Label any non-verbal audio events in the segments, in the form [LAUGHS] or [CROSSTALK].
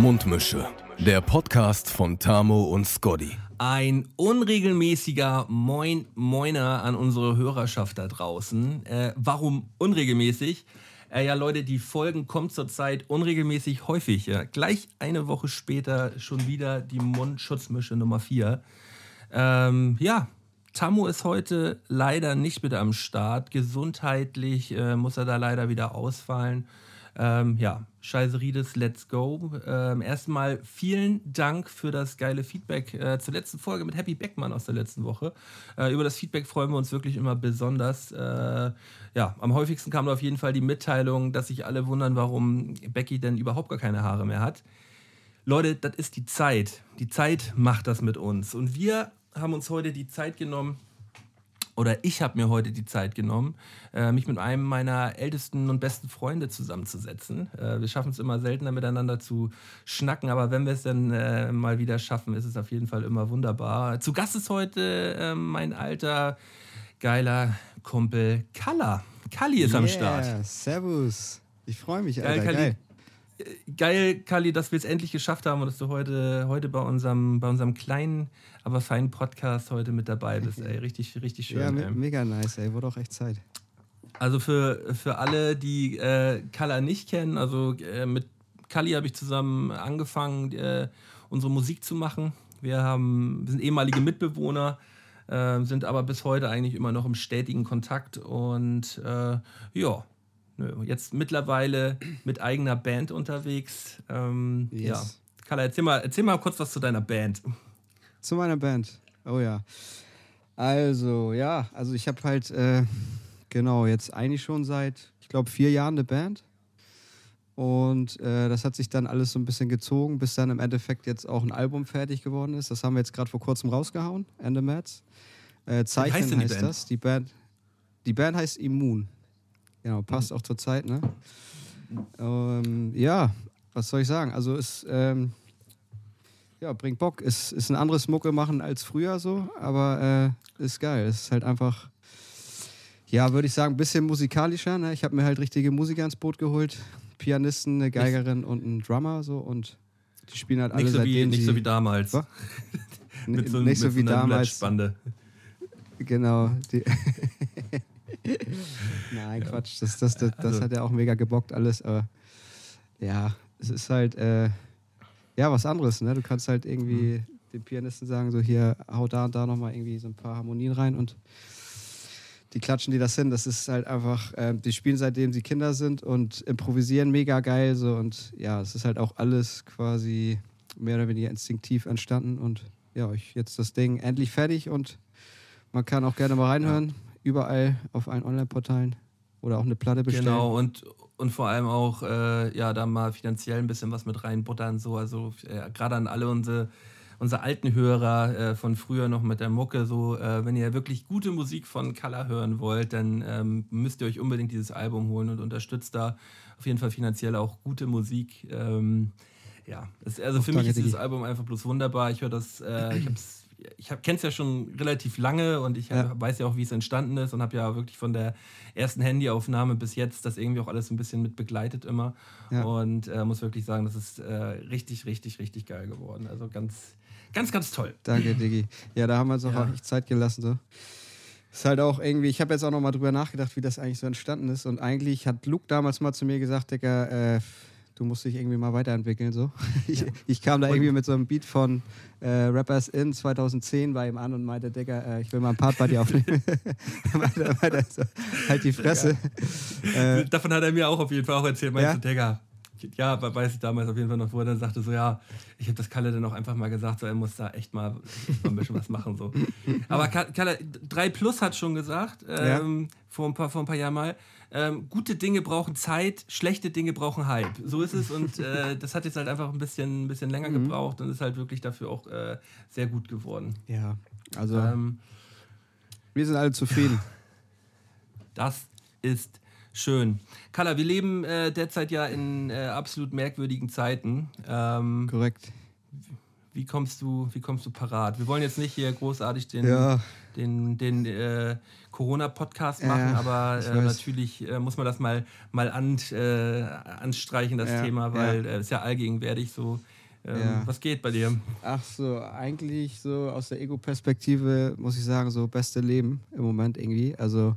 Mundmische. Der Podcast von Tamo und Scotty. Ein unregelmäßiger Moin Moiner an unsere Hörerschaft da draußen. Äh, warum unregelmäßig? Äh, ja, Leute, die Folgen kommen zurzeit unregelmäßig häufig. Ja. Gleich eine Woche später schon wieder die Mundschutzmische Nummer 4. Ähm, ja, Tammo ist heute leider nicht mit am Start. Gesundheitlich äh, muss er da leider wieder ausfallen. Ähm, ja, Scheißerides, let's go. Ähm, erstmal vielen Dank für das geile Feedback äh, zur letzten Folge mit Happy Beckmann aus der letzten Woche. Äh, über das Feedback freuen wir uns wirklich immer besonders. Äh, ja, am häufigsten kam auf jeden Fall die Mitteilung, dass sich alle wundern, warum Becky denn überhaupt gar keine Haare mehr hat. Leute, das ist die Zeit. Die Zeit macht das mit uns. Und wir haben uns heute die Zeit genommen, oder ich habe mir heute die Zeit genommen, äh, mich mit einem meiner ältesten und besten Freunde zusammenzusetzen. Äh, wir schaffen es immer seltener miteinander zu schnacken, aber wenn wir es dann äh, mal wieder schaffen, ist es auf jeden Fall immer wunderbar. Zu Gast ist heute äh, mein alter, geiler Kumpel Kalla. Kalli ist yeah, am Start. Servus. Ich freue mich, Alter. Geil, geil geil, Kali, dass wir es endlich geschafft haben und dass du heute, heute bei, unserem, bei unserem kleinen, aber feinen Podcast heute mit dabei bist. Ey, richtig, richtig schön. Ja, ey. mega nice, ey. Wurde auch echt Zeit. Also für, für alle, die äh, Kalla nicht kennen, also äh, mit Kali habe ich zusammen angefangen, äh, unsere Musik zu machen. Wir, haben, wir sind ehemalige Mitbewohner, äh, sind aber bis heute eigentlich immer noch im stetigen Kontakt und äh, ja, Nö, jetzt mittlerweile mit eigener Band unterwegs. Ähm, yes. Ja. Carla, erzähl mal, erzähl mal kurz was zu deiner Band. Zu meiner Band. Oh ja. Also, ja, also ich habe halt, äh, genau, jetzt eigentlich schon seit, ich glaube, vier Jahren eine Band. Und äh, das hat sich dann alles so ein bisschen gezogen, bis dann im Endeffekt jetzt auch ein Album fertig geworden ist. Das haben wir jetzt gerade vor kurzem rausgehauen, Ende März. Äh, Zeichnen heißt, heißt die das. Die Band, die Band heißt Immun. Genau, passt mhm. auch zur Zeit, ne? Ähm, ja, was soll ich sagen? Also es ähm, ja, bringt Bock. Es ist ein anderes Mucke machen als früher so, aber äh, ist geil. Es ist halt einfach, ja, würde ich sagen, ein bisschen musikalischer. Ne? Ich habe mir halt richtige Musiker ins Boot geholt. Pianisten, eine Geigerin und einen Drummer so und die spielen halt alle nicht so wie, Nicht so wie damals. [LAUGHS] mit so, nicht so mit wie so damals. Genau. Die [LAUGHS] Nein, Quatsch. Das, das, das, das also, hat ja auch mega gebockt alles. Aber ja, es ist halt äh, ja was anderes. Ne? Du kannst halt irgendwie mhm. dem Pianisten sagen, so hier, hau da und da nochmal irgendwie so ein paar Harmonien rein und die klatschen die das hin. Das ist halt einfach, äh, die spielen seitdem sie Kinder sind und improvisieren mega geil. So und ja, es ist halt auch alles quasi mehr oder weniger instinktiv entstanden und ja, ich jetzt das Ding endlich fertig und man kann auch gerne mal reinhören überall auf allen Online-Portalen oder auch eine Platte bestellen. Genau, und, und vor allem auch, äh, ja, da mal finanziell ein bisschen was mit reinbuttern. So. Also äh, gerade an alle unsere, unsere alten Hörer äh, von früher noch mit der Mucke. So, äh, wenn ihr wirklich gute Musik von Color hören wollt, dann ähm, müsst ihr euch unbedingt dieses Album holen und unterstützt da auf jeden Fall finanziell auch gute Musik. Ähm, ja, also für mich ist dieses Album einfach bloß wunderbar. Ich höre das, äh, ich habe es ich kenne es ja schon relativ lange und ich ja. weiß ja auch, wie es entstanden ist und habe ja wirklich von der ersten Handyaufnahme bis jetzt das irgendwie auch alles ein bisschen mit begleitet immer. Ja. Und äh, muss wirklich sagen, das ist äh, richtig, richtig, richtig geil geworden. Also ganz, ganz, ganz toll. Danke, Diggi. Ja, da haben wir uns auch, echt Zeit gelassen. So. Ist halt auch irgendwie, ich habe jetzt auch noch mal drüber nachgedacht, wie das eigentlich so entstanden ist. Und eigentlich hat Luke damals mal zu mir gesagt, Digga, äh, du musst dich irgendwie mal weiterentwickeln. So. [LAUGHS] Ich, ja. ich kam da irgendwie mit so einem Beat von äh, Rappers in 2010 bei ihm an und meinte, Digga, äh, ich will mal ein Part bei dir aufnehmen. [LAUGHS] meinte, meinte so, halt die Fresse. Äh, Davon hat er mir auch auf jeden Fall auch erzählt. Meinte, ja? Digga, ja, weiß ich damals auf jeden Fall noch, wo er dann sagte so, ja, ich habe das Kalle dann auch einfach mal gesagt, so, er muss da echt mal, echt mal ein bisschen was machen. So. [LAUGHS] Aber Kalle, 3 Plus hat schon gesagt, ähm, ja. vor, ein paar, vor ein paar Jahren mal, ähm, gute Dinge brauchen Zeit, schlechte Dinge brauchen Hype. So ist es und äh, [LAUGHS] das hat jetzt halt einfach ein bisschen, ein bisschen länger mhm. gebraucht und ist halt wirklich dafür auch äh, sehr gut geworden. Ja, also ähm, wir sind alle zufrieden. [LAUGHS] Das ist schön. Kala, wir leben äh, derzeit ja in äh, absolut merkwürdigen Zeiten. Ähm, Korrekt. Wie kommst du, wie kommst du parat? Wir wollen jetzt nicht hier großartig den, ja. den, den äh, Corona-Podcast machen, Ja, aber äh, natürlich äh, muss man das mal, mal an, äh, anstreichen, das Ja, Thema, weil ja. es ist ja allgegenwärtig so. Ähm, Ja. Was geht bei dir? Ach so, eigentlich so aus der Ego-Perspektive muss ich sagen, so beste Leben im Moment irgendwie. Also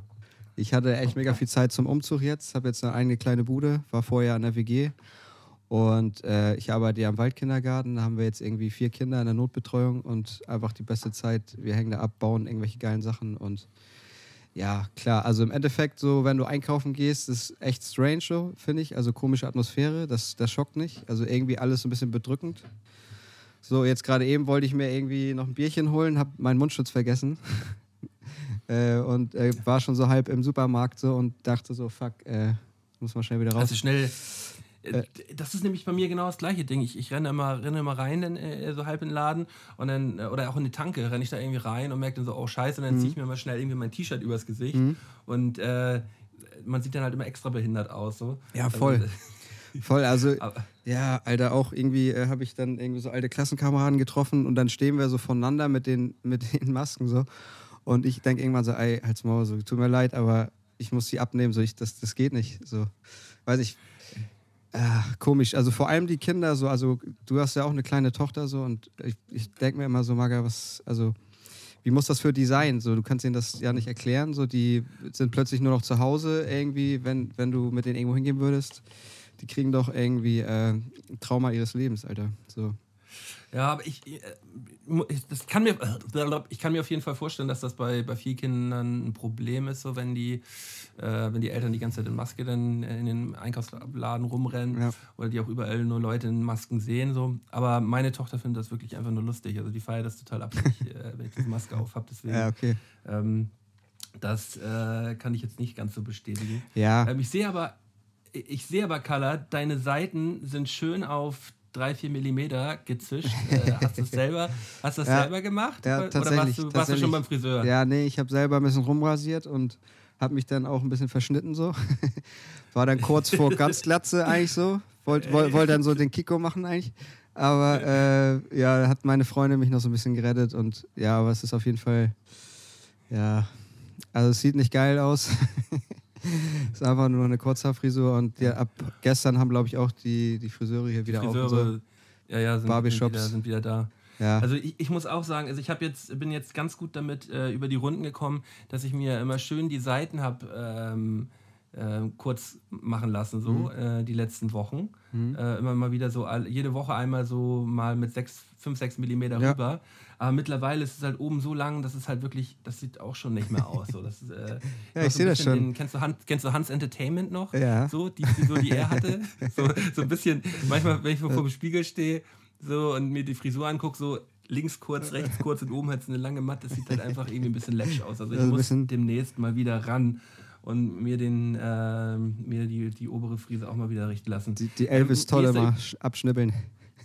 ich hatte echt mega viel Zeit zum Umzug jetzt, habe jetzt eine eigene kleine Bude, war vorher an der WG und äh, ich arbeite ja im Waldkindergarten, da haben wir jetzt irgendwie vier Kinder in der Notbetreuung und einfach die beste Zeit. Wir hängen da ab, bauen irgendwelche geilen Sachen und ja, klar, also im Endeffekt so, wenn du einkaufen gehst, ist echt strange so, finde ich. Also komische Atmosphäre, das, das schockt nicht. Also irgendwie alles so ein bisschen bedrückend. So, jetzt gerade eben wollte ich mir irgendwie noch ein Bierchen holen, habe meinen Mundschutz vergessen. [LAUGHS] äh, und äh, war schon so halb im Supermarkt so und dachte so, fuck, äh, muss man schnell wieder raus. Also schnell. Äh, Das ist nämlich bei mir genau das gleiche Ding. Ich, ich renne, immer, renne immer rein, in, äh, so halb in den Laden und dann, äh, oder auch in die Tanke, renne ich da irgendwie rein und merke dann so, oh scheiße, und dann ziehe ich mir mal schnell irgendwie mein T-Shirt übers Gesicht und äh, man sieht dann halt immer extra behindert aus. So. Ja, voll. Also, [LAUGHS] Voll, also aber, ja, Alter, auch irgendwie äh, habe ich dann irgendwie so alte Klassenkameraden getroffen und dann stehen wir so voneinander mit den, [LAUGHS] mit den Masken so. Und ich denke irgendwann so, ey, halt's Maul, so, tut mir leid, aber ich muss die abnehmen, so, ich, das, das geht nicht. So, weiß ich. Ah, komisch. Also vor allem die Kinder, so, also du hast ja auch eine kleine Tochter so und ich, ich denke mir immer so, Maga, was, also wie muss das für die sein? So, du kannst ihnen das ja nicht erklären. So, die sind plötzlich nur noch zu Hause irgendwie, wenn, wenn du mit denen irgendwo hingehen würdest. Die kriegen doch irgendwie äh, ein Trauma ihres Lebens, Alter. So. ja, aber ich, äh, das kann mir, [LAUGHS] ich kann mir auf jeden Fall vorstellen, dass das bei, bei vielen Kindern ein Problem ist, so wenn die, äh, wenn die Eltern die ganze Zeit in Maske dann in den Einkaufsladen rumrennen Ja. oder die auch überall nur Leute in Masken sehen. So. Aber meine Tochter findet das wirklich einfach nur lustig. Also die feiert das total ab, wenn ich, äh, wenn ich diese Maske auf habe. Deswegen, Ja, okay. ähm, das äh, kann ich jetzt nicht ganz so bestätigen. Ja, Ähm, ich sehe aber, ich sehe aber, Carla, deine Seiten sind schön auf 3-4 Millimeter gezischt. Äh, hast du das selber, hast das [LAUGHS] Ja. selber gemacht? Ja, Oder tatsächlich, warst du, warst du schon beim Friseur? ja, nee, ich habe selber ein bisschen rumrasiert und habe mich dann auch ein bisschen verschnitten so. [LAUGHS] War dann kurz vor [LAUGHS] ganz Glatze eigentlich so. Wollte woll, wollt dann so den Kiko machen eigentlich. Aber äh, ja, hat meine Freundin mich noch so ein bisschen gerettet und ja, aber es ist auf jeden Fall, ja, also es sieht nicht geil aus. es [LAUGHS] ist einfach nur eine Kurzhaarfrisur und ja, ab gestern haben, glaube ich, auch die, die Friseure hier wieder auf. Friseure, So. ja, ja, sind, sind, Barbyshops. wieder, sind wieder da. Ja. Also ich, ich muss auch sagen, also ich habe jetzt bin jetzt ganz gut damit äh, über die Runden gekommen, dass ich mir immer schön die Seiten habe ähm, äh, kurz machen lassen so Mhm. äh, die letzten Wochen äh, immer mal wieder so jede Woche einmal so mal mit 6, 5, 6 Millimeter Ja. rüber. Aber mittlerweile ist es halt oben so lang, dass es halt wirklich, das sieht auch schon nicht mehr aus. So, das ist, äh, [LAUGHS] Ja, ich so seh ein das schon. Den, kennst, du Hans, kennst du Hans Entertainment noch? Ja. So, die Frisur, die [LAUGHS] er hatte. so, so ein bisschen, manchmal, wenn ich vor dem Spiegel stehe so, und mir die Frisur angucke, so links kurz, rechts kurz und oben hat es eine lange Matte. Das sieht halt einfach irgendwie ein bisschen läppisch aus. Also ich Also muss demnächst mal wieder ran und mir, den, ähm, mir die, die obere Frise auch mal wieder richten lassen. Die, die Elvis-Tolle Ähm, mir ist- mal sch- abschnippeln.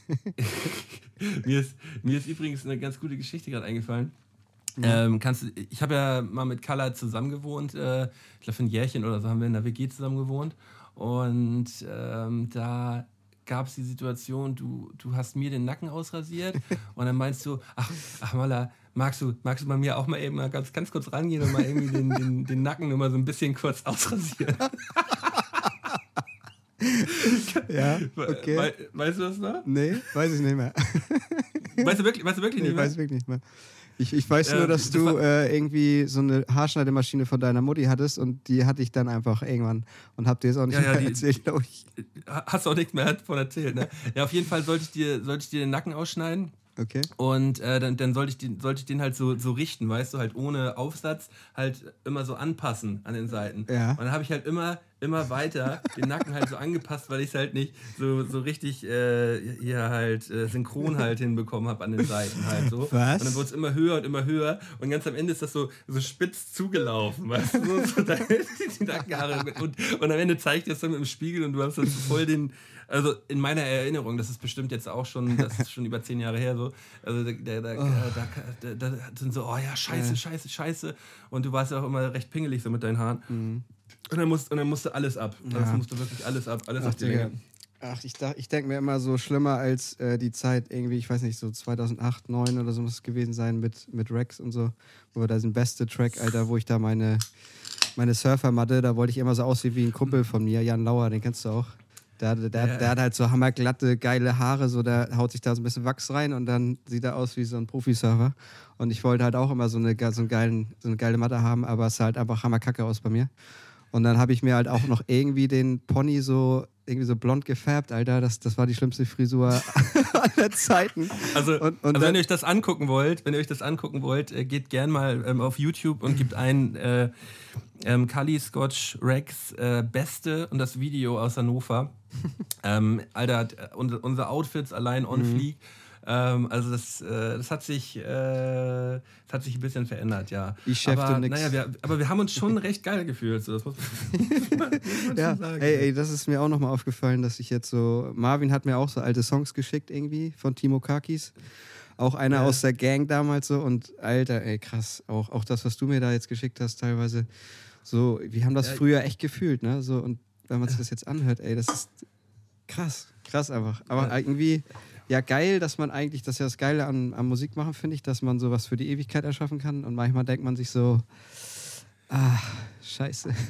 [LAUGHS] mir, ist, mir ist übrigens eine ganz gute Geschichte gerade eingefallen. Ähm, kannst ich habe ja mal mit Kalla zusammen gewohnt, äh, ich glaube für ein Jährchen oder so haben wir in der WG zusammen gewohnt. Und ähm, da gab es die Situation, du, du hast mir den Nacken ausrasiert und dann meinst du, ach, ach Mala, magst du, magst du bei mir auch mal eben mal ganz, ganz kurz rangehen und mal irgendwie den, den, den Nacken nur mal so ein bisschen kurz ausrasieren? Ja, okay. We, weißt du das noch? Nee, weiß ich nicht mehr. Weißt du wirklich, weißt du wirklich Nee, nicht mehr? weiß ich wirklich nicht mehr. Ich, ich weiß nur, dass das du äh, irgendwie so eine Haarschneidemaschine von deiner Mutti hattest und die hatte ich dann einfach irgendwann und hab dir jetzt auch nicht Ja, ja, mehr die- erzählt, glaube ich. Hast du auch nichts mehr davon erzählt, ne? Ja, auf jeden Fall sollte ich dir, sollte ich dir den Nacken ausschneiden. Okay. Und äh, dann, dann sollte, ich den, sollte ich den halt so, so richten, weißt du, halt ohne Aufsatz, halt immer so anpassen an den Seiten. Ja. Und dann habe ich halt immer, immer weiter den Nacken halt so angepasst, weil ich es halt nicht so, so richtig äh, hier halt äh, synchron halt [LAUGHS] hinbekommen habe an den Seiten halt so. Was? Und dann wurde es immer höher und immer höher und ganz am Ende ist das so, so spitz zugelaufen, weißt du, so, [LAUGHS] so die Nackenhaare. Und, und am Ende zeigt dir das dann mit dem Spiegel und du hast dann so voll den, also in meiner Erinnerung, das ist bestimmt jetzt auch schon, das ist schon über zehn Jahre her so, also da, da, da, da, da, sind so, oh ja, scheiße, scheiße, scheiße. Und du warst ja auch immer recht pingelig so mit deinen Haaren. Und dann, musst, und dann musste alles ab. Das Ja. musste wirklich alles ab, alles Ach, auf die. Länge. Ach, ich, ich denke mir immer so schlimmer als äh, die Zeit irgendwie, ich weiß nicht, so 2008, 2009 oder so muss es gewesen sein mit, mit Rex und so, wo wir da den beste Track, Alter, wo ich da meine, meine Surfermatte, da wollte ich immer so aussehen wie ein Kumpel von mir, Jan Lauer, den kennst du auch. Der, der, ja. der hat halt so hammerglatte, geile Haare, so der haut sich da so ein bisschen Wachs rein und dann sieht er aus wie so ein Profisurfer. Und ich wollte halt auch immer so eine, so, einen geilen, so eine geile Matte haben, aber es sah halt einfach hammerkacke aus bei mir. Und dann habe ich mir halt auch noch irgendwie den Pony so irgendwie so blond gefärbt, Alter. Das, das war die schlimmste Frisur [LAUGHS] aller Zeiten. Also, und, und also wenn ihr euch das angucken wollt, wenn ihr euch das angucken wollt, äh, geht gern mal ähm, auf YouTube und gebt ein äh, ähm, Kali Scotch Rex äh, Beste und das Video aus Hannover. [LAUGHS] ähm, Alter, äh, unsere, unsere Outfits allein on mhm. fleek. Ähm, also das, äh, das, hat sich, äh, das hat sich ein bisschen verändert, ja. Ich aber, nix. Naja, wir, aber wir haben uns schon [LAUGHS] recht geil gefühlt. So, das muss man, [LAUGHS] muss ja, sagen. Ey, ey, das ist mir auch nochmal aufgefallen, dass ich jetzt so, Marvin hat mir auch so alte Songs geschickt irgendwie von Timo Kakis. Auch einer ja. aus der Gang damals so und Alter, ey, krass. Auch, auch das, was du mir da jetzt geschickt hast, teilweise. So, wir haben das ja, früher echt gefühlt, ne? So, und wenn man sich das jetzt anhört, ey, das ist krass, krass einfach. Aber ja. irgendwie ja geil, dass man eigentlich, das ist ja das Geile an, an Musik machen, finde ich, dass man sowas für die Ewigkeit erschaffen kann. Und manchmal denkt man sich so, ah, scheiße. [LAUGHS]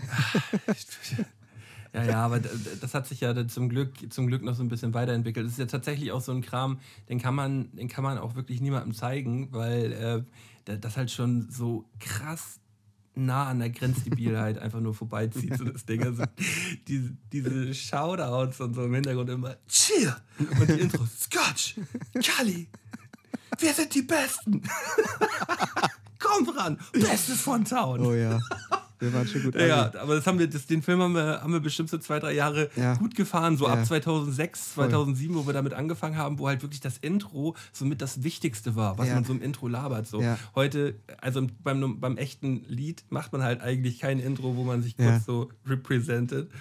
Ja, ja, aber das hat sich ja zum Glück, zum Glück noch so ein bisschen weiterentwickelt. Das ist ja tatsächlich auch so ein Kram, den kann man, den kann man auch wirklich niemandem zeigen, weil äh, das halt schon so krass nah an der Grenzdebilheit [LAUGHS] einfach nur vorbeizieht, so das Ding. Also diese, diese Shoutouts und so im Hintergrund immer Cheer und die Intros Scotch, Kali, wir sind die Besten. [LAUGHS] Komm ran, Bestes von Town. Oh ja. Wir waren schon gut Ja, aber das haben wir, das, den Film haben wir, haben wir bestimmt so zwei, drei Jahre ja. gut gefahren, so ja. ab 2006, 2007, Voll. wo wir damit angefangen haben, wo halt wirklich das Intro somit das Wichtigste war, was ja. man so im Intro labert. So. Heute, also beim, beim echten Lied macht man halt eigentlich kein Intro, wo man sich kurz so representet.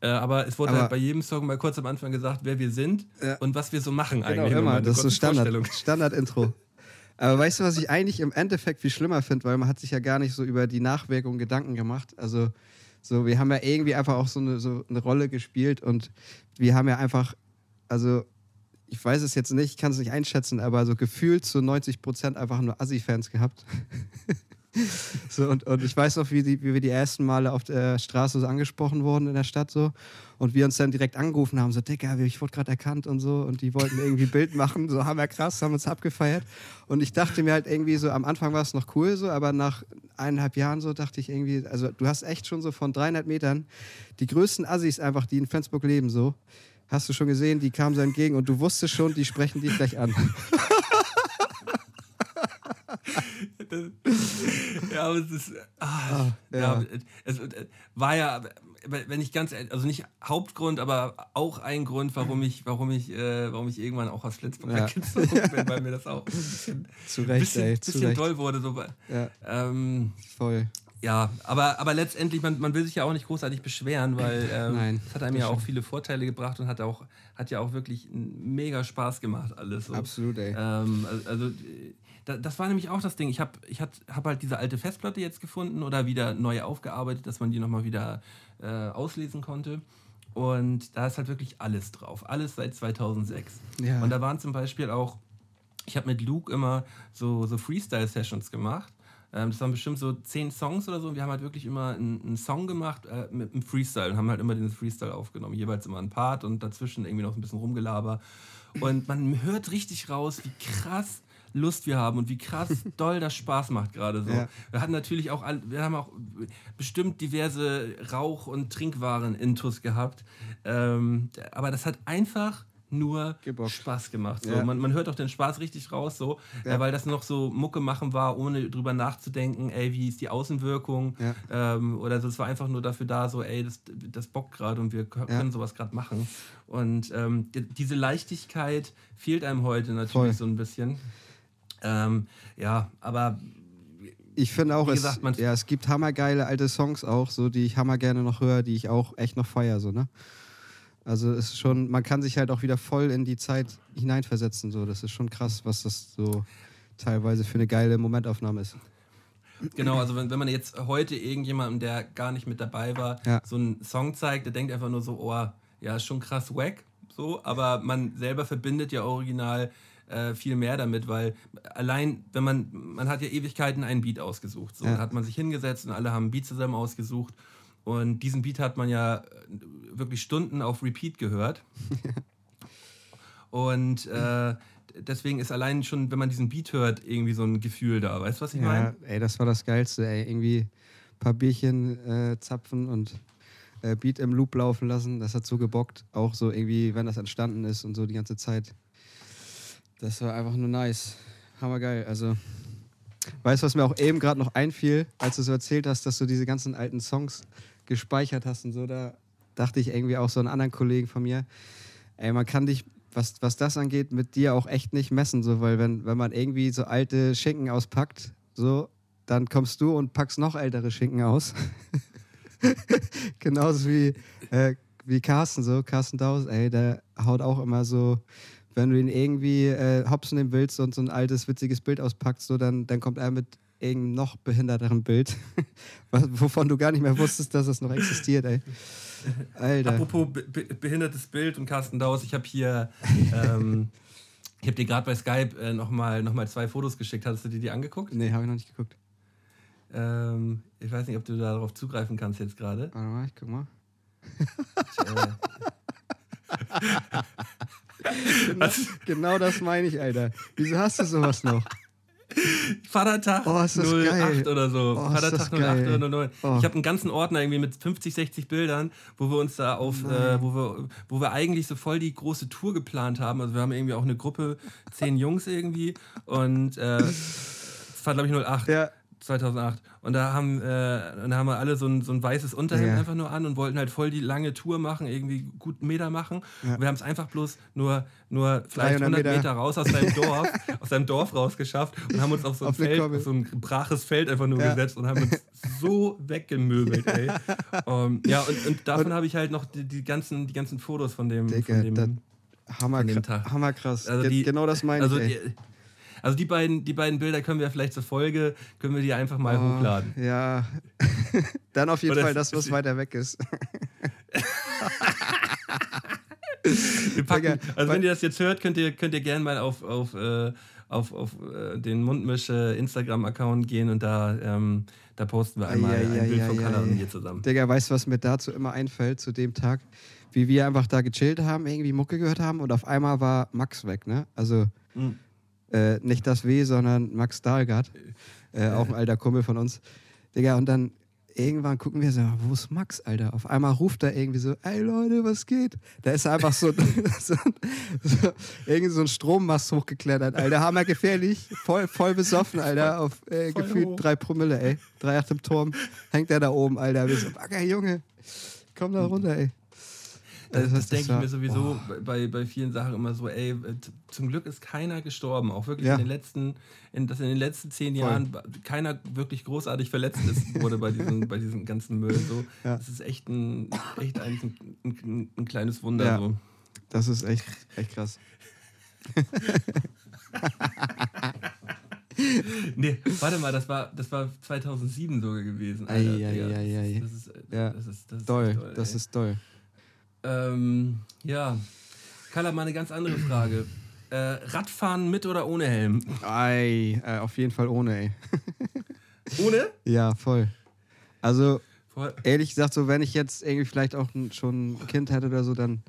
Äh, aber es wurde aber halt bei jedem Song mal kurz am Anfang gesagt, wer wir sind und was wir so machen genau, eigentlich. Immer. Das ist so Standard, Standard-Intro. Aber weißt du, was ich eigentlich im Endeffekt viel schlimmer finde, weil man hat sich ja gar nicht so über die Nachwirkungen Gedanken gemacht. Also so, wir haben ja irgendwie einfach auch so eine, so eine Rolle gespielt und wir haben ja einfach, also ich weiß es jetzt nicht, ich kann es nicht einschätzen, aber so gefühlt zu 90 Prozent einfach nur Assi-Fans gehabt. [LAUGHS] so, und, und ich weiß noch, wie, die, wie wir die ersten Male auf der Straße so angesprochen wurden in der Stadt so. Und wir uns dann direkt angerufen haben, so, Digga, ich wurde gerade erkannt und so. Und die wollten irgendwie Bild machen, so haben wir krass, haben uns abgefeiert. Und ich dachte mir halt irgendwie so, am Anfang war es noch cool so, aber nach eineinhalb Jahren so dachte ich irgendwie, also du hast echt schon so von 300 Metern die größten Assis einfach, die in Flensburg leben so. Hast du schon gesehen, die kamen so entgegen und du wusstest schon, die sprechen dich gleich an. [LAUGHS] [LAUGHS] ja, aber es ist. Ah, ah, ja. ja. es, es war ja, wenn ich ganz ehrlich, also nicht Hauptgrund, aber auch ein Grund, warum ich, warum ich, äh, warum ich irgendwann auch aus Flensburg ja. weggezogen bin, weil mir das auch ein bisschen, [LAUGHS] zu Recht, bisschen, ey, bisschen Recht. doll wurde. So, ja. Ähm, Voll. Ja, aber, aber letztendlich, man, man will sich ja auch nicht großartig beschweren, weil [CLEARS THROAT] ähm, es hat einem ja auch viele Vorteile gebracht und hat auch, hat ja auch wirklich mega Spaß gemacht, alles. So. Absolut, ey. Ähm, also, das war nämlich auch das Ding. Ich habe ich hab halt diese alte Festplatte jetzt gefunden oder wieder neu aufgearbeitet, dass man die nochmal wieder äh, auslesen konnte. Und da ist halt wirklich alles drauf. Alles seit 2006. Ja. Und da waren zum Beispiel auch, ich habe mit Luke immer so, so Freestyle-Sessions gemacht. Ähm, das waren bestimmt so zehn Songs oder so. Und wir haben halt wirklich immer einen, einen Song gemacht äh, mit einem Freestyle und haben halt immer den Freestyle aufgenommen. Jeweils immer ein Part und dazwischen irgendwie noch ein bisschen rumgelaber. Und man hört richtig raus, wie krass Lust wir haben und wie krass [LAUGHS] doll das Spaß macht gerade so. Ja. Wir hatten natürlich auch, wir haben auch bestimmt diverse Rauch- und Trinkwaren-Intus gehabt. Ähm, aber das hat einfach nur Gebockt. Spaß gemacht. So. Ja. Man, man hört auch den Spaß richtig raus, so, ja. äh, weil das noch so Mucke machen war, ohne drüber nachzudenken, ey, wie ist die Außenwirkung ja. ähm, oder so. Es war einfach nur dafür da, so, ey, das, das bockt gerade und wir können sowas gerade machen. Und ähm, diese Leichtigkeit fehlt einem heute natürlich Voll. so ein bisschen. Ähm, ja, aber ich finde auch, gesagt, es, ja, es gibt hammergeile alte Songs auch, so die ich hammer gerne noch höre, die ich auch echt noch feiere, so, ne? Also es ist schon, man kann sich halt auch wieder voll in die Zeit hineinversetzen, so. Das ist schon krass, was das so teilweise für eine geile Momentaufnahme ist. Genau, also wenn, wenn man jetzt heute irgendjemandem, der gar nicht mit dabei war, ja. so einen Song zeigt, der denkt einfach nur so, oh, ja, ist schon krass wack, so, aber man selber verbindet ja original äh, viel mehr damit, weil allein, wenn man, man hat ja Ewigkeiten einen Beat ausgesucht. So, Ja. Hat man sich hingesetzt und alle haben einen Beat zusammen ausgesucht. Und diesen Beat hat man ja äh, wirklich Stunden auf Repeat gehört. [LAUGHS] Und äh, deswegen ist allein schon, wenn man diesen Beat hört, irgendwie so ein Gefühl da. Weißt du, was ich Ja, meine? ey, das war das Geilste, ey. Irgendwie ein paar Bierchen äh, zapfen und äh, Beat im Loop laufen lassen. Das hat so gebockt. Auch so irgendwie, wenn das entstanden ist und so die ganze Zeit. Das war einfach nur nice. Hammergeil. Also, weißt du, was mir auch eben gerade noch einfiel, als du so erzählt hast, dass du diese ganzen alten Songs gespeichert hast und so, da dachte ich irgendwie auch so an anderen Kollegen von mir, ey, man kann dich, was, was das angeht, mit dir auch echt nicht messen, so, weil wenn, wenn man irgendwie so alte Schinken auspackt, so, dann kommst du und packst noch ältere Schinken aus. [LAUGHS] Genauso wie, äh, wie Carsten, so, Carsten Daus, ey, der haut auch immer so, wenn du ihn irgendwie äh, hopsen nehmen willst und so ein altes, witziges Bild auspackst, so, dann, dann kommt er mit irgendeinem noch behinderteren Bild, [LAUGHS] was- wovon du gar nicht mehr wusstest, dass es noch existiert, ey. Alter. Apropos be be behindertes Bild und Carsten Daus, ich habe hier, ähm, ich habe dir gerade bei Skype äh, nochmal noch mal zwei Fotos geschickt. Hast du dir die angeguckt? Nee, habe ich noch nicht geguckt. Ähm, ich weiß nicht, ob du darauf zugreifen kannst jetzt gerade. Warte mal, ich guck mal. Äh, [LAUGHS] Genau, genau das meine ich, Alter. Wieso hast du sowas noch? Vatertag Oh, ist das 08 geil. oder so. Oh, Vatertag 08 geil. oder 09. Oh. Ich habe einen ganzen Ordner irgendwie mit 50, 60 Bildern, wo wir uns da auf, äh, wo, wir, wo wir eigentlich so voll die große Tour geplant haben. Also wir haben irgendwie auch eine Gruppe, zehn Jungs irgendwie und äh, das war glaube ich 08. Ja. 2008. Und da haben, äh, da haben wir alle so ein, so ein weißes Unterhemd Ja. einfach nur an und wollten halt voll die lange Tour machen, irgendwie gut Meter machen. Und wir haben es einfach bloß nur, nur vielleicht 300 100 Meter, Meter. raus aus seinem [LAUGHS] Dorf, aus seinem Dorf rausgeschafft und haben uns auf so ein Auf Feld, so ein braches Feld einfach nur Ja. gesetzt und haben uns so [LAUGHS] weggemöbelt, ey. Ähm, ja, und, und davon habe ich halt noch die, die, ganzen, die ganzen Fotos von dem, Digga, von dem das- Hammer, hammerkrass. Also die- genau das meine also ich. die. Also die beiden, die beiden Bilder können wir vielleicht zur Folge, können wir die einfach mal Oh, hochladen. Ja. [LAUGHS] Dann auf jeden Oder Fall das, was weiter weg ist. [LAUGHS] Packen, also wenn ihr das jetzt hört, könnt ihr, könnt ihr gerne mal auf, auf, äh, auf, auf äh, den Mundmische Instagram-Account gehen und da, ähm, da posten wir einmal Ei, ei, ein ei, Bild ei, von Kalle und mir zusammen. Digga, weißt du, was mir dazu immer einfällt, zu dem Tag? Wie wir einfach da gechillt haben, irgendwie Mucke gehört haben und auf einmal war Max weg, ne? Also Mhm. Äh, nicht das W, sondern Max Dahlgart. Äh, auch ein alter Kumpel von uns. Digga, und dann irgendwann gucken wir so, wo ist Max, Alter? Auf einmal ruft er irgendwie so, ey Leute, was geht? Da ist einfach so, [LAUGHS] so, so irgendwie so ein Strommast hochgeklettert, Alter. Hammer gefährlich, voll, voll besoffen, Alter, auf äh, gefühlt hoch. drei Promille, ey. Drei acht im Turm, hängt er da oben, Alter. Wir so, Bagger, Junge, komm da runter, ey. Das, Also das, denke ich mir sowieso oh. bei, bei vielen Sachen immer so, ey, zum Glück ist keiner gestorben. Auch wirklich Ja. in den letzten, in, dass in den letzten zehn Voll. Jahren keiner wirklich großartig verletzt ist, wurde bei diesem, [LAUGHS] bei diesem ganzen Müll. So. Ja. Das ist echt ein, echt eigentlich ein, ein, ein kleines Wunder. Ja. So. Das ist echt, echt krass. [LAUGHS] Nee, warte mal, das war, das war 2007 sogar gewesen. Alter. Ei, ei, ei, ei. Das ist, das ist, Ja. das ist, das ist Doll, echt doll, das ey. ist doll. Ähm, ja. Carla, mal eine ganz andere Frage. Äh, Radfahren mit oder ohne Helm? Ei, äh, auf jeden Fall ohne, ey. [LAUGHS] Ohne? Ja, voll. Also, Voll. ehrlich gesagt, so wenn ich jetzt irgendwie vielleicht auch schon ein Kind hätte oder so, dann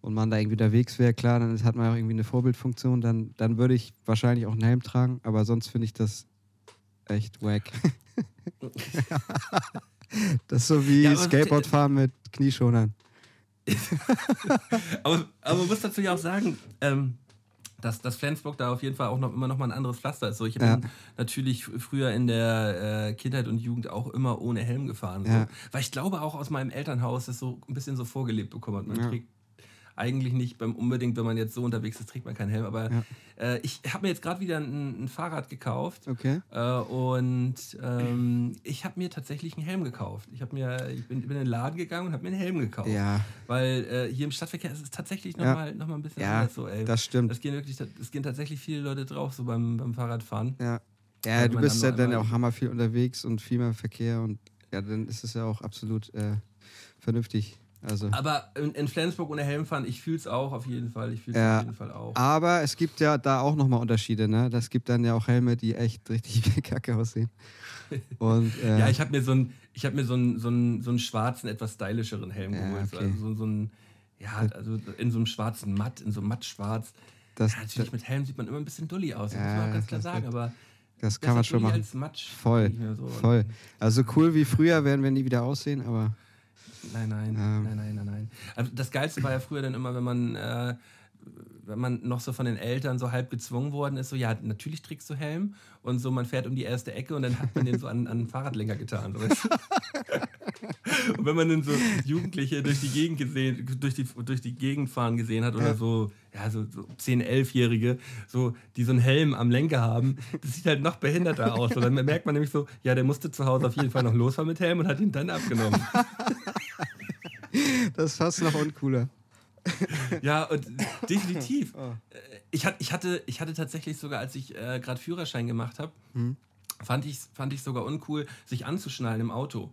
und man da irgendwie unterwegs wäre, klar, dann hat man auch irgendwie eine Vorbildfunktion, dann, dann würde ich wahrscheinlich auch einen Helm tragen, aber sonst finde ich das echt wack. [LAUGHS] [LAUGHS] das ist so wie Ja, Skateboardfahren mit Knieschonern. [LAUGHS] Aber, aber man muss dazu ja auch sagen, ähm, dass, dass Flensburg da auf jeden Fall auch noch immer noch mal ein anderes Pflaster ist. So, ich bin Ja. natürlich früher in der äh, Kindheit und Jugend auch immer ohne Helm gefahren. So. Ja. Weil ich glaube auch aus meinem Elternhaus das so ein bisschen so vorgelebt bekommen hat. Man Ja. trägt eigentlich nicht beim unbedingt, wenn man jetzt so unterwegs ist, trägt man keinen Helm. Aber Ja. äh, ich habe mir jetzt gerade wieder ein, ein Fahrrad gekauft. Okay. Äh, und ähm, ich habe mir tatsächlich einen Helm gekauft. Ich, mir, ich bin, bin in den Laden gegangen und habe mir einen Helm gekauft. Ja, Weil äh, hier im Stadtverkehr ist es tatsächlich Ja. nochmal noch mal ein bisschen Ja, anders so, ey. das stimmt. Es gehen wirklich, es gehen tatsächlich viele Leute drauf, so beim, beim Fahrradfahren. Ja, ja du bist ja noch dann ja auch hammer viel unterwegs und viel mehr Verkehr und ja, dann ist es ja auch absolut äh, vernünftig. Also. Aber in, in Flensburg ohne Helm fahren, ich fühle es auch auf jeden Fall. Ich fühle es Ja. auf jeden Fall auch. Aber es gibt ja da auch nochmal Unterschiede, ne? Das gibt dann ja auch Helme, die echt richtig [LAUGHS] kacke aussehen. Und [LAUGHS] äh, Ja, ich habe mir so einen, ich mir so einen, so einen, so einen schwarzen, etwas stylischeren Helm Ja, geholt. okay. Also so, so ein, ja, also in so einem schwarzen Matt, in so einem Mattschwarz. das, Ja, natürlich mit Helm sieht man immer ein bisschen dulli aus, das Ja, muss man auch ganz klar das- sagen, aber das kann man schon machen. Matsch. Voll, so. voll. Also cool wie früher werden wir nie wieder aussehen, aber Nein, nein, Ähm. nein, nein, nein, nein. Also das Geilste war ja früher dann immer, wenn man, äh, wenn man noch so von den Eltern so halb gezwungen worden ist, so ja, natürlich trägst du Helm und so, man fährt um die erste Ecke und dann hat man den so an, an den Fahrradlenker getan. So, [LAUGHS] und wenn man dann so Jugendliche durch die Gegend gesehen, durch die, durch die Gegend fahren gesehen hat oder Ja. so, ja, so, so 10-, 11-Jährige, so, die so einen Helm am Lenker haben, das sieht halt noch behinderter aus. Und dann merkt man nämlich so, ja, der musste zu Hause auf jeden Fall noch losfahren mit Helm und hat ihn dann abgenommen. [LAUGHS] das ist fast noch uncooler. [LAUGHS] Ja, und definitiv. Oh. [LAUGHS] Ich, hat, ich, hatte, ich hatte tatsächlich sogar, als ich äh, gerade Führerschein gemacht habe, Hm. fand ich fand ich sogar uncool, sich anzuschnallen im Auto.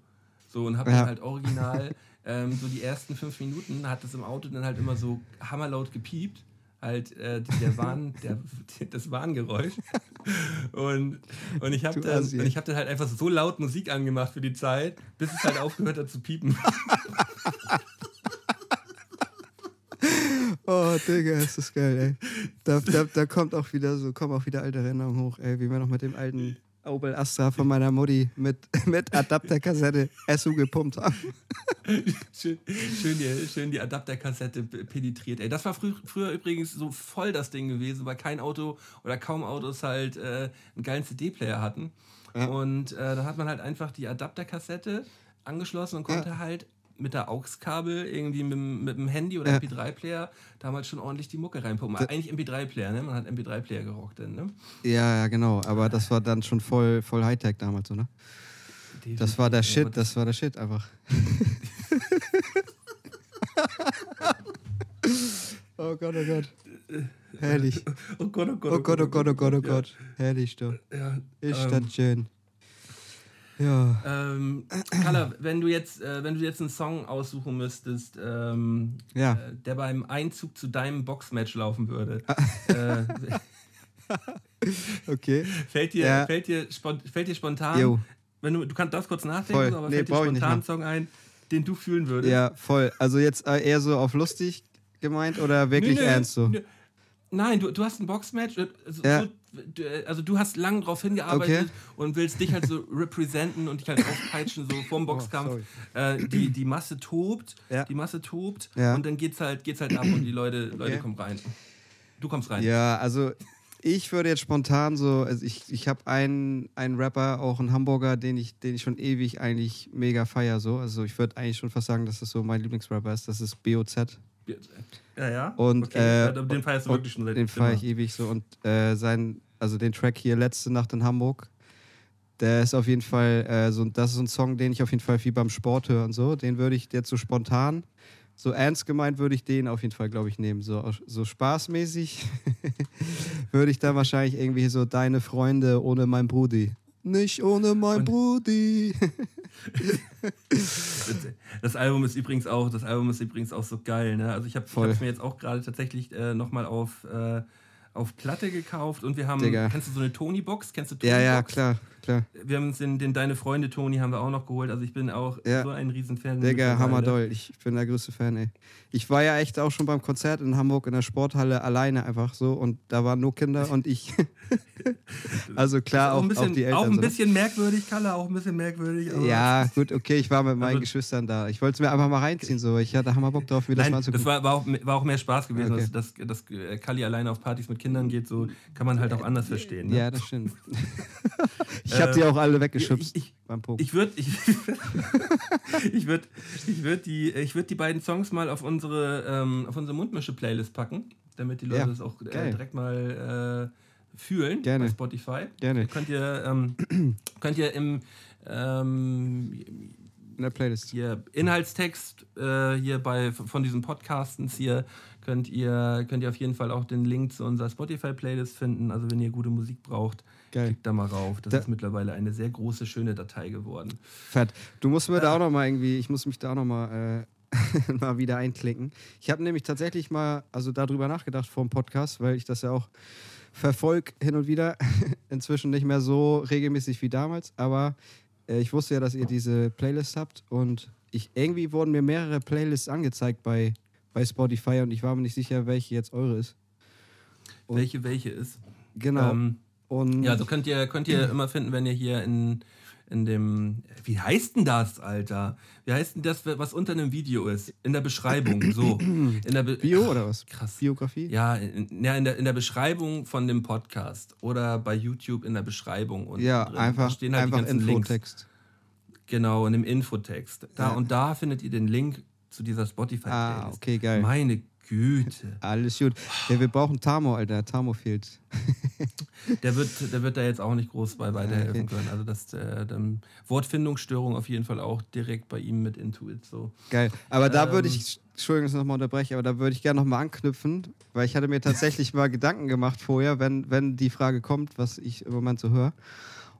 So und habe Ja. dann halt original ähm, so die ersten fünf Minuten hat das im Auto dann halt immer so hammerlaut gepiept. Halt äh, der Warn, der, [LAUGHS] das Warngeräusch. Und, und ich habe dann, Assi. und ich hab dann halt einfach so laut Musik angemacht für die Zeit, bis es halt aufgehört hat zu piepen. Oh, Digga, ist das geil, ey. Da, da, da kommt auch wieder so, kommen auch wieder alte Erinnerungen hoch, ey, wie wir noch mit dem alten Opel Astra von meiner Mutti mit, mit Adapterkassette SU gepumpt haben. schön, schön, die, schön die Adapterkassette penetriert. Ey, das war frü früher übrigens so voll das Ding gewesen, weil kein Auto oder kaum Autos halt äh, einen geilen CD-Player hatten. Ja. Und äh, dann hat man halt einfach die Adapterkassette angeschlossen und konnte halt mit der AUX-Kabel irgendwie mit, dem- mit dem Handy oder Ja. MP3-Player damals schon ordentlich die Mucke reinpumpen. Eigentlich MP3-Player, ne? Man hat MP3-Player gerockt dann, ne? Ja, ja, genau. Aber das war dann schon voll, voll Hightech damals, oder? Das war der Shit, das war der Shit einfach. [LAUGHS] oh Gott, oh Gott. Herrlich. Oh Gott, oh Gott, Oh Gott, oh Gott, oh Gott, oh ja. Gott. Herrlich, doch. Ja, Ist ähm, das schön. Ja. Ähm, Carla, wenn du jetzt, äh, wenn du jetzt einen Song aussuchen müsstest, ähm, Ja. äh, der beim Einzug zu deinem Boxmatch laufen würde, Ah. äh, [LAUGHS] Okay. fällt, dir, Ja. fällt, dir fällt dir spontan, Jo. wenn du, du kannst das kurz nachdenken, Voll. aber Nee, fällt dir spontan ein mal. Song ein, den du fühlen würdest? Ja, voll. Also jetzt äh, eher so auf lustig gemeint oder wirklich Nö, nö, ernst so? nö. Nein, du, du hast ein Boxmatch, also, Ja. so, du, äh, also du hast lang drauf hingearbeitet Okay. und willst dich halt so [LAUGHS] representen und dich halt aufpeitschen, so vorm Boxkampf. sorry. äh, die, die Masse tobt, Ja. die Masse tobt Ja. und dann geht's halt, geht's halt ab und die Leute, Leute Okay. kommen rein. Du kommst rein. Ja, also ich würde jetzt spontan so, also ich, ich habe einen, einen Rapper, auch einen Hamburger, den ich, den ich schon ewig eigentlich mega feier so. Also ich würde eigentlich schon fast sagen, dass das so mein Lieblingsrapper ist. Das ist BOZ. Ja, ja. Und, okay. äh, den du und wirklich schon seit Den feiere ich ewig so. Und äh, sein, also den Track hier, Letzte Nacht in Hamburg, der ist auf jeden Fall, äh, so, das ist ein Song, den ich auf jeden Fall viel beim Sport höre und so. Den würde ich jetzt so spontan, so ernst gemeint würde ich den auf jeden Fall, glaube ich, nehmen. So, so spaßmäßig [LAUGHS] würde ich da wahrscheinlich irgendwie so Deine Freunde ohne mein Brudi. Nicht ohne mein Und- Brudi. [LAUGHS] Das Album ist übrigens auch, das Album ist übrigens auch so geil, ne? Also ich habe es mir jetzt auch gerade tatsächlich äh, nochmal auf, äh, auf Platte gekauft und wir haben, Digga. kennst du so eine Tony-Box? Kennst du Tony ja, ja, Box? klar, klar. Wir haben uns den, den Deine Freunde Tony haben wir auch noch geholt. Also ich bin auch Ja. so ein Riesenfan. Digga, hammerdoll. Ich bin der größte Fan, ey. Ich war ja echt auch schon beim Konzert in Hamburg in der Sporthalle alleine einfach so und da waren nur Kinder und ich. [LAUGHS] also klar, Auch auch, ein bisschen, auch die Eltern. auch ein so, ne? bisschen merkwürdig, Kalle, auch ein bisschen merkwürdig. Ja, gut, okay, ich war mit meinen Also- Geschwistern da. Ich wollte es mir einfach mal reinziehen, so. Ich hatte hammer Bock drauf, wie das Nein, mal das anzugucken. war, war, auch, war auch mehr Spaß gewesen, Okay. dass, dass, dass äh, Kali alleine auf Partys mit Kindern geht. So kann man halt auch anders verstehen. Ne? Ja, das stimmt. [LAUGHS] [LAUGHS] ich hab die auch alle weggeschubst ich- ich- beim Poken. Ich würde ich, [LAUGHS] ich würd, ich würd die, ich würd die beiden Songs mal auf unsere, ähm, auf unsere Mundmische-Playlist packen, damit die Leute Ja, das auch äh, direkt mal äh, fühlen Gerne. bei Spotify. Gerne. Könnt ihr, ähm, [CLEARS THROAT] könnt ihr im ähm, In der Playlist. hier Inhaltstext äh, hier bei von diesen Podcastens hier könnt ihr könnt ihr auf jeden Fall auch den Link zu unserer Spotify Playlist finden. Also wenn ihr gute Musik braucht, Geil. klickt da mal rauf. Das Da- ist mittlerweile eine sehr große schöne Datei geworden. Fett. Du musst mir da auch noch mal irgendwie, ich muss mich da auch noch mal, äh, [LAUGHS] mal wieder einklicken. Ich habe nämlich tatsächlich mal also darüber nachgedacht vor dem Podcast, weil ich das ja auch verfolge hin und wieder. [LAUGHS] Inzwischen nicht mehr so regelmäßig wie damals, aber äh, ich wusste ja, dass ihr diese Playlist habt und ich, irgendwie wurden mir mehrere Playlists angezeigt bei, bei Spotify und ich war mir nicht sicher, welche jetzt eure ist. Und welche welche ist. Genau. Ähm, und ja, so könnt ihr, könnt ihr immer finden, wenn ihr hier in, in dem. Wie heißt denn das, Alter? Wie heißt denn das, was unter einem Video ist? In der Beschreibung. So. [CLEARS THROAT] In der Be Bio oder was? Krass. Biografie? Ja, in, ja in, der, in der Beschreibung von dem Podcast oder bei YouTube in der Beschreibung. Und Ja, drin. einfach, stehen halt einfach Links. Infotext. Genau, in dem Infotext. Da Ja. und da findet ihr den Link zu dieser Spotify Playlist. Ah, okay, geil. Meine Güte. Alles gut. Ja, wir brauchen Tamo, Alter. Tamo fehlt. [LAUGHS] [LAUGHS] Der wird, der wird da jetzt auch nicht groß bei weiterhelfen können. Also das äh, dann Wortfindungsstörung auf jeden Fall auch direkt bei ihm mit Intuit. So. Geil. Aber da würde Ähm. ich, Entschuldigung, dass ich nochmal unterbreche, aber da würde ich gerne nochmal anknüpfen, weil ich hatte mir tatsächlich [LAUGHS] mal Gedanken gemacht vorher, wenn, wenn die Frage kommt, was ich im Moment so höre.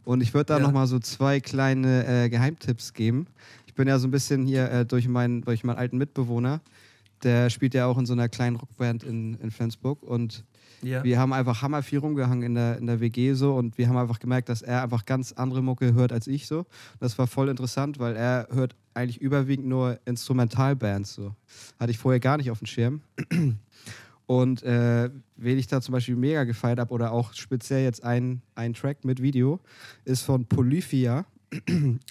Und ich würde da Ja. nochmal so zwei kleine äh, Geheimtipps geben. Ich bin ja so ein bisschen hier äh, durch, meinen, durch meinen alten Mitbewohner, der spielt ja auch in so einer kleinen Rockband in, in Flensburg und Ja. wir haben einfach hammer viel rumgehangen in der, in der WG so und wir haben einfach gemerkt, dass er einfach ganz andere Mucke hört als ich so. Das war voll interessant, weil er hört eigentlich überwiegend nur Instrumentalbands so. Hatte ich vorher gar nicht auf dem Schirm. Und äh, wen ich da zum Beispiel mega gefeiert habe oder auch speziell jetzt ein, ein Track mit Video, ist von Polyphia, [CLEARS THROAT]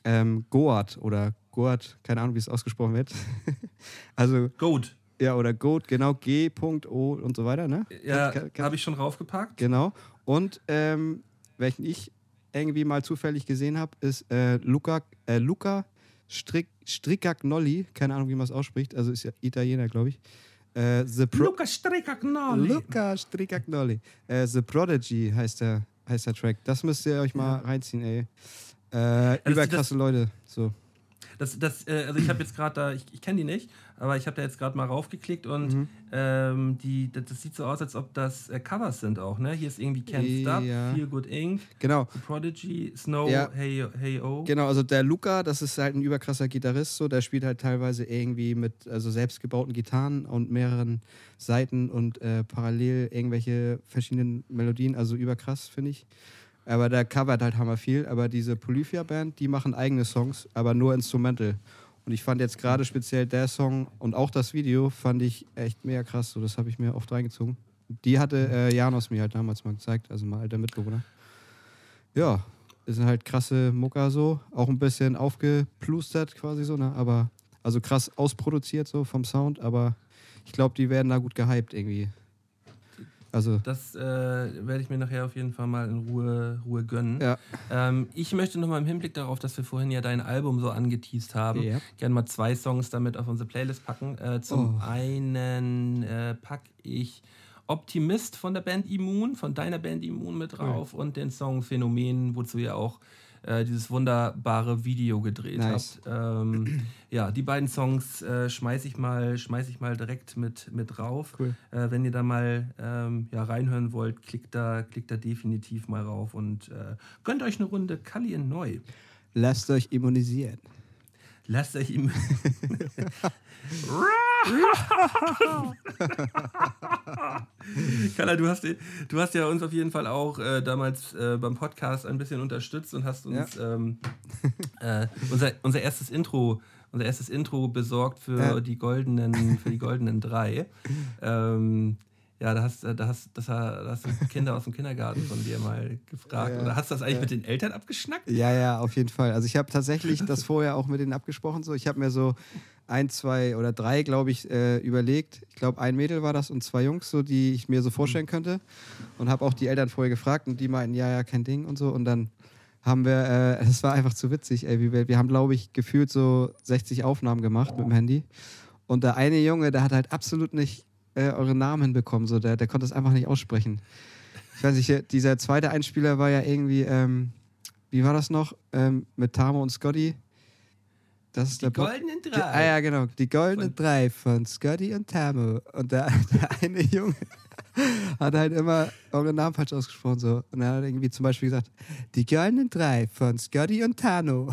ähm, Goat oder Goat, keine Ahnung, wie es ausgesprochen wird. [LAUGHS] also, Goat. Ja, oder Goat, genau, G.O. und so weiter, ne? Ja, habe ich schon raufgepackt. Genau. Und ähm, welchen ich irgendwie mal zufällig gesehen habe, ist äh, Luca, äh, Luca Strick, Striccagnolli. Keine Ahnung, wie man es ausspricht. Also ist ja Italiener, glaube ich. Äh, The Pro Lukas Strikagnoli. Luca Striccagnolli. Äh, The Prodigy heißt der, heißt der Track. Das müsst ihr euch mal reinziehen, ey. Äh, überkrasse Leute. So. Das, das, äh, also ich habe jetzt gerade da, ich, ich kenne die nicht, aber ich habe da jetzt gerade mal raufgeklickt und ähm, die, das, das sieht so aus, als ob das äh, Covers sind auch, ne? Hier ist irgendwie Can't Stop, Ja. Feel Good Inc., Genau. The Prodigy, Snow, Ja. Hey, hey Oh. Genau, also der Luca, das ist halt ein überkrasser Gitarrist, so, der spielt halt teilweise irgendwie mit also selbstgebauten Gitarren und mehreren Seiten und äh, parallel irgendwelche verschiedenen Melodien, also überkrass, finde ich. Aber der covert halt hammer viel, aber diese Polyphia-Band, die machen eigene Songs, aber nur Instrumental. Und ich fand jetzt gerade speziell der Song und auch das Video fand ich echt mega krass, so das habe ich mir oft reingezogen. Die hatte äh, Janos mir halt damals mal gezeigt, also mein alter Mitbewohner. Ja, ist halt krasse Mucker so, auch ein bisschen aufgeplustert quasi so, ne? Aber also krass ausproduziert so vom Sound, aber ich glaube, die werden da gut gehypt irgendwie. Also Das äh, werde ich mir nachher auf jeden Fall mal in Ruhe, Ruhe gönnen. ja, Ähm, ich möchte nochmal im Hinblick darauf, dass wir vorhin ja dein Album so angeteased haben, Ja. gerne mal zwei Songs damit auf unsere Playlist packen. Äh, zum Oh. einen äh, packe ich Optimist von der Band Immun, von deiner Band Immun mit drauf und den Song Phänomen, wozu ihr auch äh, dieses wunderbare Video gedreht Nice. habt. Ähm, ja, die beiden Songs äh, schmeiße ich mal, schmeiß ich mal direkt mit, mit drauf. Cool. Äh, wenn ihr da mal ähm, ja, reinhören wollt, klickt da, klickt da definitiv mal rauf und äh, gönnt euch eine Runde Kali in Neu. lasst euch immunisieren. Lasst euch ihm. Kalla, du hast, du hast ja uns auf jeden Fall auch äh, damals äh, beim Podcast ein bisschen unterstützt und hast uns ähm, äh, unser, unser erstes Intro, unser erstes Intro besorgt für Ja. die goldenen, für die goldenen drei. Ähm, ja, da hast, da, hast, das, da hast du Kinder aus dem Kindergarten von dir mal gefragt. Ja, Oder hast du das eigentlich ja. mit den Eltern abgeschnackt? Ja, ja, auf jeden Fall. Also ich habe tatsächlich [LAUGHS] das vorher auch mit denen abgesprochen. So, ich habe mir so ein, zwei oder drei, glaube ich, äh, überlegt. Ich glaube, ein Mädel war das und zwei Jungs, so die ich mir so vorstellen könnte. Und habe auch die Eltern vorher gefragt und die meinten, ja, ja, kein Ding und so. Und dann haben wir, [LAUGHS] es war einfach zu witzig, ey, wie wir, wir haben, glaube ich, gefühlt so 60 Aufnahmen gemacht mit dem Handy. Und der eine Junge, der hat halt absolut nicht äh, eure Namen hinbekommen, so der, der konnte es einfach nicht aussprechen. Ich weiß nicht, dieser zweite Einspieler war ja irgendwie, ähm, wie war das noch? Ähm, mit Tamo und Scotty. Das ist Die der goldenen Die, drei. ah ja, genau. Die goldenen Von- drei von Scotty und Tamo. Und der, [LAUGHS] der eine Junge [LAUGHS] hat halt immer eure Namen falsch ausgesprochen. So. Und er hat irgendwie zum Beispiel gesagt, die goldenen drei von Scotty und Tano.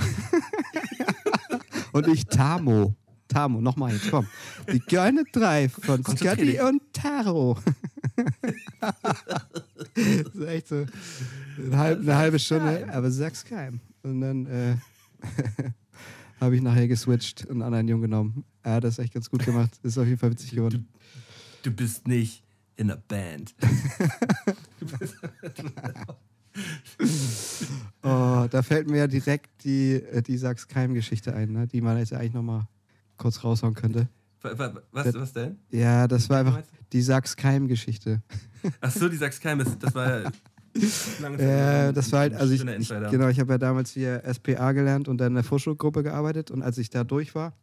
[LAUGHS] und ich Tamo. Tamo, nochmal jetzt, komm. Die goldene Drei von Scotty und Taro. [LAUGHS] das ist echt so eine halbe, eine halbe Stunde, aber sag's keinem. Und dann äh, [LAUGHS] habe ich nachher geswitcht und einen anderen Jungen genommen. Er hat das echt ganz gut gemacht. Ist auf jeden Fall witzig geworden. Du, du bist nicht in a Band. [LAUGHS] oh, da fällt mir ja direkt die, äh, die Sachs Keim-Geschichte ein, ne? die man jetzt eigentlich nochmal kurz raushauen könnte. Was, was denn? Ja, das war einfach die Sachs Keim-Geschichte. Ach so, die Sachs Keim, das war [LAUGHS] ja. Ja, das war halt, also ich, ich genau, ich habe ja damals hier SPA gelernt und dann in der Vorschulgruppe gearbeitet und als ich da durch war,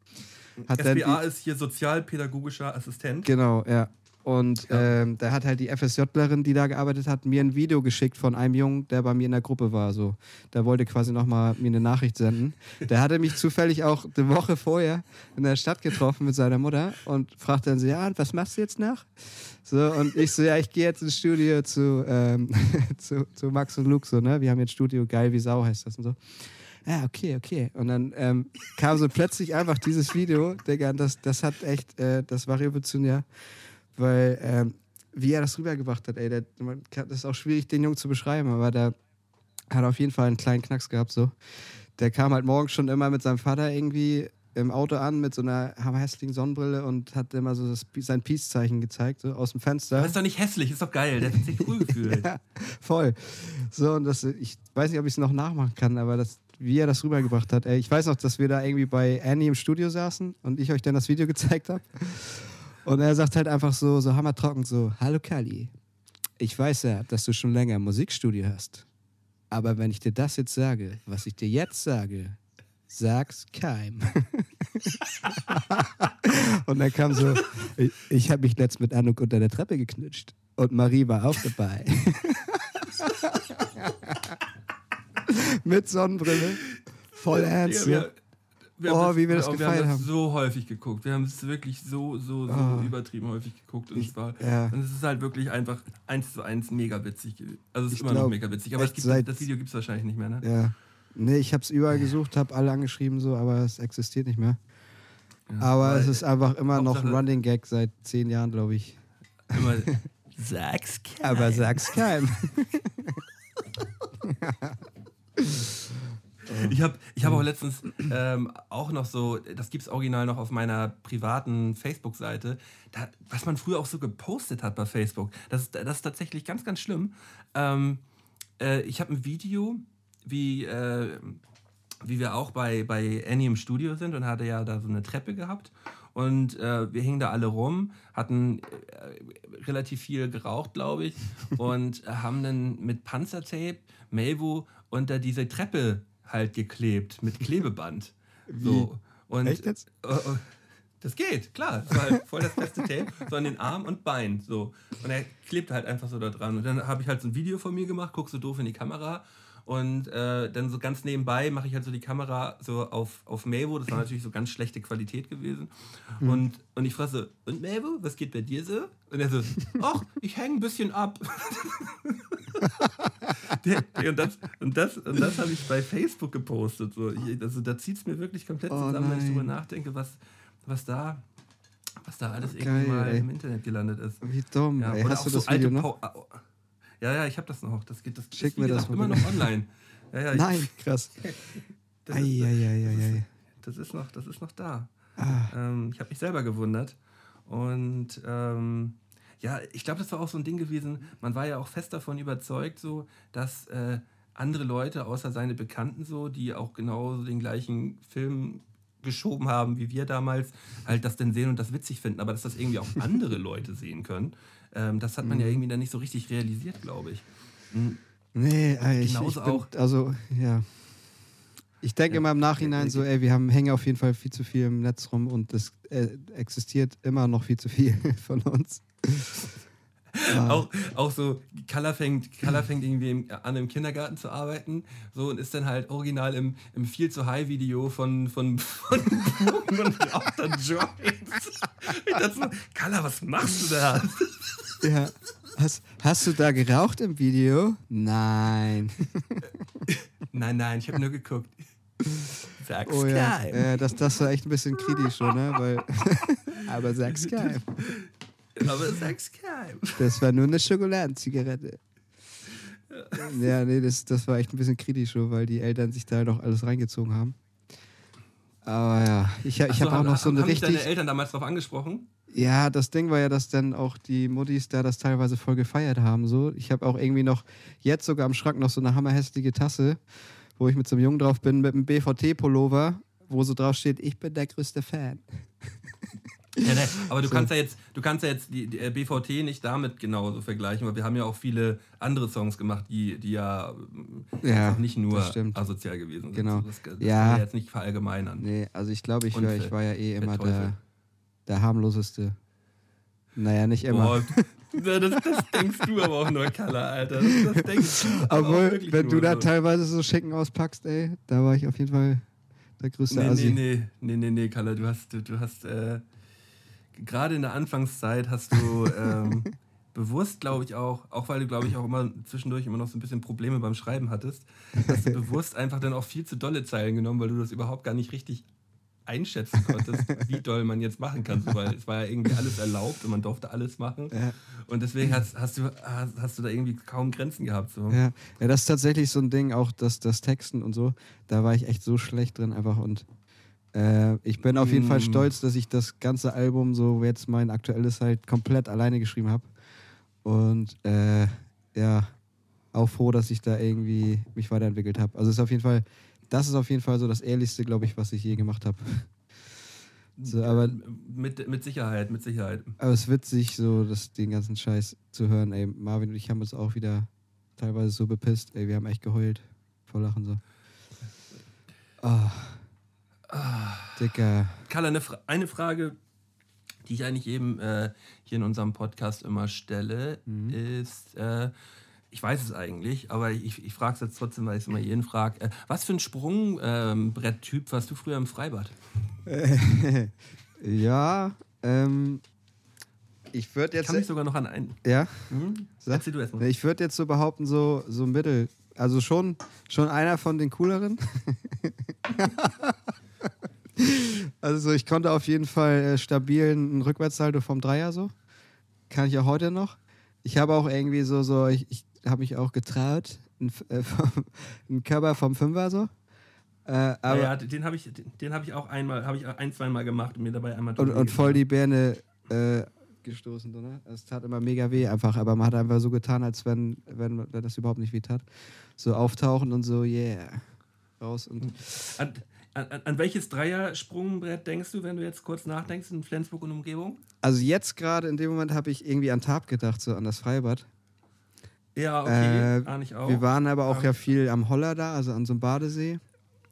hat SPA dann die, ist hier sozialpädagogischer Assistent. Genau, ja. Und ja. ähm, da hat halt die FSJlerin, die da gearbeitet hat, mir ein Video geschickt von einem Jungen, der bei mir in der Gruppe war. So. Der wollte quasi nochmal mir eine Nachricht senden. Der hatte mich zufällig auch eine Woche vorher in der Stadt getroffen mit seiner Mutter und fragte dann so, ja, und was machst du jetzt nach? So, und ich so, ja, ich gehe jetzt ins Studio zu, ähm, [LAUGHS] zu, zu Max und Luke, so, ne? Wir haben jetzt Studio, geil wie Sau heißt das und so ja, okay, okay. Und dann ähm, kam so plötzlich einfach dieses Video, Digga, das, das hat echt, äh, das war revolutionär weil ähm, wie er das rübergebracht hat, ey, der, man das ist auch schwierig, den Jungen zu beschreiben, aber der hat auf jeden Fall einen kleinen Knacks gehabt, so. Der kam halt morgens schon immer mit seinem Vater irgendwie im Auto an mit so einer hässlichen Sonnenbrille und hat immer so das, sein Peace-Zeichen gezeigt, so aus dem Fenster. Das ist doch nicht hässlich, ist doch geil, der hat sich cool gefühlt. [LAUGHS] ja, voll. So, und das, ich weiß nicht, ob ich es noch nachmachen kann, aber das, wie er das rübergebracht hat. Ey, ich weiß noch, dass wir da irgendwie bei Annie im Studio saßen und ich euch dann das Video gezeigt habe. Und er sagt halt einfach so, so hammertrocken so, hallo Kali, ich weiß ja, dass du schon länger ein Musikstudio hast. Aber wenn ich dir das jetzt sage, was ich dir jetzt sage, sag's keim. [LAUGHS] und dann kam so, ich, ich habe mich letzt mit Anuk unter der Treppe geknutscht. Und Marie war auch dabei. [LAUGHS] mit Sonnenbrille. Voll ernst. Ja, wir oh, wie wir das gefeiert haben. Wir haben das so häufig geguckt. Wir haben es wirklich so, so, so oh. übertrieben häufig geguckt. Und, ich, es war, ja. und es ist halt wirklich einfach eins zu eins mega witzig. Also es ist ich immer glaub, noch mega witzig. Aber gibt, das Video gibt es wahrscheinlich nicht mehr, ne? Ja. Nee, ich habe es überall gesucht, habe alle angeschrieben, so, aber es existiert nicht mehr. Ja, aber es ist einfach immer noch ein Running Gag seit zehn Jahren, glaube ich. Immer, [LAUGHS] sag's keinem. Aber sag's keinem. [LAUGHS] [LAUGHS] Ich habe ich hab auch letztens ähm, auch noch so, das gibt es original noch auf meiner privaten Facebook-Seite, was man früher auch so gepostet hat bei Facebook. Das ist, das ist tatsächlich ganz, ganz schlimm. Ähm, äh, ich habe ein Video, wie, äh, wie wir auch bei, bei Annie im Studio sind und hatte ja da so eine Treppe gehabt. Und äh, wir hingen da alle rum, hatten äh, relativ viel geraucht, glaube ich, [LAUGHS] und haben dann mit Panzertape Melvo unter diese Treppe halt geklebt mit Klebeband. Wie? So. Und, Echt jetzt? Uh, uh, das geht, klar. Das war halt voll das beste Tape, so an den Arm und Bein. So. Und er klebt halt einfach so da dran. Und dann habe ich halt so ein Video von mir gemacht, guckst so doof in die Kamera und äh, dann so ganz nebenbei mache ich halt so die Kamera so auf, auf Mavo. Das war natürlich so ganz schlechte Qualität gewesen. Mhm. Und, und ich frage so, und Mavo, was geht bei dir so? Und er so, ach, ich hänge ein bisschen ab. [LAUGHS] und das, und das, und das habe ich bei Facebook gepostet. So. Ich, also da zieht es mir wirklich komplett oh, zusammen, wenn ich drüber nachdenke, was, was da was da alles Geil, irgendwie mal ey. im Internet gelandet ist. Wie dumm. Ja, ey, hast du das so Video noch? Ja, ja, ich habe das noch. Das geht das Schick mir das immer noch online. Ja, ja, Nein, [LAUGHS] krass. das, ist, ei, ei, das, ist noch, das ist noch da. Ah. Ähm, ich habe mich selber gewundert. Und ähm, ja, ich glaube, das war auch so ein Ding gewesen. Man war ja auch fest davon überzeugt, so, dass äh, andere Leute außer seine Bekannten so, die auch genauso den gleichen Film geschoben haben wie wir damals, halt das denn sehen und das witzig finden, aber dass das irgendwie auch [LAUGHS] andere Leute sehen können. Ähm, das hat man mhm. ja irgendwie dann nicht so richtig realisiert, glaube ich. Mhm. Nee, ey, ich, ich bin, auch. Also, ja. Ich denke ja, immer im Nachhinein so, ey, wir haben, hängen auf jeden Fall viel zu viel im Netz rum und es äh, existiert immer noch viel zu viel [LAUGHS] von uns. Auch, auch so, Color fängt, Color fängt irgendwie im, an im Kindergarten zu arbeiten so und ist dann halt original im, im viel zu high Video von, von, von [LAUGHS] Bogen und raucht dann Joints. Ich dachte so, Color, was machst du da? Ja. Hast, hast du da geraucht im Video? Nein. [LAUGHS] nein, nein, ich habe nur geguckt. Sag's Oh ja, geheim. äh, das, das war echt ein bisschen kritisch schon, ne? Weil, [LAUGHS] aber sag's geheim. Aber sag's geheim. Das war nur eine Schokoladenzigarette. Ja, nee, das, das war echt ein bisschen kritisch, so, weil die Eltern sich da doch alles reingezogen haben. Aber ja, ich, ich so, habe auch haben- noch so eine haben dich richtig. deine Eltern damals drauf angesprochen? Ja, das Ding war ja, dass dann auch die Muttis da das teilweise voll gefeiert haben. So. Ich habe auch irgendwie noch, jetzt sogar am Schrank noch so eine hammerhässliche Tasse, wo ich mit so einem Jungen drauf bin, mit einem BVT-Pullover, wo so drauf steht, ich bin der größte Fan. Ja, ne, aber du kannst ja jetzt, du kannst ja jetzt die, die äh, BVT nicht damit genauso vergleichen, weil wir haben ja auch viele andere Songs gemacht, die, die ja, äh, Ja, nicht nur asozial gewesen sind. Genau. Das, das Ja. kann man jetzt nicht verallgemeinern. Nee, also ich glaube, ich, ich war ja eh immer der, der harmloseste. Naja, nicht immer. Das, das denkst du aber auch nur, Kalle, Alter. Das, das denkst du Obwohl, wenn du da so. teilweise so Schicken auspackst, ey, da war ich auf jeden Fall der größte Nee, Assi. nee, nee, nee, nee, nee, Kalle, du hast, du, du hast, äh, gerade in der Anfangszeit hast du ähm, [LAUGHS] bewusst, glaube ich auch, auch weil du, glaube ich, auch immer zwischendurch immer noch so ein bisschen Probleme beim Schreiben hattest, hast du [LAUGHS] bewusst einfach dann auch viel zu dolle Zeilen genommen, weil du das überhaupt gar nicht richtig einschätzen konntest, wie doll man jetzt machen kann, so, weil es war ja irgendwie alles erlaubt und man durfte alles machen Ja. und deswegen hast, hast, du, hast, hast du da irgendwie kaum Grenzen gehabt. So. Ja. ja, das ist tatsächlich so ein Ding, auch das, das Texten und so. Da war ich echt so schlecht drin einfach und äh, ich bin auf jeden Fall Mm. stolz, dass ich das ganze Album, so jetzt mein aktuelles halt, komplett alleine geschrieben habe. Und äh, ja, auch froh, dass ich da irgendwie mich weiterentwickelt habe. Also ist auf jeden Fall, das ist auf jeden Fall so das Ehrlichste, glaube ich, was ich je gemacht habe. [LAUGHS] So, aber, Mit, mit Sicherheit, mit Sicherheit. aber es ist witzig, so das, den ganzen Scheiß zu hören. Ey, Marvin und ich haben uns auch wieder teilweise so bepisst. Ey, wir haben echt geheult. Vor Lachen so. Ah. Dicker. Karl, eine, Fra eine Frage, die ich eigentlich eben äh, hier in unserem Podcast immer stelle, Mhm. ist, äh, ich weiß es eigentlich, aber ich, ich frage es jetzt trotzdem, weil ich es immer jeden frage. Äh, was für ein Sprungbretttyp warst du früher im Freibad? [LAUGHS] ja, ähm, ich würde Ich jetzt. kann mich sogar noch an einen. ja, Hm? Sag. Du erstmal. ich würde jetzt so behaupten, so, so mittel. Also schon, schon einer von den cooleren. [LAUGHS] [LAUGHS] also so, ich konnte auf jeden Fall äh, stabil einen Rückwärtssalto vom Dreier so. Kann ich auch heute noch. Ich habe auch irgendwie so, so ich, ich habe mich auch getraut, einen, äh, [LAUGHS] vom- einen Körper vom Fünfer so. Äh, aber, ja, ja, den habe ich, den, den habe ich auch einmal, habe ich ein, zweimal gemacht und mir dabei einmal und, und voll die. Birne äh, gestoßen. So, ne? Es tat immer mega weh einfach, aber man hat einfach so getan, als wenn, wenn das überhaupt nicht weh tat. So auftauchen und so, yeah. Raus und. An, an, welches Dreier-Sprungbrett denkst du, wenn du jetzt kurz nachdenkst in Flensburg und Umgebung? Also jetzt gerade in dem Moment habe ich irgendwie an Tab gedacht, so an das Freibad. Ja, okay, Äh, ahne ich auch. Wir waren aber auch Ähm, ja viel am Holler da, also an so einem Badesee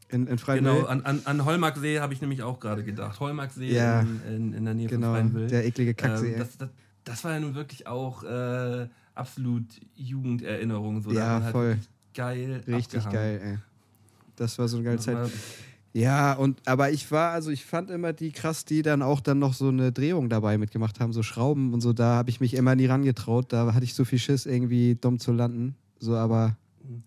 in, in Freiburg. Genau, an, an, an Holmarksee habe ich nämlich auch gerade gedacht. Holmarksee Ja. in, in, in der Nähe genau, von Freienwil. der eklige Kacksee. ähm, das, das, das war ja nun wirklich auch äh, absolut Jugenderinnerung. So. Ja, halt voll. wirklich Geil. Richtig abgehangen. geil, ey. Das war so eine geile Zeit. Ja, und aber ich war, also ich fand immer die krass, die dann auch dann noch so eine Drehung dabei mitgemacht haben, so Schrauben und so, da habe ich mich immer nie rangetraut. Da hatte ich so viel Schiss, irgendwie dumm zu landen. So, aber Mhm.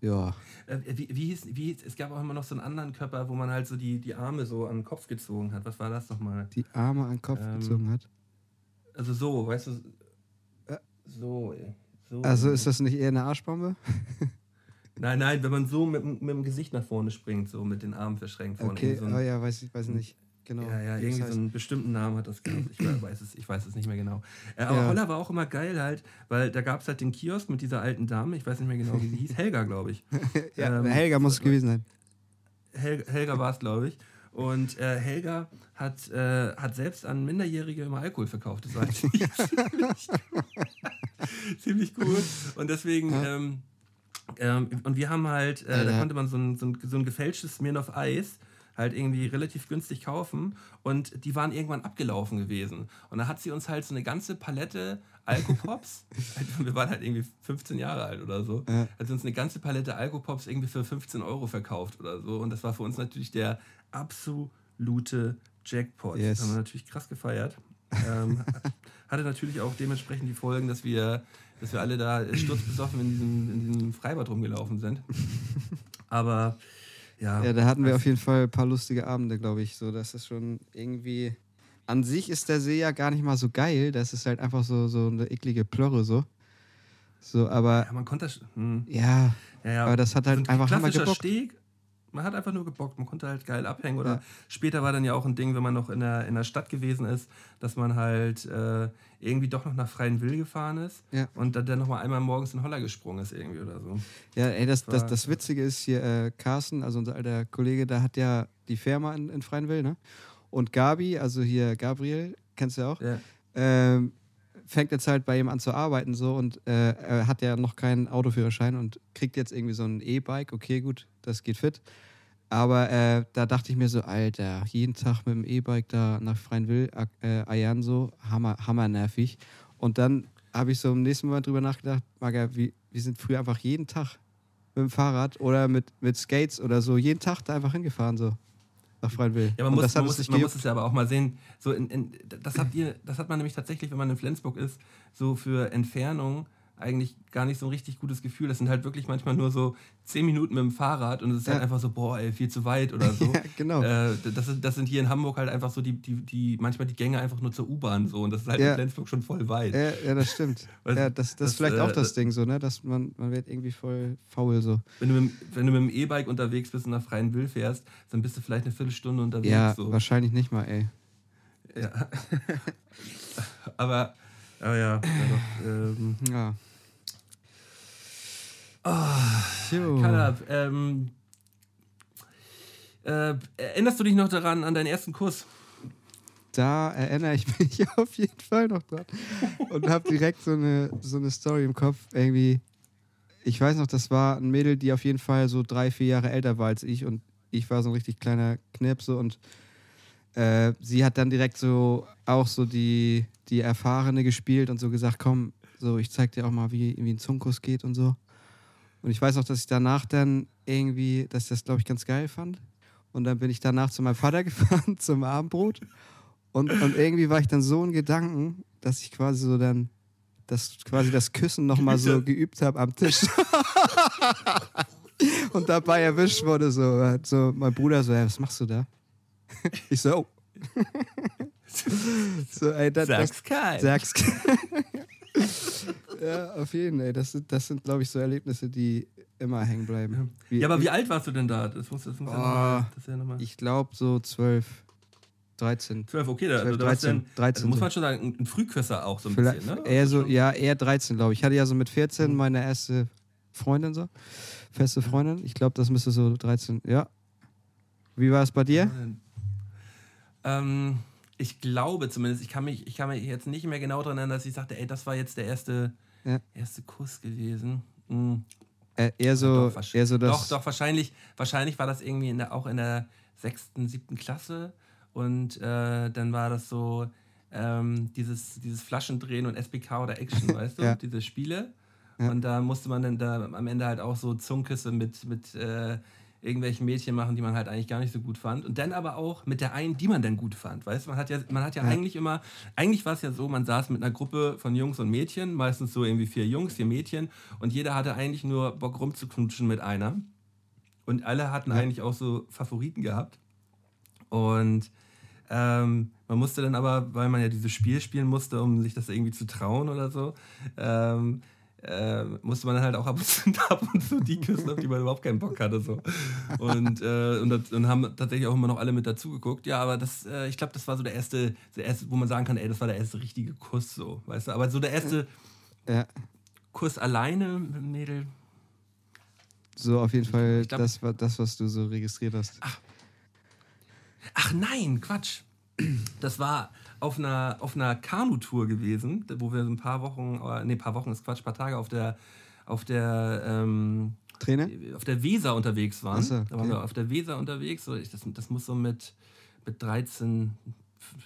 ja. Äh, wie, wie, hieß, wie hieß, es gab auch immer noch so einen anderen Körper, wo man halt so die, die Arme so an den Kopf gezogen hat. Was war das nochmal? Die Arme an den Kopf Ähm, gezogen hat. Also so, weißt du? Äh. So, ey. So. Also ist das nicht eher eine Arschbombe? [LAUGHS] Nein, nein, wenn man so mit, dem- mit dem Gesicht nach vorne springt, so mit den Armen verschränkt vorne. Okay, so ein- oh ja, weiß ich weiß nicht. Genau. Ja, ja, irgendwie heißt. so einen bestimmten Namen hat das gehabt. Ich weiß es, ich weiß es nicht mehr genau. Äh, aber Ja. Holler war auch immer geil halt, weil da gab es halt den Kiosk mit dieser alten Dame, ich weiß nicht mehr genau, wie sie hieß, [LAUGHS] Helga, glaube ich. [LAUGHS] ja, ähm, Helga muss es gewesen sein. Hel Helga war es, glaube ich. Und äh, Helga hat, äh, hat selbst an Minderjährige immer Alkohol verkauft. Das war [LAUGHS] ziemlich, ziemlich cool. Und deswegen, ähm, ähm, und wir haben halt, äh, da Alter. konnte man so ein, so ein, so ein gefälschtes Smirnoff Eis halt irgendwie relativ günstig kaufen und die waren irgendwann abgelaufen gewesen. Und da hat sie uns halt so eine ganze Palette Alkopops, [LAUGHS] halt, wir waren halt irgendwie 15 Jahre alt oder so, Ja. hat sie uns eine ganze Palette Alkopops irgendwie für 15 Euro verkauft oder so. Und das war für uns natürlich der absolute Jackpot. Yes. Das haben wir natürlich krass gefeiert. ähm, [LAUGHS] hatte natürlich auch dementsprechend die Folgen, dass wir, dass wir alle da sturzbesoffen in diesem, in diesem Freibad rumgelaufen sind. [LAUGHS] Aber Ja, Ja, da hatten wir auf jeden Fall ein paar lustige Abende, glaube ich. So, das ist schon irgendwie. An sich ist der See ja gar nicht mal so geil. Das ist halt einfach so, so eine eklige Plörre so. So, aber Ja, man konnte das. Hm. ja, Ja, ja. aber das hat halt So ein einfach hammer klassischer gebockt. Steg. Man hat einfach nur gebockt, man konnte halt geil abhängen. Oder Ja. später war dann ja auch ein Ding, wenn man noch in der, in der Stadt gewesen ist, dass man halt äh, irgendwie doch noch nach Freien Will gefahren ist Ja. und dann, dann nochmal einmal morgens in Holler gesprungen ist irgendwie oder so. Ja, ey, das, das, war- das Witzige ist hier, äh, Carsten, also unser alter Kollege, da hat ja die Firma in, in Freienwil, ne? Und Gabi, also hier Gabriel, kennst du ja auch, Ja. ähm, fängt jetzt halt bei ihm an zu arbeiten so und äh, er hat ja noch keinen Autoführerschein und kriegt jetzt irgendwie so ein E-Bike. Okay, gut, das geht fit. Aber äh, da dachte ich mir so, Alter, jeden Tag mit dem E-Bike da nach Freienwil äh, eiern so, hammer, hammer nervig. Und dann habe ich so im nächsten Moment drüber nachgedacht, Maga, wie, wir sind früher einfach jeden Tag mit dem Fahrrad oder mit, mit Skates oder so, jeden Tag da einfach hingefahren so. Nach Freienwil. Ja, man, muss, man, muss, man muss es ja aber auch mal sehen. So in, in, das, habt ihr, das hat man nämlich tatsächlich, wenn man in Flensburg ist, so für Entfernung eigentlich gar nicht so ein richtig gutes Gefühl. Das sind halt wirklich manchmal nur so zehn Minuten mit dem Fahrrad und es ist halt Ja. einfach so, boah, ey, viel zu weit oder [LAUGHS] so. Ja, genau. Äh, das, sind- das sind hier in Hamburg halt einfach so die, die, die manchmal die Gänge einfach nur zur U-Bahn so und das ist halt Ja. in Flensburg schon voll weit. Ja, ja, das stimmt. [LAUGHS] Weißt ja, das, das, das, ist vielleicht äh, auch das das- Ding so, ne? Dass man, man wird irgendwie voll faul so. Wenn, du mit, dem- wenn du mit dem E-Bike unterwegs bist und nach freien Will fährst, dann bist du vielleicht eine Viertelstunde unterwegs. Ja, so. wahrscheinlich nicht mal, ey. Ja. [LAUGHS] aber, aber ja, ja doch, ähm, Ja. Jo. Kalab, ähm, äh, erinnerst du dich noch daran, an deinen ersten Kuss? Da erinnere ich mich [LAUGHS] auf jeden Fall noch dran. Und habe direkt so eine, so eine Story im Kopf. Irgendwie, ich weiß noch, das war ein Mädel, die auf jeden Fall so drei, vier Jahre älter war als ich. Und ich war so ein richtig kleiner Knirpse. Und äh, sie hat dann direkt so auch so die, die Erfahrene gespielt und so gesagt: Komm, so, ich zeig dir auch mal, wie, wie ein Zungenkuss geht und so. Und ich weiß noch, dass ich danach dann irgendwie, dass ich das, glaube ich, ganz geil fand. Und dann bin ich danach zu meinem Vater [LAUGHS] gefahren zum Abendbrot. Und, und irgendwie war ich dann so in Gedanken, dass ich quasi so dann das, quasi das Küssen nochmal so geübt habe am Tisch. [LAUGHS] und dabei erwischt wurde so, so mein Bruder so, hey, was machst du da? [LAUGHS] Ich so, oh. so, ey, das, das, kein. Sag's. [LAUGHS] ja, auf jeden Fall. Das sind, das sind glaube ich, so Erlebnisse, die immer hängen bleiben. Wie- Ja, aber wie alt warst du denn da? Das muss, das muss ja Oh. ja noch mal. Ich glaube so 12, 13. 12, okay, da, 12, also, da warst du 13, dann, 13 also muss man schon sagen, ein- Frühküsser auch so ein Vielleicht, bisschen, ne? eher Also so, ja, eher 13, glaube ich. Ich hatte ja so mit 14 Mhm. meine erste Freundin so. Feste Freundin. Ich glaube, das müsste so 13, ja. Wie war es bei dir? Ähm, ich glaube zumindest, ich kann, mich, ich kann mich jetzt nicht mehr genau daran erinnern, dass ich sagte, ey, das war jetzt der erste, Ja. erste Kuss gewesen. Hm. Äh, eher so, doch, eher so das. doch, doch, wahrscheinlich, wahrscheinlich war das irgendwie in der, auch in der sechsten, siebten Klasse. Und äh, dann war das so ähm, dieses, dieses Flaschendrehen und SBK oder Action, [LAUGHS] weißt du? Ja. Diese Spiele. Ja. Und da musste man dann da am Ende halt auch so Zungenküsse mit, mit äh, irgendwelchen Mädchen machen, die man halt eigentlich gar nicht so gut fand. Und dann aber auch mit der einen, die man dann gut fand. Weißt du, man hat ja, man hat ja, Ja. eigentlich immer, eigentlich war es ja so, man saß mit einer Gruppe von Jungs und Mädchen, meistens so irgendwie vier Jungs, vier Mädchen, und jeder hatte eigentlich nur Bock rumzuknutschen mit einer. Und alle hatten Ja. eigentlich auch so Favoriten gehabt. Und ähm, man musste dann aber, weil man ja dieses Spiel spielen musste, um sich das irgendwie zu trauen oder so, ähm, äh, musste man dann halt auch ab und, zu, [LAUGHS] ab und zu die küssen, auf die man überhaupt keinen Bock hatte. So. Und, äh, und, das, und haben tatsächlich auch immer noch alle mit dazu geguckt. Ja, aber das, äh, ich glaube, das war so der erste, der erste, wo man sagen kann, ey, das war der erste richtige Kuss, so, weißt du? Aber so der erste Ja, Kuss alleine mit dem Mädel, so auf jeden Fall glaub- das, war das, was du so registriert hast. Ach nein, Quatsch. Das war auf einer, auf einer Kanutour gewesen, wo wir ein paar Wochen, äh, nee, paar Wochen ist Quatsch, paar Tage auf der, auf der, ähm, Trainer? auf der Weser unterwegs waren. So, Da waren okay. wir auf der Weser unterwegs. So, ich, das, das muss so mit, mit 13,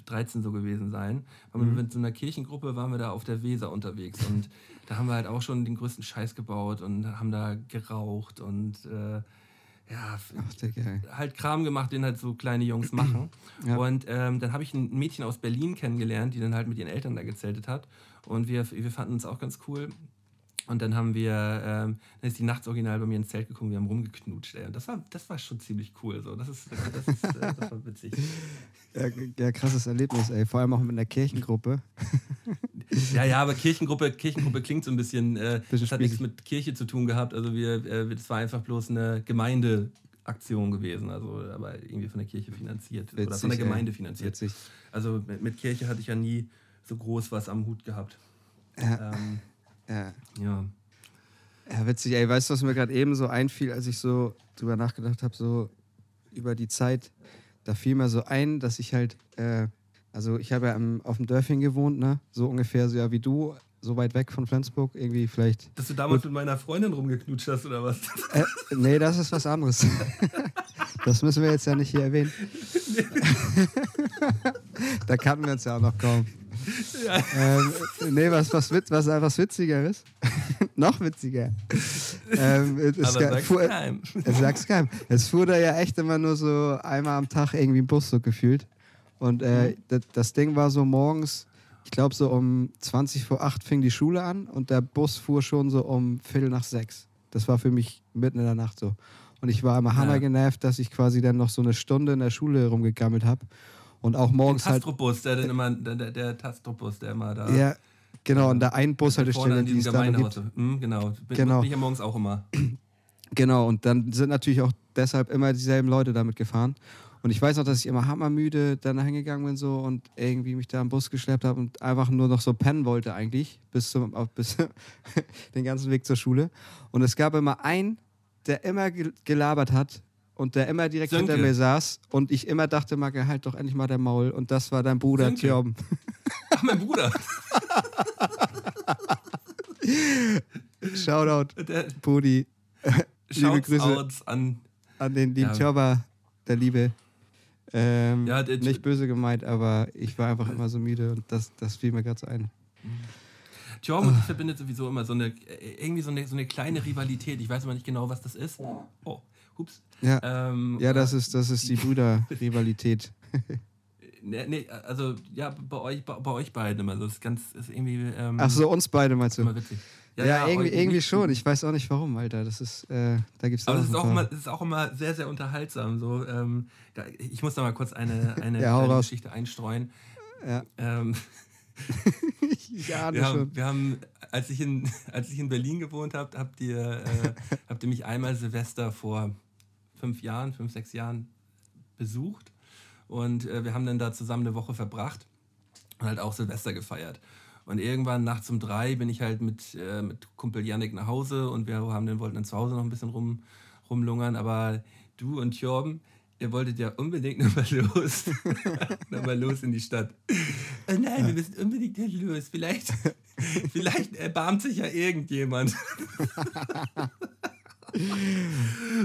13 so gewesen sein. Mhm. wir mit so einer Kirchengruppe waren wir da auf der Weser unterwegs und da haben wir halt auch schon den größten Scheiß gebaut und haben da geraucht und äh, ja, Ach, halt Kram gemacht, den halt so kleine Jungs [CLEARS THROAT] machen. Ja. Und ähm, dann habe ich ein Mädchen aus Berlin kennengelernt, die dann halt mit ihren Eltern da gezeltet hat. Und wir, wir fanden uns auch ganz cool. Und dann haben wir, ähm, dann ist die nachts original bei mir ins Zelt gekommen, wir haben rumgeknutscht. Ey. Und das war, das war schon ziemlich cool. So. Das, ist, das, ist, äh, das war witzig. [LAUGHS] Ja, ja, krasses Erlebnis, ey. Vor allem auch mit einer Kirchengruppe. [LAUGHS] Ja, ja, aber Kirchengruppe, Kirchengruppe klingt so ein bisschen, äh, Bisschen das hat nichts mit Kirche zu tun gehabt. Also wir, äh, das war einfach bloß eine Gemeindeaktion gewesen, also aber irgendwie von der Kirche finanziert oder von der Witzig, ey. Gemeinde finanziert. Witzig. Also mit, mit Kirche hatte ich ja nie so groß was am Hut gehabt. Ja, Ähm, ja. ja. ja, witzig, ey. Weißt du, was mir gerade eben so einfiel, als ich so drüber nachgedacht habe, so über die Zeit? Da fiel mir so ein, dass ich halt, äh, also ich habe ja am, auf dem Dörfchen gewohnt, ne? So ungefähr so ja wie du, so weit weg von Flensburg, irgendwie vielleicht. Dass du damals mit meiner Freundin rumgeknutscht hast oder was? Äh, nee, das ist was anderes. [LAUGHS] Das müssen wir jetzt ja nicht hier erwähnen. [LAUGHS] da kannten wir uns ja auch noch kaum. Ähm, nee, was, was, wit- was, was witziger ist. [LAUGHS] noch witziger. Ähm, es, Aber sag's fuhr, keinem. es [LAUGHS] sag's keinem. Es fuhr da ja echt immer nur so einmal am Tag irgendwie ein Bus so gefühlt. Und äh, das, das Ding war so morgens, ich glaube so um 20 vor 8 fing die Schule an und der Bus fuhr schon so um Viertel nach sechs. Das war für mich mitten in der Nacht so. Und ich war immer hammer genervt, dass ich quasi dann noch so eine Stunde in der Schule rumgegammelt habe. Und auch Der morgens halt. Tastrobus, der dann immer, der, der, der Tastrobus, der immer da Ja, genau. Und der einen vorne Bushaltestelle, an die es da gibt. Mhm, genau. Bin, Genau. bin ich ja morgens auch immer. [CLEARS THROAT] Genau, und dann sind natürlich auch deshalb immer dieselben Leute damit gefahren. Und ich weiß noch, dass ich immer hammermüde dann hingegangen bin so und irgendwie mich da am Bus geschleppt habe und einfach nur noch so pennen wollte eigentlich, bis, zum, [LAUGHS] bis den ganzen Weg zur Schule. Und es gab immer einen, der immer ge- gelabert hat und der immer direkt Sönke. hinter mir saß und ich immer dachte, Marke, halt doch endlich mal der Maul. Und das war dein Bruder. Tjorben. [LAUGHS] Ach, mein Bruder. Shoutout, Brudi. [LAUGHS] Liebe Grüße an. an den lieben Ja. Tjorber, der Liebe. Ähm, Ja, der- nicht böse gemeint, aber ich war einfach immer so müde und das, das fiel mir gerade so ein. Tjorm und ich verbindet sowieso immer so eine, äh, irgendwie so eine, so eine kleine Rivalität. Ich weiß aber nicht genau, was das ist. Oh, hups. Ja, Ähm, ja das, ist, das ist die [LAUGHS] Brüderrivalität. Nee, nee, also ja, bei euch, bei, bei euch beiden immer. So, das ist ganz, ist irgendwie. Ähm, Ach so, uns beide meinst du? Immer witzig. Ja, irgendwie, euch irgendwie nicht. schon. Ich weiß auch nicht warum, Alter. Das ist, äh, da gibt's Aber es ist auch, immer, ist auch immer sehr, sehr unterhaltsam. So, ähm, ich muss da mal kurz eine, eine Ja, raus. Geschichte einstreuen. Ja. Ähm, [LAUGHS] ahne wir, haben, wir haben, als ich in, [LAUGHS] als ich in Berlin gewohnt habe, habt ihr, äh, habt ihr mich einmal Silvester vor fünf Jahren, fünf, sechs Jahren besucht. Und äh, wir haben dann da zusammen eine Woche verbracht und halt auch Silvester gefeiert. Und irgendwann nachts um drei bin ich halt mit, äh, mit Kumpel Yannick nach Hause und wir haben dann, wollten dann zu Hause noch ein bisschen rum, rumlungern. Aber du und Jorben, ihr wolltet ja unbedingt [LAUGHS] nochmal los. [LAUGHS] nochmal los in die Stadt. Äh, nein, wir müssen unbedingt hier los. Vielleicht, [LAUGHS] vielleicht erbarmt sich ja irgendjemand.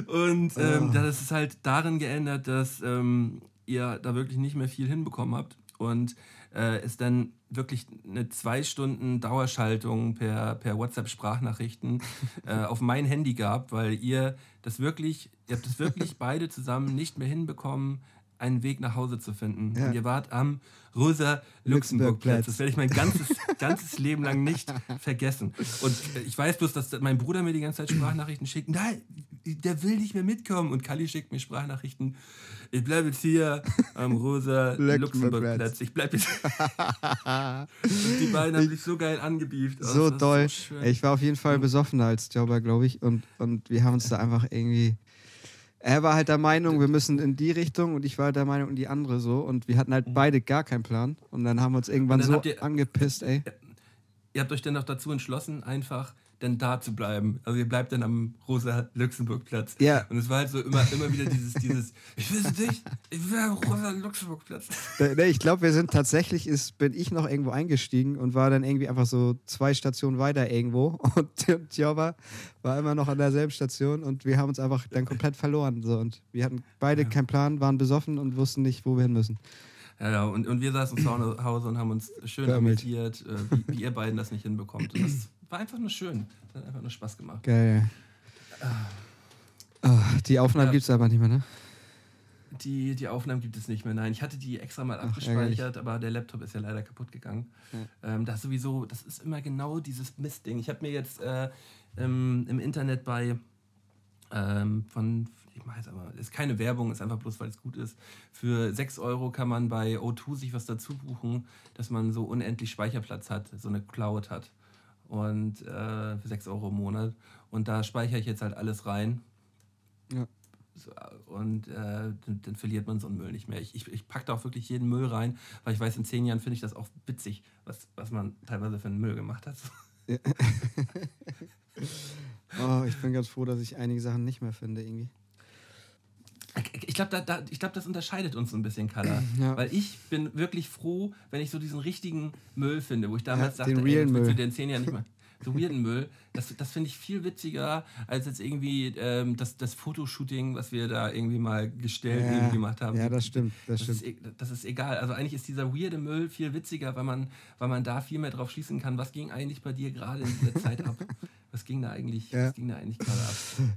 Und ähm, das ist halt darin geändert, dass ähm, ihr da wirklich nicht mehr viel hinbekommen habt und äh, es dann wirklich eine zwei Stunden Dauerschaltung per, per WhatsApp-Sprachnachrichten [LAUGHS] äh, auf mein Handy gab, weil ihr das wirklich, ihr habt das wirklich beide zusammen nicht mehr hinbekommen, einen Weg nach Hause zu finden. Ja. Und ihr wart am Rosa-Luxemburg-Platz. Luxemburg-Platz. Das werde ich mein ganzes, [LAUGHS] ganzes Leben lang nicht vergessen. Und äh, ich weiß bloß, dass mein Bruder mir die ganze Zeit Sprachnachrichten schickt. Nein, der will nicht mehr mitkommen. Und Kali schickt mir Sprachnachrichten. Ich bleibe jetzt hier am Rosa-Luxemburg-Platz. [LAUGHS] Ich bleibe jetzt. Und [LAUGHS] die beiden haben sich so geil angebieft. Oh, so ist doll. schön. ich war auf jeden Fall besoffener als Jobber, glaube ich. Und, und wir haben uns da einfach irgendwie. Er war halt der Meinung, wir müssen in die Richtung und ich war halt der Meinung in die andere so. Und wir hatten halt beide gar keinen Plan. Und dann haben wir uns irgendwann Mhm. So ihr- angepisst, ey. Ihr habt euch dann auch dazu entschlossen, einfach dann da zu bleiben. Also ihr bleibt dann am Rosa-Luxemburg-Platz. Ja. Und es war halt so immer, immer wieder dieses, dieses, ich will es nicht, ich will am Rosa-Luxemburg-Platz. Nee, ich glaube, wir sind tatsächlich, ist, bin ich noch irgendwo eingestiegen und war dann irgendwie einfach so zwei Stationen weiter irgendwo. [LAUGHS] Und Jobber war immer noch an derselben Station und wir haben uns einfach dann komplett verloren. So. Und wir hatten beide keinen Plan, waren besoffen und wussten nicht, wo wir hin müssen. Ja, ja, und, und wir saßen zu Hause und haben uns schön amüsiert, äh, wie, wie ihr beiden das nicht hinbekommt. Und das war einfach nur schön. Das hat einfach nur Spaß gemacht. Geil. Ah, die Aufnahme Ja. gibt es aber nicht mehr, ne? die, die Aufnahmen gibt es nicht mehr. Nein, ich hatte die extra mal abgespeichert, aber der Laptop ist ja leider kaputt gegangen. Ja. Ähm, das sowieso, das ist immer genau dieses Mistding. Ich habe mir jetzt äh, ähm, im Internet bei ähm, von, ich jetzt aber, ist keine Werbung, ist einfach bloß, weil es gut ist. Für 6 Euro kann man bei O2 sich was dazu buchen, dass man so unendlich Speicherplatz hat, so eine Cloud hat. Und äh, für 6 Euro im Monat. Und da speichere ich jetzt halt alles rein. Ja. Und äh, dann, dann, verliert man so einen Müll nicht mehr. Ich, ich, ich packe da auch wirklich jeden Müll rein, weil ich weiß, in zehn Jahren finde ich das auch witzig, was, was man teilweise für einen Müll gemacht hat. [LAUGHS] Ja. [LAUGHS] oh, ich bin ganz froh, dass ich einige Sachen nicht mehr finde, irgendwie. Ich glaube, da, da, glaub, das unterscheidet uns so ein bisschen, Kala. [CLEARS THROAT] Ja. Weil ich bin wirklich froh, wenn ich so diesen richtigen Müll finde, wo ich damals ja, dachte, den ey, du dir in zehn Jahren nicht mehr so weirden Müll. Das, das finde ich viel witziger als jetzt irgendwie ähm, das, das Fotoshooting, was wir da irgendwie mal gestellt ja, gemacht haben. Ja, das stimmt. Das, das, stimmt. Ist, e, das ist egal. Also eigentlich ist dieser weirde Müll viel witziger, weil man, weil man da viel mehr drauf schließen kann. Was ging eigentlich bei dir gerade in dieser Zeit ab? [LAUGHS] Was ging da eigentlich, ja. was ging da eigentlich gerade ab?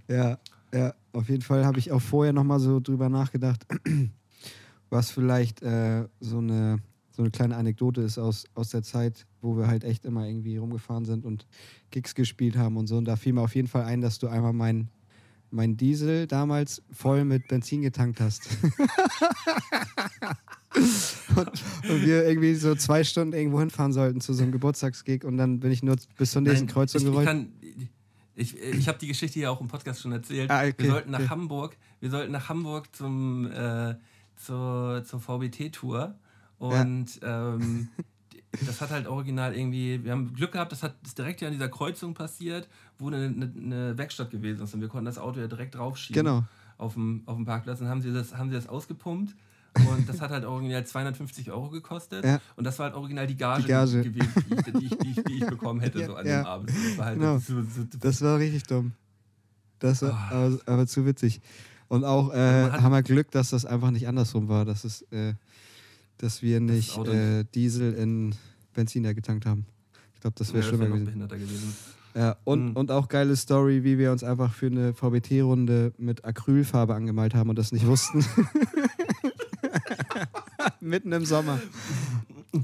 Ja, ja, auf jeden Fall habe ich auch vorher nochmal so drüber nachgedacht, [CLEARS THROAT] was vielleicht äh, so eine so eine kleine Anekdote ist aus, aus der Zeit, wo wir halt echt immer irgendwie rumgefahren sind und Gigs gespielt haben und so. Und da fiel mir auf jeden Fall ein, dass du einmal mein, mein Diesel damals voll mit Benzin getankt hast. [LAUGHS] und, und, wir irgendwie so zwei Stunden irgendwo hinfahren sollten zu so einem Geburtstagsgig und dann bin ich nur bis zur nächsten Nein, Kreuzung gerollt. Ich, ich, habe die Geschichte hier auch im Podcast schon erzählt. Ah, okay, wir sollten nach okay. Hamburg, wir sollten nach Hamburg zum, äh, zur, zur VBT-Tour und ja. ähm, [LAUGHS] das hat halt original irgendwie, wir haben Glück gehabt, das hat das direkt ja an dieser Kreuzung passiert, wo eine, eine, eine Werkstatt gewesen ist und wir konnten das Auto ja direkt draufschieben. Genau. Auf dem, auf dem Parkplatz und haben sie das, haben sie das ausgepumpt. Und das hat halt original 250 Euro gekostet. Ja. Und das war halt original die Gage, die Gage. gewesen, die, die, ich, die, die, ich bekommen hätte [LAUGHS] ja, so an ja. dem Abend. Das war, halt genau. so, so, das war richtig dumm. Das war oh. aber, aber, zu witzig. Und auch äh, haben wir Glück, dass das einfach nicht andersrum war. Dass es, äh, dass wir nicht das äh, Diesel in Benziner getankt haben. Ich glaube, das wäre ja, schlimmer wär gewesen. gewesen. Ja, und, mhm. und auch geile Story, wie wir uns einfach für eine VBT-Runde mit Acrylfarbe angemalt haben und das nicht wussten. [LAUGHS] [LAUGHS] Mitten im Sommer.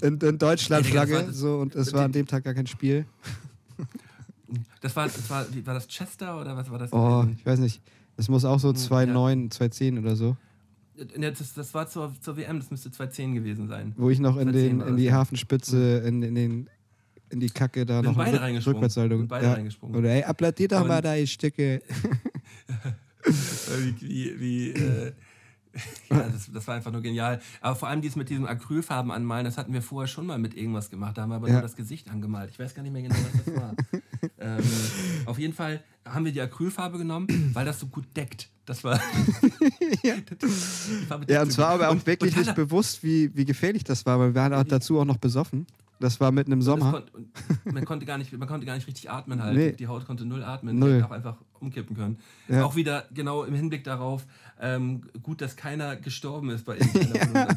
In, in Deutschland Flagge, so, und es war an dem Tag gar kein Spiel. Das war, das war, war das Chester oder was war das? Oh, ich weiß nicht. Es muss auch so 2,9, ja. 2,10 oder so. Das, das war zur, zur WM, das müsste 2010 gewesen sein. Wo ich noch in, den, in die Hafenspitze, in, in, den, in die Kacke da noch beide reingesprungen. Rückwärtshaltung. beide ja. reingesprungen. Oder ey, applaudiert doch mal da, Stücke. [LAUGHS] wie, wie, wie äh, ja, das, das, war einfach nur genial. Aber vor allem dies mit diesem Acrylfarben anmalen, das hatten wir vorher schon mal mit irgendwas gemacht. Da haben wir aber ja. nur das Gesicht angemalt. Ich weiß gar nicht mehr genau, was das war. [LAUGHS] ähm, auf jeden Fall haben wir die Acrylfarbe genommen, weil das so gut deckt. Das war. [LAUGHS] ja. [LAUGHS] ja, und zwar aber auch wirklich nicht bewusst, wie, wie gefährlich das war, weil wir waren auch dazu auch noch besoffen. Das war mitten im Sommer. Kon man, konnte gar nicht, man konnte gar nicht richtig atmen halt. Nee. Die Haut konnte null atmen. Null. Hätte auch einfach umkippen können. Ja. Auch wieder genau im Hinblick darauf, ähm, gut, dass keiner gestorben ist bei irgendeiner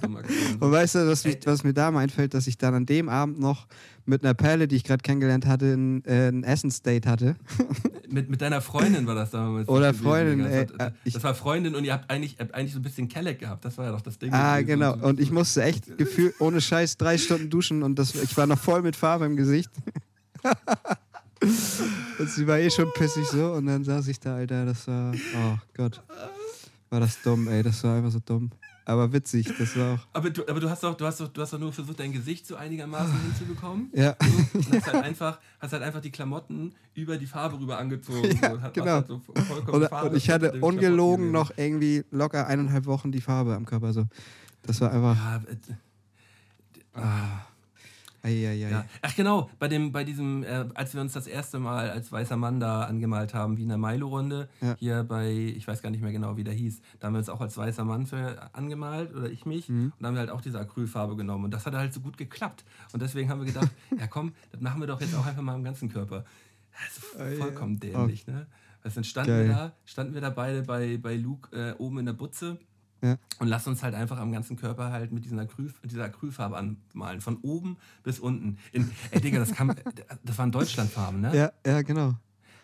Und weißt du, was, mich, was mir da mal einfällt, dass ich dann an dem Abend noch mit einer Perle, die ich gerade kennengelernt hatte, ein, äh, ein Essensdate hatte. [LAUGHS] mit, mit deiner Freundin war das damals. Oder Freundin. Ey, das, das, das war Freundin und ihr habt eigentlich, habt eigentlich so ein bisschen Kelleck gehabt. Das war ja doch das Ding. Ah, genau. Und ich musste echt gefühlt ohne Scheiß drei Stunden duschen und das, ich war noch voll mit Farbe im Gesicht. [LAUGHS] und sie war eh schon pissig so und dann saß ich da, Alter, das war, oh Gott. War das dumm, ey, das war einfach so dumm. Aber witzig, das war auch. Aber du, aber du hast doch, du hast doch, du hast doch nur versucht, dein Gesicht so einigermaßen hinzubekommen. Ja. So, und hast halt einfach, hast halt einfach die Klamotten über die Farbe rüber angezogen. Ja, so, genau. Halt so und, und, ich hatte ungelogen noch irgendwie locker eineinhalb Wochen die Farbe am Körper. So. Das war einfach. Ja, äh. Eieiei. Ja. Ach genau, bei, dem, bei diesem, äh, als wir uns das erste Mal als weißer Mann da angemalt haben, wie in der Milo-Runde, ja. hier bei, ich weiß gar nicht mehr genau, wie der hieß, da haben wir uns auch als weißer Mann für angemalt, oder ich mich, mhm. und da haben wir halt auch diese Acrylfarbe genommen. Und das hat halt so gut geklappt. Und deswegen haben wir gedacht, [LAUGHS] ja komm, das machen wir doch jetzt auch einfach mal im ganzen Körper. Das ist vollkommen dämlich, oh. ne? Also dann standen wir da, standen wir da beide bei, bei Luke äh, oben in der Butze ja. Und lass uns halt einfach am ganzen Körper halt mit dieser, Acryl, dieser Acrylfarbe anmalen. Von oben bis unten. In, ey, Digga, das, kam, das waren Deutschlandfarben, ne? Ja, ja genau.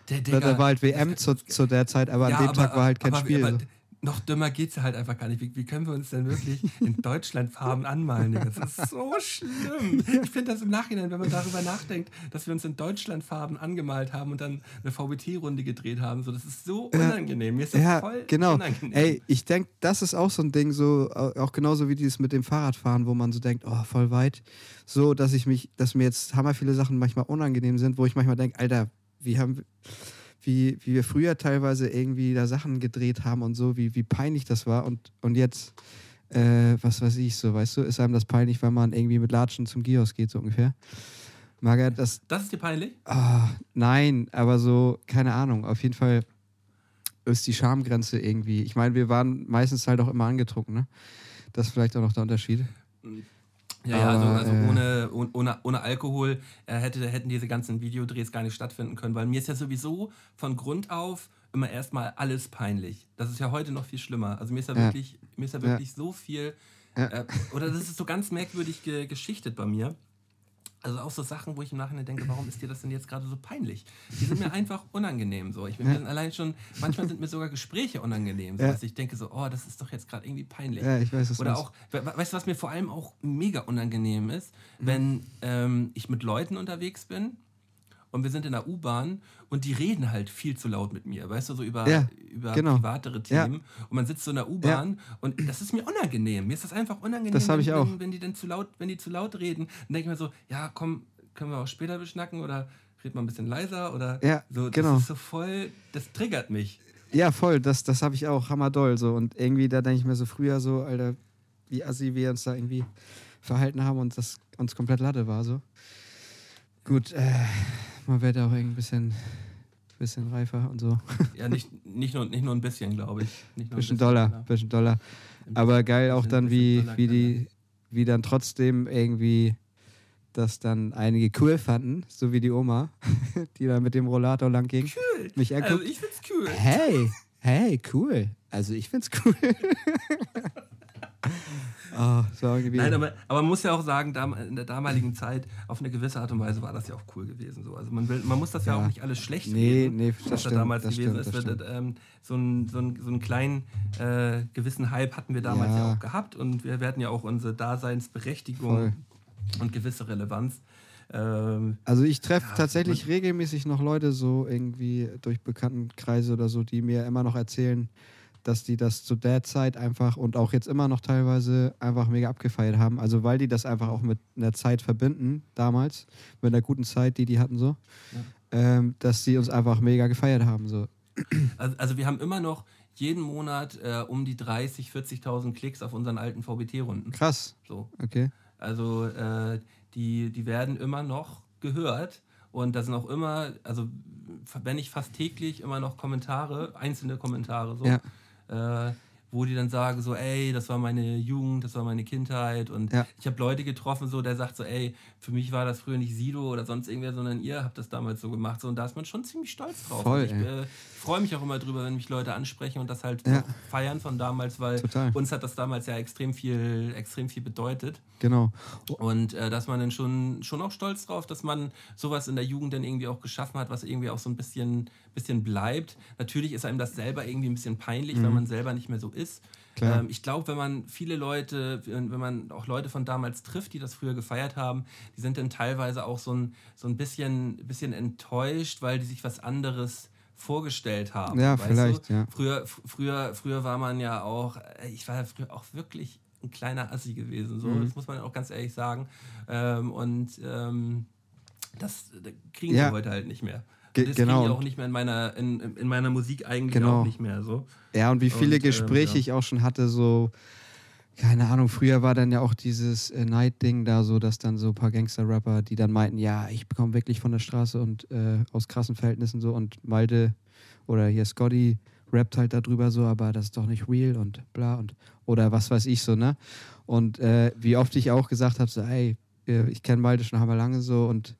Der, Digga, da, war halt WM zu, zu der Zeit, aber ja, an dem aber, Tag war halt kein aber, Spiel. Aber, noch dümmer geht es halt einfach gar nicht. Wie, wie, können wir uns denn wirklich in Deutschland Farben anmalen? Das ist so schlimm. Ich finde das im Nachhinein, wenn man darüber nachdenkt, dass wir uns in Deutschland Farben angemalt haben und dann eine VBT-Runde gedreht haben. So, das ist so unangenehm. Mir ist das ja, voll genau. unangenehm. Ey, ich denke, das ist auch so ein Ding, so auch genauso wie dieses mit dem Fahrradfahren, wo man so denkt, oh, voll weit. So, dass ich mich, dass mir jetzt hammer viele Sachen manchmal unangenehm sind, wo ich manchmal denke, Alter, wie haben wie, wie wir früher teilweise irgendwie da Sachen gedreht haben und so, wie, wie peinlich das war. Und, und jetzt, äh, was weiß ich, so, weißt du, ist einem das peinlich, wenn man irgendwie mit Latschen zum Gios geht, so ungefähr. Marga, das. Das ist dir peinlich? Ah, nein, aber so, keine Ahnung, auf jeden Fall ist die Schamgrenze irgendwie. Ich meine, wir waren meistens halt auch immer angetrunken, ne? Das ist vielleicht auch noch der Unterschied. Ja, ja, also, also äh, ohne, ohne, ohne Alkohol äh, hätte, hätten diese ganzen Videodrehs gar nicht stattfinden können, weil mir ist ja sowieso von Grund auf immer erstmal alles peinlich. Das ist ja heute noch viel schlimmer. Also mir ist ja, ja. wirklich, mir ist ja wirklich ja. so viel, äh, oder das ist so ganz merkwürdig ge geschichtet bei mir. Also auch so Sachen, wo ich im Nachhinein denke, warum ist dir das denn jetzt gerade so peinlich? Die sind mir [LAUGHS] einfach unangenehm. So. Ich bin ja. allein schon, manchmal sind mir sogar Gespräche unangenehm. So, ja. dass ich denke so, oh, das ist doch jetzt gerade irgendwie peinlich. Ja, ich weiß es Oder auch, weißt du, was mir vor allem auch mega unangenehm ist, mhm. wenn ähm, ich mit Leuten unterwegs bin und wir sind in der U-Bahn und die reden halt viel zu laut mit mir, weißt du, so über, ja, über genau. privatere Themen. Ja. Und man sitzt so in der U-Bahn ja. und das ist mir unangenehm. Mir ist das einfach unangenehm, das wenn, ich auch. Wenn, wenn, die dann zu laut, wenn die zu laut reden, dann denke ich mir so, ja, komm, können wir auch später beschnacken oder red mal ein bisschen leiser oder ja, so. Genau. Das ist so voll, das triggert mich. Ja, voll, das, das habe ich auch, hammerdoll so. Und irgendwie, da denke ich mir so früher so, Alter, wie assi wir uns da irgendwie verhalten haben und das uns komplett Latte war so. Gut, äh, man wird auch ein bisschen, bisschen reifer und so. [LAUGHS] Ja, nicht, nicht, nur, nicht nur ein bisschen, glaube ich. Nicht nur bisschen, bisschen Dollar, ja. bisschen Dollar. Aber geil auch dann, wie, wie die, wie dann trotzdem irgendwie das dann einige cool fanden, so wie die Oma, [LAUGHS] die da mit dem Rollator lang ging. Cool. Mich anguckt. Also ich find's cool. Hey, hey, cool. Also ich find's cool. [LAUGHS] [LAUGHS] So Nein, aber, aber, man muss ja auch sagen, in der damaligen Zeit, auf eine gewisse Art und Weise war das ja auch cool gewesen. So. Also man, will, man muss das ja, ja auch nicht alles schlecht nee, reden, nee, das was stimmt, da damals das gewesen stimmt, ist. Ähm, so, einen, so, einen, so einen kleinen äh, gewissen Hype hatten wir damals ja. ja. auch gehabt und wir, wir hatten ja auch unsere Daseinsberechtigung Voll. und gewisse Relevanz. Ähm, also ich treffe ja, tatsächlich regelmäßig noch Leute so irgendwie durch Bekanntenkreise oder so, die mir immer noch erzählen, dass die das zu der Zeit einfach und auch jetzt immer noch teilweise einfach mega abgefeiert haben. Also weil die das einfach auch mit einer Zeit verbinden, damals, mit einer guten Zeit, die die hatten so, ja. ähm, dass die uns einfach mega gefeiert haben. So. Also, also wir haben immer noch jeden Monat äh, um die 30, 40.000 Klicks auf unseren alten VBT-Runden. Krass. So. Okay. Also äh, die, die werden immer noch gehört. Und da sind auch immer, also wenn nicht fast täglich, immer noch Kommentare, einzelne Kommentare so. Ja äh, wo die dann sagen so, ey, das war meine Jugend, das war meine Kindheit und ja. ich habe Leute getroffen so, der sagt so, ey, für mich war das früher nicht Sido oder sonst irgendwer, sondern ihr habt das damals so gemacht so und da ist man schon ziemlich stolz drauf. Voll, ich äh, freue mich auch immer drüber, wenn mich Leute ansprechen und das halt ja. feiern von damals, weil Total. uns hat das damals ja extrem viel, extrem viel bedeutet. Genau. Und äh, dass man dann schon, schon auch stolz drauf, dass man sowas in der Jugend dann irgendwie auch geschaffen hat, was irgendwie auch so ein bisschen, bisschen bleibt. Natürlich ist einem das selber irgendwie ein bisschen peinlich, mhm. weil man selber nicht mehr so ist. Ähm, ich glaube, wenn man viele Leute, wenn man auch Leute von damals trifft, die das früher gefeiert haben, die sind dann teilweise auch so ein, so ein bisschen, bisschen enttäuscht, weil die sich was anderes vorgestellt haben. Ja, vielleicht, du? ja. Früher, früher, früher war man ja auch, äh, ich war ja früher auch wirklich ein kleiner Assi gewesen, so, mhm. das muss man auch ganz ehrlich sagen. Ähm, und ähm, das, das kriegen ja. wir heute halt nicht mehr. Ge das genau. kriege ich auch nicht mehr in meiner, in, in meiner Musik eigentlich genau. auch nicht mehr. So. Ja, und wie viele und, Gespräche ähm, ja. ich auch schon hatte, so, keine Ahnung, früher war dann ja auch dieses äh, Night-Ding da so, dass dann so ein paar Gangster-Rapper, die dann meinten, ja, ich bekomme wirklich von der Straße und äh, aus krassen Verhältnissen so und Malte oder hier Scotty rappt halt darüber so, aber das ist doch nicht real und bla und oder was weiß ich so, ne? Und äh, wie oft ich auch gesagt habe, so, ey, äh, ich kenne Malte schon hammer lange so und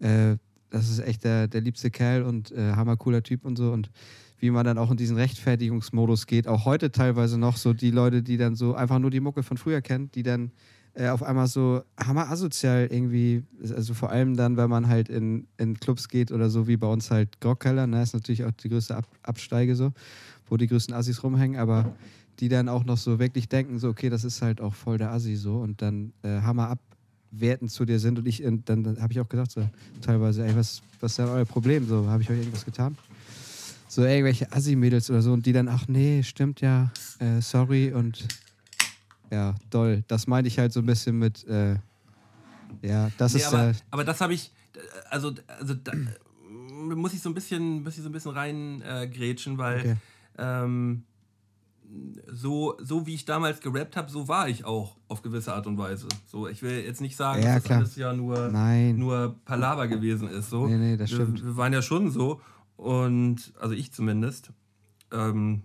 äh, das ist echt der, der liebste Kerl und äh, hammer cooler Typ und so. Und wie man dann auch in diesen Rechtfertigungsmodus geht, auch heute teilweise noch so die Leute, die dann so einfach nur die Mucke von früher kennen, die dann äh, auf einmal so hammer asozial irgendwie, also vor allem dann, wenn man halt in, in Clubs geht oder so, wie bei uns halt Grogkeller, ne, ist natürlich auch die größte Ab Absteige so, wo die größten Assis rumhängen, aber die dann auch noch so wirklich denken, so, okay, das ist halt auch voll der Assi so. Und dann äh, Hammer abwertend zu dir sind und ich, und dann, dann habe ich auch gesagt, so, teilweise, ey, was, was ist denn euer Problem? So, habe ich euch irgendwas getan? So irgendwelche Assi-Mädels oder so und die dann, ach nee, stimmt ja, äh, sorry und ja, doll. Das meinte ich halt so ein bisschen mit, äh, ja, das Nee, ist aber, äh, aber das habe ich, also, also da, muss ich so ein bisschen, muss ich so ein bisschen rein äh, grätschen, weil Okay. ähm, so, so wie ich damals gerappt habe, so war ich auch auf gewisse Art und Weise. So, ich will jetzt nicht sagen, Ja, dass das klar. alles ja nur, Nein. nur Palaver gewesen ist. So. Nee, nee, das wir, stimmt. Wir waren ja schon so und also ich zumindest. Ähm,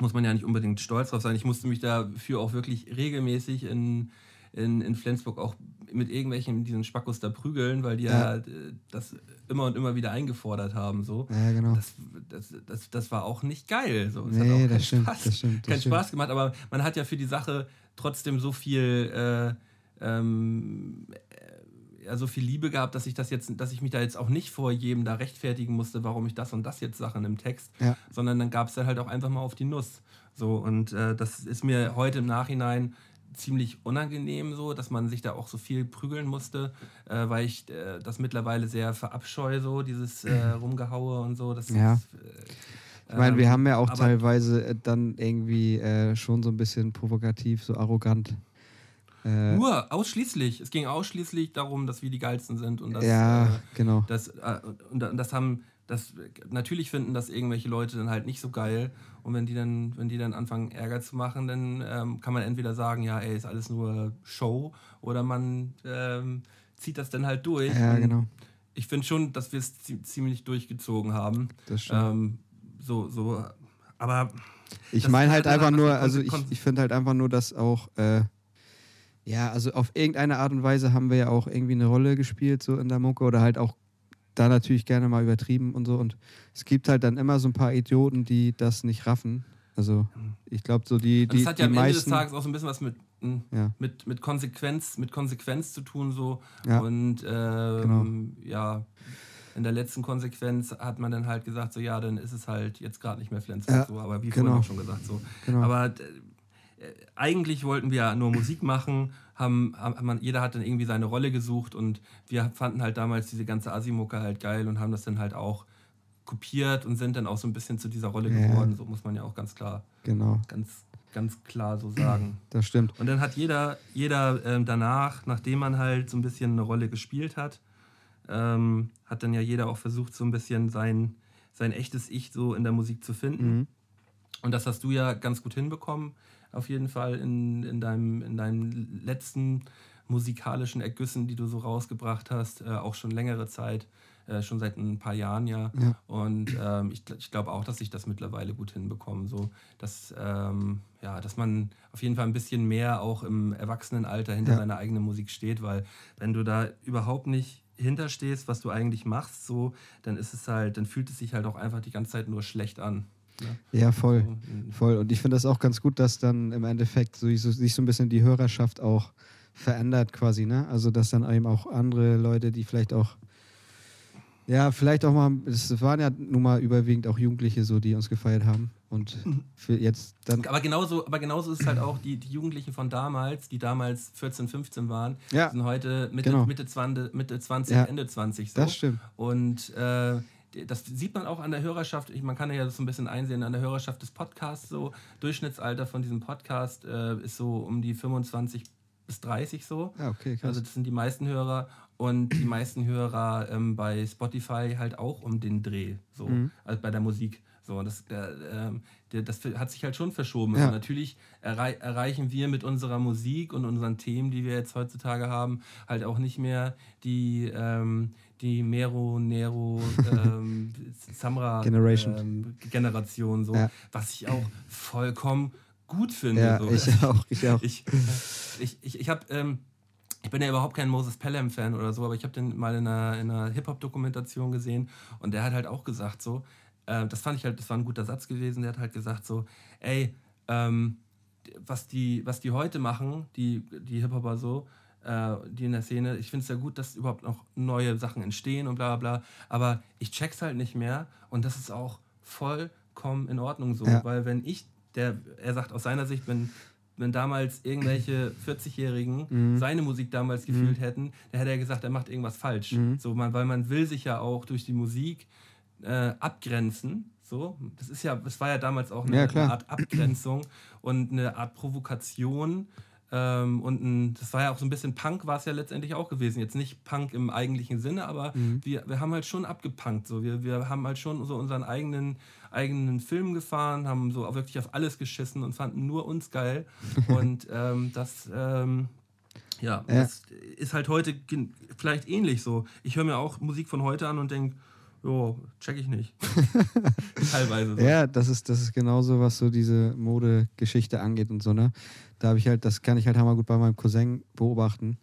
muss man ja nicht unbedingt stolz drauf sein. Ich musste mich dafür auch wirklich regelmäßig in, in, in Flensburg auch mit irgendwelchen diesen Spackos da prügeln, weil die ja, Ja. äh, das immer und immer wieder eingefordert haben. So. Ja, genau. Das, das, das, das war auch nicht geil. So. Es Nee, hat auch das keinen stimmt, Spaß, das stimmt, das keinen stimmt. Spaß gemacht, aber man hat ja für die Sache trotzdem so viel, äh, ähm, äh, ja, so viel Liebe gehabt, dass ich das jetzt, dass ich mich da jetzt auch nicht vor jedem da rechtfertigen musste, warum ich das und das jetzt Sachen im Text, Ja. sondern dann gab es dann halt auch einfach mal auf die Nuss. So, und äh, das ist mir heute im Nachhinein ziemlich unangenehm so, dass man sich da auch so viel prügeln musste, äh, weil ich äh, das mittlerweile sehr verabscheue, so dieses äh, [CLEARS THROAT] Rumgehaue und so. Das Ja. ist, äh, Ich meine, wir ähm, haben ja auch teilweise äh, dann irgendwie äh, schon so ein bisschen provokativ, so arrogant. Nur, ausschließlich. Es ging ausschließlich darum, dass wir die Geilsten sind und das, ja, genau. das, und das haben, das, natürlich finden das irgendwelche Leute dann halt nicht so geil. Und wenn die dann, wenn die dann anfangen, Ärger zu machen, dann ähm, kann man entweder sagen, ja, ey, ist alles nur Show, oder man ähm, zieht das dann halt durch. Ja, Und genau. Ich finde schon, dass wir es zie- ziemlich durchgezogen haben. Das stimmt. Ähm, so, so, aber Ich meine halt einfach nur, also ich, ich finde halt einfach nur, dass auch, äh, ja, also auf irgendeine Art und Weise haben wir ja auch irgendwie eine Rolle gespielt, so in der Mucke oder halt auch da natürlich gerne mal übertrieben und so. Und es gibt halt dann immer so ein paar Idioten, die das nicht raffen. Also ich glaube, so die, die, das hat ja am Ende des meisten. Tages auch so ein bisschen was mit, m, Ja. mit, mit, Konsequenz, mit Konsequenz zu tun. So. Ja. Und ähm, Genau. ja, in der letzten Konsequenz hat man dann halt gesagt, so ja, dann ist es halt jetzt gerade nicht mehr Flensburg Ja, so, aber wie genau. vorhin auch schon gesagt so. Genau. Aber äh, eigentlich wollten wir ja nur Musik machen, haben, haben man, jeder hat dann irgendwie seine Rolle gesucht und wir fanden halt damals diese ganze Asimucke halt geil und haben das dann halt auch kopiert und sind dann auch so ein bisschen zu dieser Rolle Ja. geworden, so muss man ja auch ganz klar, Genau, ganz, ganz klar so sagen. [CLEARS THROAT] das stimmt. Und dann hat jeder, jeder ähm, danach, nachdem man halt so ein bisschen eine Rolle gespielt hat, ähm, hat dann ja jeder auch versucht, so ein bisschen sein, sein echtes Ich so in der Musik zu finden. Mhm. Und das hast du ja ganz gut hinbekommen, auf jeden Fall in, in, deinem, in deinen letzten musikalischen Ergüssen, die du so rausgebracht hast, äh, auch schon längere Zeit, äh, schon seit ein paar Jahren ja. Ja. Und ähm, ich, ich glaube auch, dass ich das mittlerweile gut hinbekomme. So, dass, ähm, ja, dass man auf jeden Fall ein bisschen mehr auch im Erwachsenenalter hinter Ja. seiner eigenen Musik steht, weil wenn du da überhaupt nicht hinterstehst, was du eigentlich machst, so, dann ist es halt, dann fühlt es sich halt auch einfach die ganze Zeit nur schlecht an. Ne? Ja, voll. Voll. Und ich finde das auch ganz gut, dass dann im Endeffekt so, so, sich so ein bisschen die Hörerschaft auch verändert quasi, ne? Also dass dann eben auch andere Leute, die vielleicht auch, ja, vielleicht auch mal, es waren ja nun mal überwiegend auch Jugendliche so, die uns gefeiert haben. Und für jetzt dann, Aber genauso, aber genauso ist es halt auch die, die Jugendlichen von damals, die damals 14, 15 waren, Ja. sind heute Mitte, Genau. Mitte, 20, Mitte 20, Ja. Ende 20. So. das stimmt. Und äh, das sieht man auch an der Hörerschaft. Man kann ja so ein bisschen einsehen an der Hörerschaft des Podcasts. So Durchschnittsalter von diesem Podcast äh, ist so um die 25 bis 30 so. Ja, okay, krass. Also das sind die meisten Hörer und die meisten Hörer ähm, bei Spotify halt auch um den Dreh, so Mhm. also bei der Musik. So, das, ähm, der, das hat sich halt schon verschoben. Ja. Also natürlich errei erreichen wir mit unserer Musik und unseren Themen, die wir jetzt heutzutage haben, halt auch nicht mehr die, ähm, die Mero, Nero, [LAUGHS] ähm, Samra Generation. Ähm, Generation, so, Ja. was ich auch vollkommen gut finde. ja, so. ich [LAUGHS] auch, ich auch. Ich, ich, ich, ich habe, ähm, ich bin ja überhaupt kein Moses Pelham-Fan oder so, aber ich habe den mal in einer, in einer Hip-Hop-Dokumentation gesehen und der hat halt auch gesagt so, äh, das fand ich halt, das war ein guter Satz gewesen, der hat halt gesagt so, ey, ähm, was die, was die heute machen, die, die Hip-Hopper so, äh, die in der Szene, ich finde es ja gut, dass überhaupt noch neue Sachen entstehen und bla bla bla, aber ich check's halt nicht mehr und das ist auch voll vollkommen in Ordnung so. Ja. Weil wenn ich, der, er sagt aus seiner Sicht, wenn, wenn damals irgendwelche [CLEARS THROAT] 40-Jährigen Mhm. seine Musik damals gefühlt hätten, dann hätte er gesagt, er macht irgendwas falsch. Mhm. So, man, weil man will sich ja auch durch die Musik äh, abgrenzen. So, das ist ja, das war ja damals auch eine, Ja, eine Art Abgrenzung und eine Art Provokation. Ähm, und ein, das war ja auch so ein bisschen Punk, war es ja letztendlich auch gewesen. Jetzt nicht Punk im eigentlichen Sinne, aber Mhm. wir, wir haben halt schon abgepunkt. So. Wir, wir haben halt schon so unseren eigenen, eigenen Film gefahren, haben so wirklich auf alles geschissen und fanden nur uns geil. [LAUGHS] und ähm, das, ähm, ja, Ja. das ist halt heute vielleicht ähnlich so. Ich höre mir auch Musik von heute an und denke, jo, check ich nicht. [LAUGHS] Teilweise. So. Ja, das ist, das ist genauso, was so diese Modegeschichte angeht und so, ne? Da habe ich halt, das kann ich halt hammer gut bei meinem Cousin beobachten.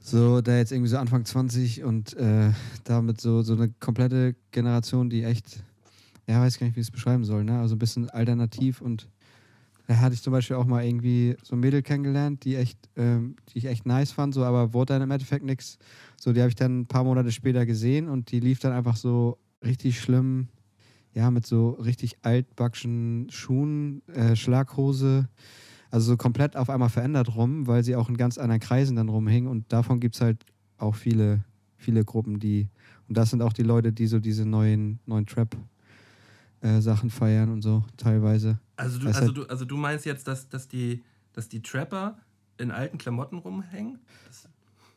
So, der jetzt irgendwie so Anfang 20 und äh, damit so, so eine komplette Generation, die echt, ja, weiß gar nicht, wie ich es beschreiben soll, ne? Also ein bisschen alternativ und da hatte ich zum Beispiel auch mal irgendwie so ein Mädel kennengelernt, die echt, ähm, die ich echt nice fand, so, aber wurde dann im Endeffekt nichts. So, die habe ich dann ein paar Monate später gesehen und die lief dann einfach so richtig schlimm, ja, mit so richtig altbackschen Schuhen, äh, Schlaghose, also so komplett auf einmal verändert rum, weil sie auch in ganz anderen Kreisen dann rumhing und davon gibt es halt auch viele, viele Gruppen, die, und das sind auch die Leute, die so diese neuen, neuen Trap-Sachen feiern und so teilweise. Also, du, Weißt also, du- du, also du meinst jetzt, dass, dass, die, dass die Trapper in alten Klamotten rumhängen? Das,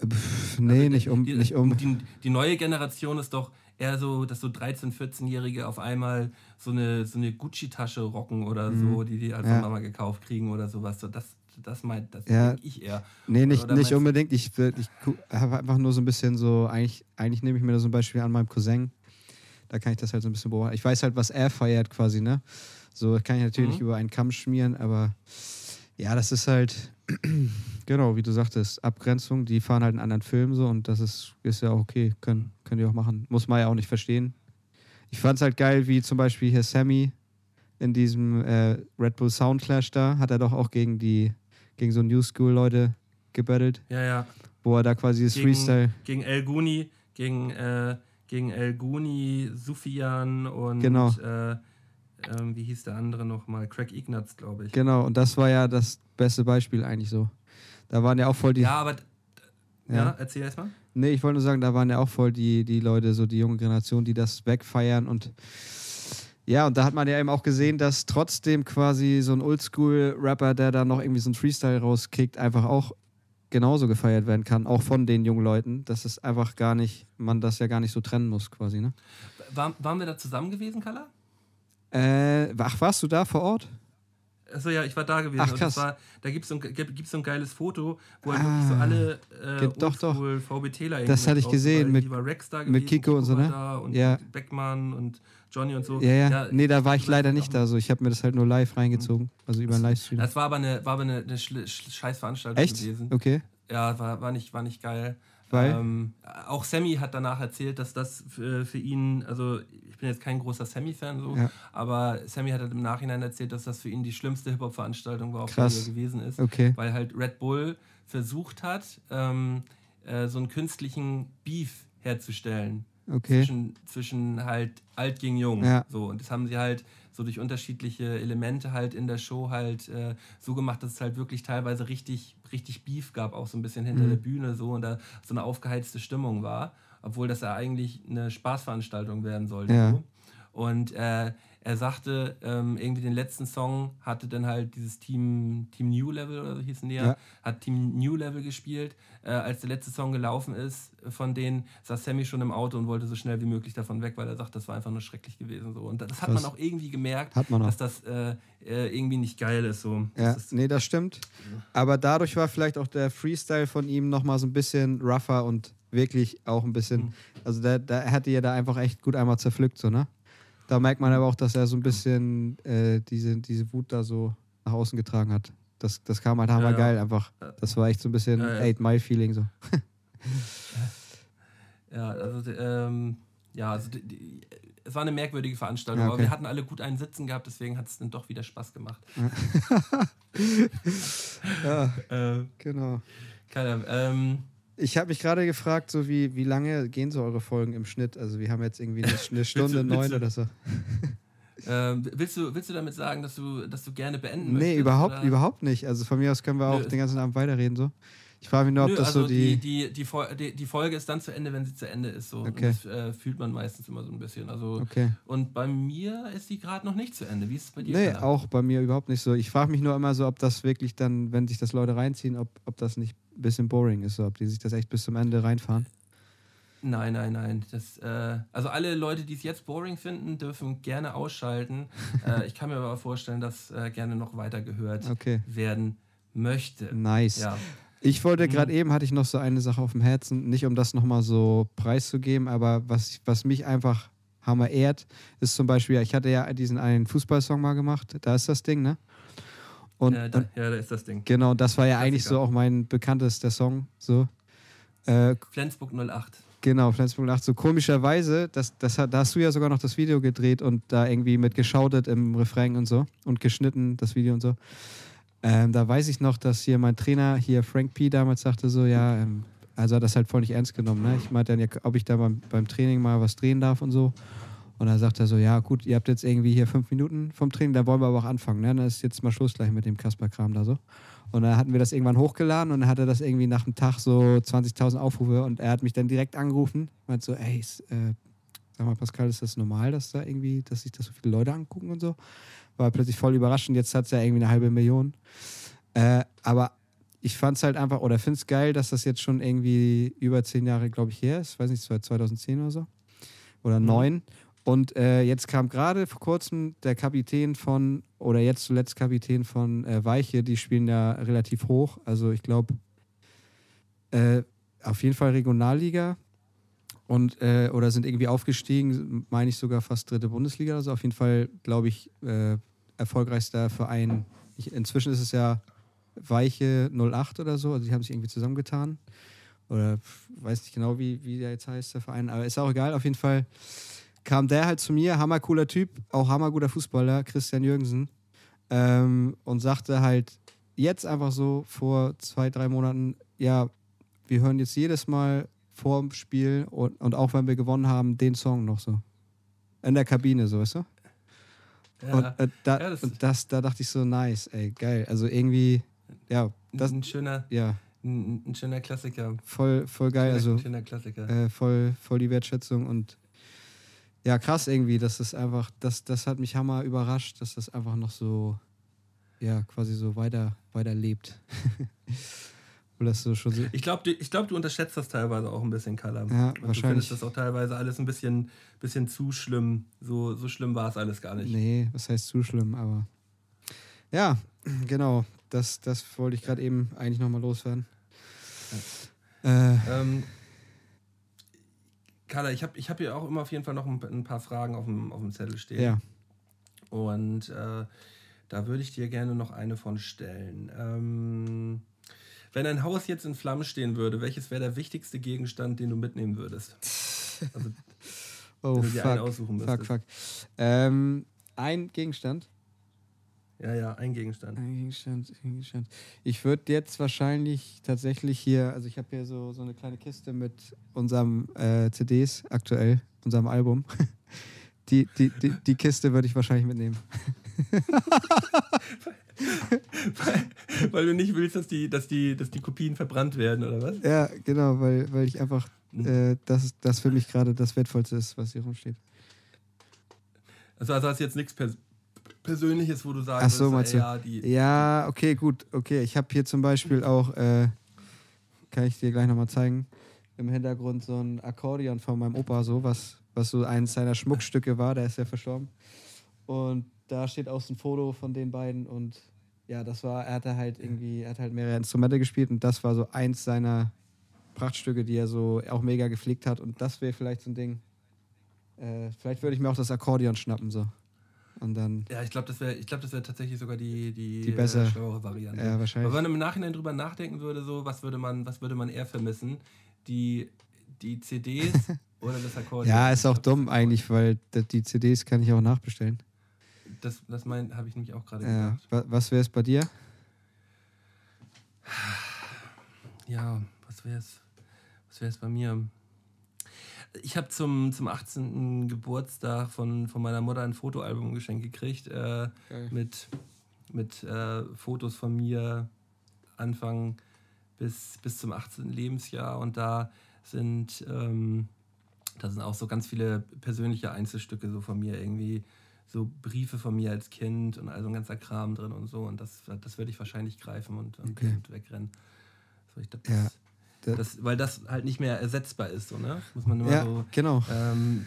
Pff, nee, nicht um, Also die, nicht um. Die, die neue Generation ist doch eher so, dass so 13-, 14-Jährige auf einmal so eine, so eine Gucci-Tasche rocken oder so, die die als Mhm. Ja. Mama gekauft kriegen oder sowas. So, das, das meint, das Ja. ich eher. Nee, nicht, Oder nicht unbedingt. Ich, ich habe einfach nur so ein bisschen so, eigentlich, eigentlich nehme ich mir da so ein Beispiel an meinem Cousin. Da kann ich das halt so ein bisschen beobachten. Ich weiß halt, was er feiert quasi, ne? So kann ich natürlich Mhm. über einen Kamm schmieren, aber ja, das ist halt, genau, wie du sagtest, Abgrenzung. Die fahren halt einen anderen Film so und das ist, ist ja auch okay. Können, können die auch machen. Muss man ja auch nicht verstehen. Ich fand es halt geil, wie zum Beispiel hier Sammy in diesem äh, Red Bull Soundclash da, hat er doch auch gegen die, gegen so New School Leute gebettelt, Ja, ja. wo er da quasi das Gegen- Freestyle. Gegen El Guni, gegen, äh, gegen El Guni, Sufian und Genau. äh, ähm, wie hieß der andere nochmal? Craig Ignatz, glaube ich. Genau, und das war ja das beste Beispiel eigentlich so. Da waren ja auch voll die. Ja, aber ja, Ja. erzähl erst mal. Nee, ich wollte nur sagen, da waren ja auch voll die, die Leute, so die junge Generation, die das wegfeiern und ja, und da hat man ja eben auch gesehen, dass trotzdem quasi so ein Oldschool-Rapper, der da noch irgendwie so ein Freestyle rauskickt, einfach auch genauso gefeiert werden kann, auch von den jungen Leuten, dass es einfach gar nicht, man das ja gar nicht so trennen muss quasi, ne? War, waren wir da zusammen gewesen, Kalla? Äh, ach, warst du da vor Ort? Achso, ja, ich war da gewesen. Ach, krass. war, da gibt es so, ein- so geiles Foto, wo halt Ah. wirklich so alle äh, doch, doch. VBTler Das hatte ich gesehen, mit- da mit gewesen, Kiko und so, ne? Und Ja. Beckmann und Johnny und so. Ja, ja. nee, da war ich leider nicht da. So, ich habe mir das halt nur live reingezogen, also über einen Livestream. Das war aber eine, war aber eine, eine scheiß Veranstaltung Echt? gewesen. Okay. Ja, war, war, nicht, war nicht geil. Weil? Ähm, auch Sammy hat danach erzählt, dass das für, für ihn, also bin jetzt kein großer Sammy-Fan so, Ja. aber Sammy hat halt im Nachhinein erzählt, dass das für ihn die schlimmste Hip-Hop-Veranstaltung war, auf der er gewesen ist. Okay. Weil halt Red Bull versucht hat, ähm, äh, so einen künstlichen Beef herzustellen. Okay. Zwischen, zwischen halt alt gegen jung. Ja. So, und das haben sie halt so durch unterschiedliche Elemente halt in der Show halt äh, so gemacht, dass es halt wirklich teilweise richtig, richtig Beef gab, auch so ein bisschen hinter Mhm. der Bühne so und da so eine aufgeheizte Stimmung war, obwohl das ja eigentlich eine Spaßveranstaltung werden sollte. Ja. Und äh, er sagte, ähm, irgendwie den letzten Song hatte dann halt dieses Team, Team New Level oder so hießen die ja, hat Team New Level gespielt. Äh, als der letzte Song gelaufen ist, von denen saß Sammy schon im Auto und wollte so schnell wie möglich davon weg, weil er sagt, das war einfach nur schrecklich gewesen. So. Und das hat Krass. man auch irgendwie gemerkt, Hat man auch. dass das äh, äh, irgendwie nicht geil ist. So. Ja, Das ist, nee, das stimmt. Aber dadurch war vielleicht auch der Freestyle von ihm nochmal so ein bisschen rougher und wirklich auch ein bisschen, Mhm. also der, der hätte ja da einfach echt gut einmal zerpflückt, so, ne? Da merkt man aber auch, dass er so ein bisschen äh, diese, diese Wut da so nach außen getragen hat. Das, das kam halt Ja, hammergeil ja. einfach. Das war echt so ein bisschen Ja, ja. Eight Mile Feeling so. [LAUGHS] ja, also, ähm, ja, also die, die, es war eine merkwürdige Veranstaltung, Ja, aber okay. wir hatten alle gut einen Sitzen gehabt, deswegen hat es dann doch wieder Spaß gemacht. Ja, [LAUGHS] [LAUGHS] Äh, genau. keine, ähm, Ich habe mich gerade gefragt, so wie, wie lange gehen so eure Folgen im Schnitt? Also wir haben jetzt irgendwie eine, eine [LAUGHS] Stunde du- neun oder so. Ähm, willst, du, willst du damit sagen, dass du, dass du gerne beenden Nee, möchtest? überhaupt, oder? überhaupt nicht. Also von mir aus können wir auch Nö. den ganzen Abend weiterreden so. Ich frage mich nur, ob Nö, das also so die. die, die, die, die Folge ist dann zu Ende, wenn sie zu Ende ist. So. Okay. Das äh, fühlt man meistens immer so ein bisschen. Also, Okay. Und bei mir ist die gerade noch nicht zu Ende. Wie ist es bei dir? Nee, Carla? auch bei mir überhaupt nicht so. Ich frage mich nur immer so, ob das wirklich dann, wenn sich das Leute reinziehen, ob, ob das nicht bisschen boring ist, so, ob die sich das echt bis zum Ende reinfahren. Nein, nein, nein. Das, äh, also alle Leute, die es jetzt boring finden, dürfen gerne ausschalten. [LAUGHS] äh, ich kann mir aber vorstellen, dass äh, gerne noch weiter gehört Okay. werden möchte. Nice. Ja. Ich wollte Mhm. gerade eben, hatte ich noch so eine Sache auf dem Herzen, nicht um das nochmal so preiszugeben, aber was, was mich einfach hammer ehrt, ist zum Beispiel, ich hatte ja diesen einen Fußballsong mal gemacht, da ist das Ding, ne? Und, ja, da, und ja, da ist das Ding. genau, das war ja eigentlich Klassiker. so auch mein bekanntester Song, so. Äh, Flensburg 08. Genau, Flensburg 8. So komischerweise, das, das, da hast du ja sogar noch das Video gedreht und da irgendwie mit geschautet im Refrain und so und geschnitten, das Video und so. Ähm, da weiß ich noch, dass hier mein Trainer, hier Frank P. damals sagte so, ja, ähm, also hat das halt voll nicht ernst genommen. Ne? Ich meinte dann ja, ob ich da beim, beim Training mal was drehen darf und so. Und dann sagt er so, ja gut, ihr habt jetzt irgendwie hier fünf Minuten vom Training, da wollen wir aber auch anfangen. Ne? Dann ist jetzt mal Schluss gleich mit dem Kasper-Kram da so. Und dann hatten wir das irgendwann hochgeladen und dann hatte das irgendwie nach einem Tag so 20.000 Aufrufe und er hat mich dann direkt angerufen, meint so, ey, ist, äh, sag mal Pascal, ist das normal, dass da irgendwie, dass sich das so viele Leute angucken und so? War plötzlich voll überraschend, jetzt hat es ja irgendwie eine halbe Million. Äh, aber ich fand es halt einfach, oder finde es geil, dass das jetzt schon irgendwie über zehn Jahre, glaube ich, her ist. Weiß nicht, 2010 oder so. Oder Mhm. Und äh, jetzt kam gerade vor kurzem der Kapitän von, oder jetzt zuletzt Kapitän von äh, Weiche, die spielen ja relativ hoch. Also ich glaube, äh, auf jeden Fall Regionalliga. Und, äh, oder sind irgendwie aufgestiegen, meine ich sogar fast dritte Bundesliga oder so. Auf jeden Fall, glaube ich, äh, erfolgreichster Verein. Ich, inzwischen ist es ja Weiche 08 oder so. Also die haben sich irgendwie zusammengetan. Oder weiß nicht genau, wie, wie der jetzt heißt, der Verein. Aber ist auch egal. Auf jeden Fall kam der halt zu mir, hammercooler Typ, auch hammerguter Fußballer, Christian Jürgensen. Ähm, und sagte halt jetzt einfach so vor zwei, drei Monaten, ja, wir hören jetzt jedes Mal vor dem Spiel und, und auch wenn wir gewonnen haben, den Song noch so. In der Kabine, so, weißt du? Ja, Und, äh, da, Ja, das- und das, da dachte ich so, nice, ey, geil. Also irgendwie, ja, das, ein, schöner, ja, ein, ein schöner Klassiker. voll, voll geil. Schöner, Also schöner Klassiker. äh, voll, voll die Wertschätzung und ja, krass irgendwie, dass das einfach, das, das hat mich hammer überrascht, dass das einfach noch so, ja, quasi so weiter, weiter lebt. [LAUGHS] So so, Ich glaube, du, ich glaub, du unterschätzt das teilweise auch ein bisschen, Kalam. Ja, Und Du wahrscheinlich. findest das auch teilweise alles ein bisschen, bisschen zu schlimm. So, so schlimm war es alles gar nicht. nee, was heißt zu schlimm, aber ja, genau, das, das wollte ich gerade eben eigentlich nochmal loswerden. Äh, Ähm, Carla, ich habe ich hab hier auch immer auf jeden Fall noch ein, ein paar Fragen auf dem, auf dem Zettel stehen. ja, Und äh, da würde ich dir gerne noch eine von stellen. Ähm, wenn ein Haus jetzt in Flammen stehen würde, welches wäre der wichtigste Gegenstand, den du mitnehmen würdest? Also, [LAUGHS] oh wenn du dir einen fuck, aussuchen fuck, müsstest. fuck. Ähm, ein Gegenstand. Ja, ja, ein Gegenstand. Ein Gegenstand, ein Gegenstand. Ich würde jetzt wahrscheinlich tatsächlich hier, also ich habe hier so, so eine kleine Kiste mit unserem äh, CDs aktuell, unserem Album. [LAUGHS] Die, die, die, die Kiste würde ich wahrscheinlich mitnehmen. [LAUGHS] Weil du nicht willst, dass die, dass, die, dass die Kopien verbrannt werden, oder was? Ja, genau, weil, weil ich einfach, äh, das, das für mich gerade das Wertvollste ist, was hier rumsteht. Also, also hast du jetzt nichts Pers Persönliches, wo du sagst, Ach so, meinst du? ja, die, Ja, okay, gut, okay. Ich habe hier zum Beispiel auch, äh, kann ich dir gleich nochmal zeigen, im Hintergrund so ein Akkordeon von meinem Opa, so was, was so eines seiner Schmuckstücke war, der ist ja verstorben. Und da steht auch so ein Foto von den beiden und ja, das war, er hatte halt irgendwie, er hat halt mehrere Instrumente gespielt und das war so eins seiner Prachtstücke, die er so auch mega gepflegt hat und das wäre vielleicht so ein Ding. Äh, vielleicht würde ich mir auch das Akkordeon schnappen, so. Und dann, Ja, ich glaube, das wäre glaub, das wär tatsächlich sogar die, die, Die bessere. äh, schlauere Variante. ja, wahrscheinlich. Aber wenn man im Nachhinein drüber nachdenken würde, so, was würde man, was würde man eher vermissen? Die, die CDs [LAUGHS] oder das Akkordeon? Ja, ist auch glaub, dumm eigentlich, weil die CDs kann ich auch nachbestellen. Das, das habe ich nämlich auch gerade Ja. gedacht. Wa- Was wäre es bei dir? Ja, was wäre es was wär's bei mir? Ich habe zum, zum 18. Geburtstag von, von meiner Mutter ein Fotoalbum geschenkt gekriegt äh, mit, mit äh, Fotos von mir Anfang bis, bis zum 18. Lebensjahr und da sind, ähm, da sind auch so ganz viele persönliche Einzelstücke so von mir irgendwie so Briefe von mir als Kind und also ein ganzer Kram drin und so. Und das, das würde ich wahrscheinlich greifen und, und, Okay. und wegrennen. So, ich glaub, Ja, das, da- das, weil das halt nicht mehr ersetzbar ist, so, ne? Muss man immer Ja, so. genau. Ähm,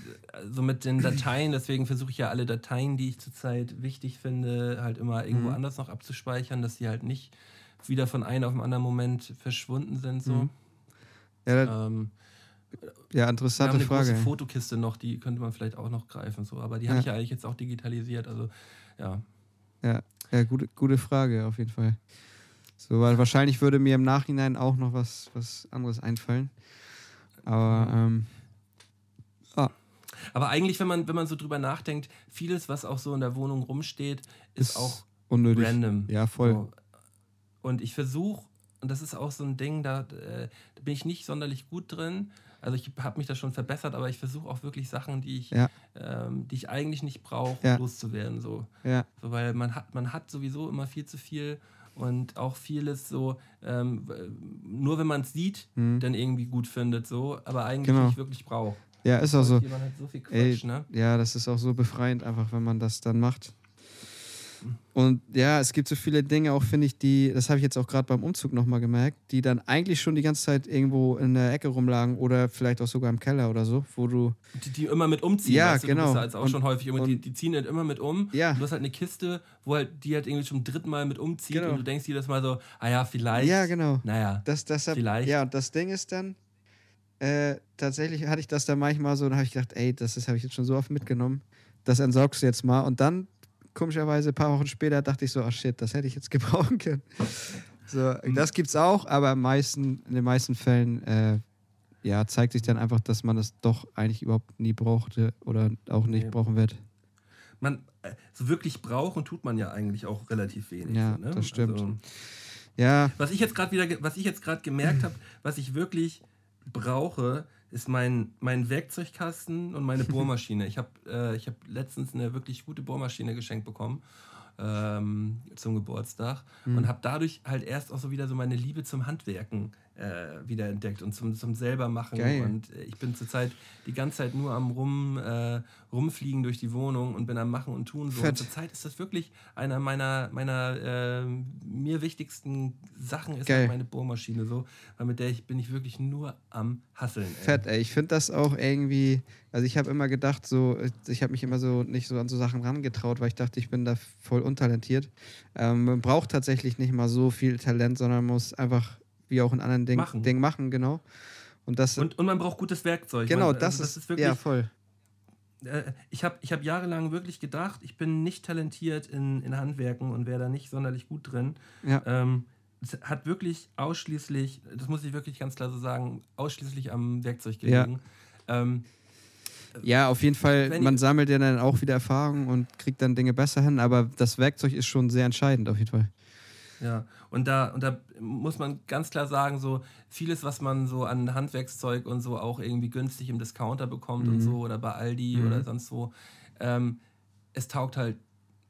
so mit den Dateien, deswegen versuche ich ja alle Dateien, die ich zurzeit wichtig finde, halt immer irgendwo Mhm. anders noch abzuspeichern, dass sie halt nicht wieder von einem auf den anderen Moment verschwunden sind. So. Mhm. Ja, Ähm, ja wir haben interessante eine Frage. große Fotokiste noch, die könnte man vielleicht auch noch greifen, so. aber die habe Ja. ich ja eigentlich jetzt auch digitalisiert. Also ja, Ja, ja gute, gute Frage auf jeden Fall. So, weil wahrscheinlich würde mir im Nachhinein auch noch was, was anderes einfallen. Aber ähm, aber eigentlich, wenn man, wenn man so drüber nachdenkt, vieles, was auch so in der Wohnung rumsteht, ist, ist auch unnötig. random. Ja, voll. So. Und ich versuche, und das ist auch so ein Ding, da, äh, da bin ich nicht sonderlich gut drin. Also ich habe mich da schon verbessert, aber ich versuche auch wirklich Sachen, die ich, Ja. ähm, die ich eigentlich nicht brauche, Ja. loszuwerden. So. Ja, So, weil man hat, man hat sowieso immer viel zu viel und auch vieles so, ähm, nur wenn man es sieht, Mhm. dann irgendwie gut findet, so, aber eigentlich Genau. nicht wirklich braucht. ja, ist auch so. So viel Quatsch, Ey, ne? ja, das ist auch so befreiend, einfach, wenn man das dann macht. Und ja, es gibt so viele Dinge auch, finde ich, die, das habe ich jetzt auch gerade beim Umzug nochmal gemerkt, die dann eigentlich schon die ganze Zeit irgendwo in der Ecke rumlagen oder vielleicht auch sogar im Keller oder so, wo du, Die, die immer mit umziehen. Ja, weißt du, genau. Du bist jetzt auch Und- schon häufig immer, die, und- die ziehen halt immer mit um. Ja. Und du hast halt eine Kiste, wo halt die halt irgendwie zum dritten Mal mit umzieht Genau. und du denkst jedes Mal so, ah ja, vielleicht. ja, genau. Naja. Das, das hab, Vielleicht. Ja, und das Ding ist dann, äh, tatsächlich hatte ich das dann manchmal so, dann habe ich gedacht, ey, das habe ich jetzt schon so oft mitgenommen, das entsorgst du jetzt mal. Und dann, komischerweise, ein paar Wochen später, dachte ich so, ach shit, das hätte ich jetzt [LAUGHS] gebrauchen können. So, das gibt's auch, aber meisten, in den meisten Fällen, äh, ja, zeigt sich dann einfach, dass man das doch eigentlich überhaupt nie brauchte oder auch nicht Nee. brauchen wird. Man, äh, so wirklich brauchen tut man ja eigentlich auch relativ wenig. Ja, so, ne? das stimmt. Also, Ja, was ich jetzt gerade wieder, was ich jetzt gerade gemerkt habe, was ich wirklich brauche, ist mein, mein Werkzeugkasten und meine Bohrmaschine. Ich habe äh, ich hab letztens eine wirklich gute Bohrmaschine geschenkt bekommen ähm, zum Geburtstag Mhm. und habe dadurch halt erst auch so wieder so meine Liebe zum Handwerken äh, wieder entdeckt und zum, zum selbermachen. Geil. Und äh, ich bin zurzeit die ganze Zeit nur am rum, äh, rumfliegen durch die Wohnung und bin am Machen und Tun so. Und zurzeit ist das wirklich einer meiner, meiner äh, mir wichtigsten Sachen ist halt meine Bohrmaschine so, weil mit der ich bin ich wirklich nur am Hasseln. Ey. Fett, ey. Ich finde das auch irgendwie, also ich habe immer gedacht, so, ich habe mich immer so nicht so an so Sachen rangetraut, weil ich dachte, ich bin da voll untalentiert. Ähm, man braucht tatsächlich nicht mal so viel Talent, sondern muss einfach, wie auch in anderen Dingen, Machen. Dingen machen, genau. Und das, Und, und man braucht gutes Werkzeug. genau, man, das, also ist, ja voll. äh, ich habe ich hab jahrelang wirklich gedacht, ich bin nicht talentiert in, in Handwerken und wäre da nicht sonderlich gut drin. Ja. Ähm, es hat wirklich ausschließlich, das muss ich wirklich ganz klar so sagen, ausschließlich am Werkzeug Ja. gelegen. Ähm, Ja, auf jeden Fall, Wenn man sammelt ja dann auch wieder Erfahrung und kriegt dann Dinge besser hin, aber das Werkzeug ist schon sehr entscheidend, auf jeden Fall. Ja, und da, und da muss man ganz klar sagen, so vieles, was man so an Handwerkszeug und so auch irgendwie günstig im Discounter bekommt und so oder bei Aldi Mhm. oder sonst wo, ähm, es taugt halt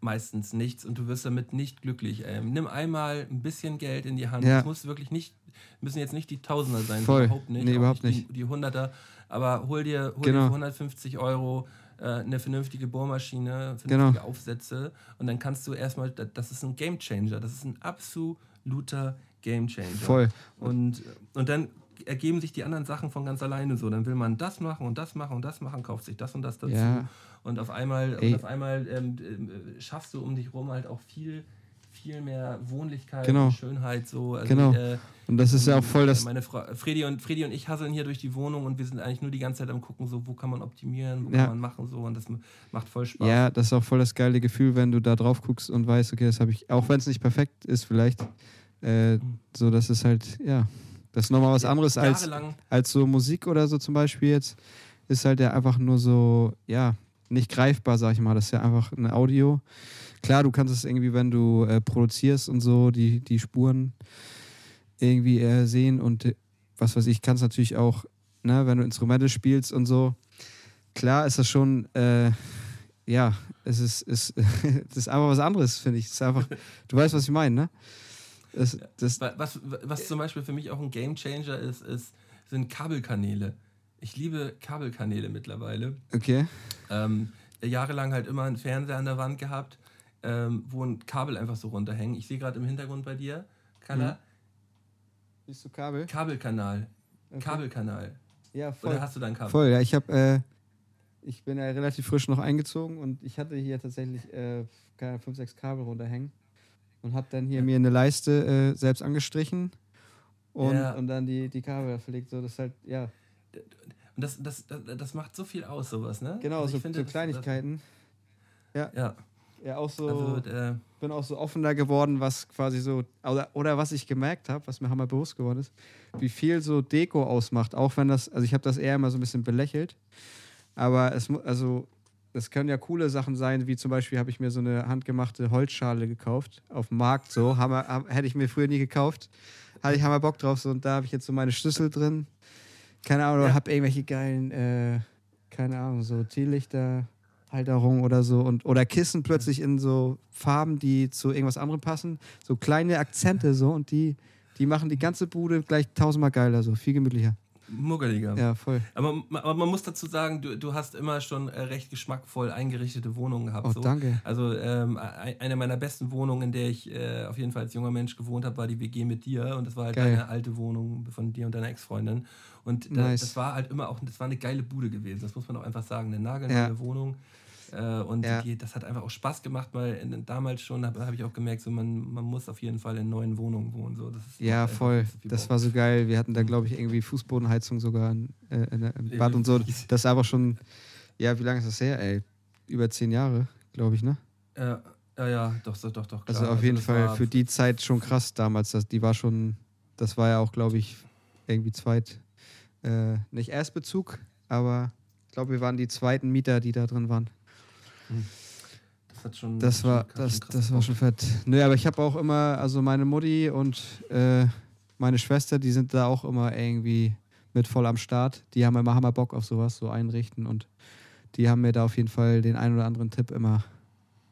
meistens nichts und du wirst damit nicht glücklich. Ähm, nimm einmal ein bisschen Geld in die Hand. Ja. Es muss wirklich nicht, müssen jetzt nicht die Tausender sein, Voll. überhaupt nicht. Nee, überhaupt Die, die Hunderter, aber hol dir, hol Genau. dir für 150 Euro eine vernünftige Bohrmaschine, vernünftige Genau. Aufsätze und dann kannst du erstmal, da- das ist ein Game Changer, das ist ein absoluter Game Changer. Voll. Und, und dann ergeben sich die anderen Sachen von ganz alleine so. Dann will man das machen und das machen und das machen, kauft sich das und das dazu. Ja. Und auf einmal, und auf einmal ähm, äh, schaffst du um dich rum halt auch viel, viel mehr Wohnlichkeit Genau. und Schönheit. So. Also, Genau. äh, Und das ist ja auch voll das. meine Frau, Fredi und, Fredi und ich hasseln hier durch die Wohnung und wir sind eigentlich nur die ganze Zeit am gucken, so, wo kann man optimieren, wo Ja. kann man machen, so. Und das macht voll Spaß. Ja, das ist auch voll das geile Gefühl, wenn du da drauf guckst und weißt, okay, das habe ich, auch wenn es nicht perfekt ist, vielleicht, äh, so, das ist halt, ja, das ist nochmal was anderes als, als so Musik oder so zum Beispiel jetzt, ist halt ja einfach nur so, ja, nicht greifbar, sag ich mal. Das ist ja einfach ein Audio. Klar, du kannst es irgendwie, wenn du äh, produzierst und so, die, die Spuren irgendwie äh, sehen und äh, was weiß ich, kannst natürlich auch ne, wenn du Instrumente spielst und so, klar ist das schon, äh, ja, es ist, ist, [LAUGHS] das ist einfach was anderes, finde ich. Es ist einfach, [LAUGHS] du weißt, was ich meine, ne? Das, das was, was zum Beispiel für mich auch ein Game Changer ist, ist sind Kabelkanäle. Ich liebe Kabelkanäle mittlerweile. Okay. Ähm, jahrelang halt immer einen Fernseher an der Wand gehabt, ähm, wo ein Kabel einfach so runterhängt. Ich sehe gerade im Hintergrund bei dir, Kala. Mhm. Siehst du Kabel? Kabelkanal. Okay. Kabelkanal. Ja, voll. Oder hast du dein Kabel? Voll, ja. Ich habe, äh, ich bin ja relativ frisch noch eingezogen und ich hatte hier tatsächlich äh, fünf, sechs Kabel runterhängen und habe dann hier ja. mir eine Leiste äh, selbst angestrichen und, ja. und dann die, die Kabel verlegt. So, das halt, ja. Und das, das, das, macht so viel aus, sowas, ne? Genau, also so, finde, so Kleinigkeiten. Das, ja. ja. Ja, auch so. Also, äh, bin auch so offener geworden, was quasi so. Oder, oder was ich gemerkt habe, was mir hammer bewusst geworden ist, wie viel so Deko ausmacht. Auch wenn das. Also, ich habe das eher immer so ein bisschen belächelt. Aber es also das können ja coole Sachen sein, wie zum Beispiel habe ich mir so eine handgemachte Holzschale gekauft auf dem Markt. So, Hammer, hätte ich mir früher nie gekauft. Hatte ich hammer Bock drauf. So, und da habe ich jetzt so meine Schlüssel drin. Keine Ahnung, ja. habe irgendwelche geilen, äh, keine Ahnung, so Teelichter. Halterung oder so und oder Kissen plötzlich in so Farben, die zu irgendwas anderem passen, so kleine Akzente so und die die machen die ganze Bude gleich tausendmal geiler so, viel gemütlicher. Muggeliger. Ja, voll. Aber, aber, man muss dazu sagen, du, du hast immer schon äh, recht geschmackvoll eingerichtete Wohnungen gehabt. Oh, so. danke. Also ähm, eine meiner besten Wohnungen, in der ich äh, auf jeden Fall als junger Mensch gewohnt habe, war die WG mit dir. Und das war halt Geil. deine alte Wohnung von dir und deiner Ex-Freundin. Und da, nice. das war halt immer auch, das war eine geile Bude gewesen. Das muss man auch einfach sagen. Eine nagelneue ja. Wohnung. Äh, und ja. die, das hat einfach auch Spaß gemacht, weil in, damals schon habe hab ich auch gemerkt, so man, man muss auf jeden Fall in neuen Wohnungen wohnen. So. ja, voll. Das war so geil. Wir hatten da, glaube ich, irgendwie Fußbodenheizung sogar in, äh, in, im Bad und so. Das ist aber schon, ja, wie lange ist das her, ey? Über zehn Jahre, glaube ich, ne? Ja, ja, ja, doch, doch, doch, doch. Klar. Also auf jeden also Fall für die Zeit schon krass damals. Das, die war schon, das war ja auch, glaube ich, irgendwie zweit, äh, nicht Erstbezug, aber ich glaube, wir waren die zweiten Mieter, die da drin waren. Das hat schon. Das war, das, das war schon fett. Nö, aber ich habe auch immer, also meine Mutti und äh, meine Schwester, die sind da auch immer irgendwie mit voll am Start. Die haben immer Hammer Bock auf sowas, so einrichten und die haben mir da auf jeden Fall den einen oder anderen Tipp immer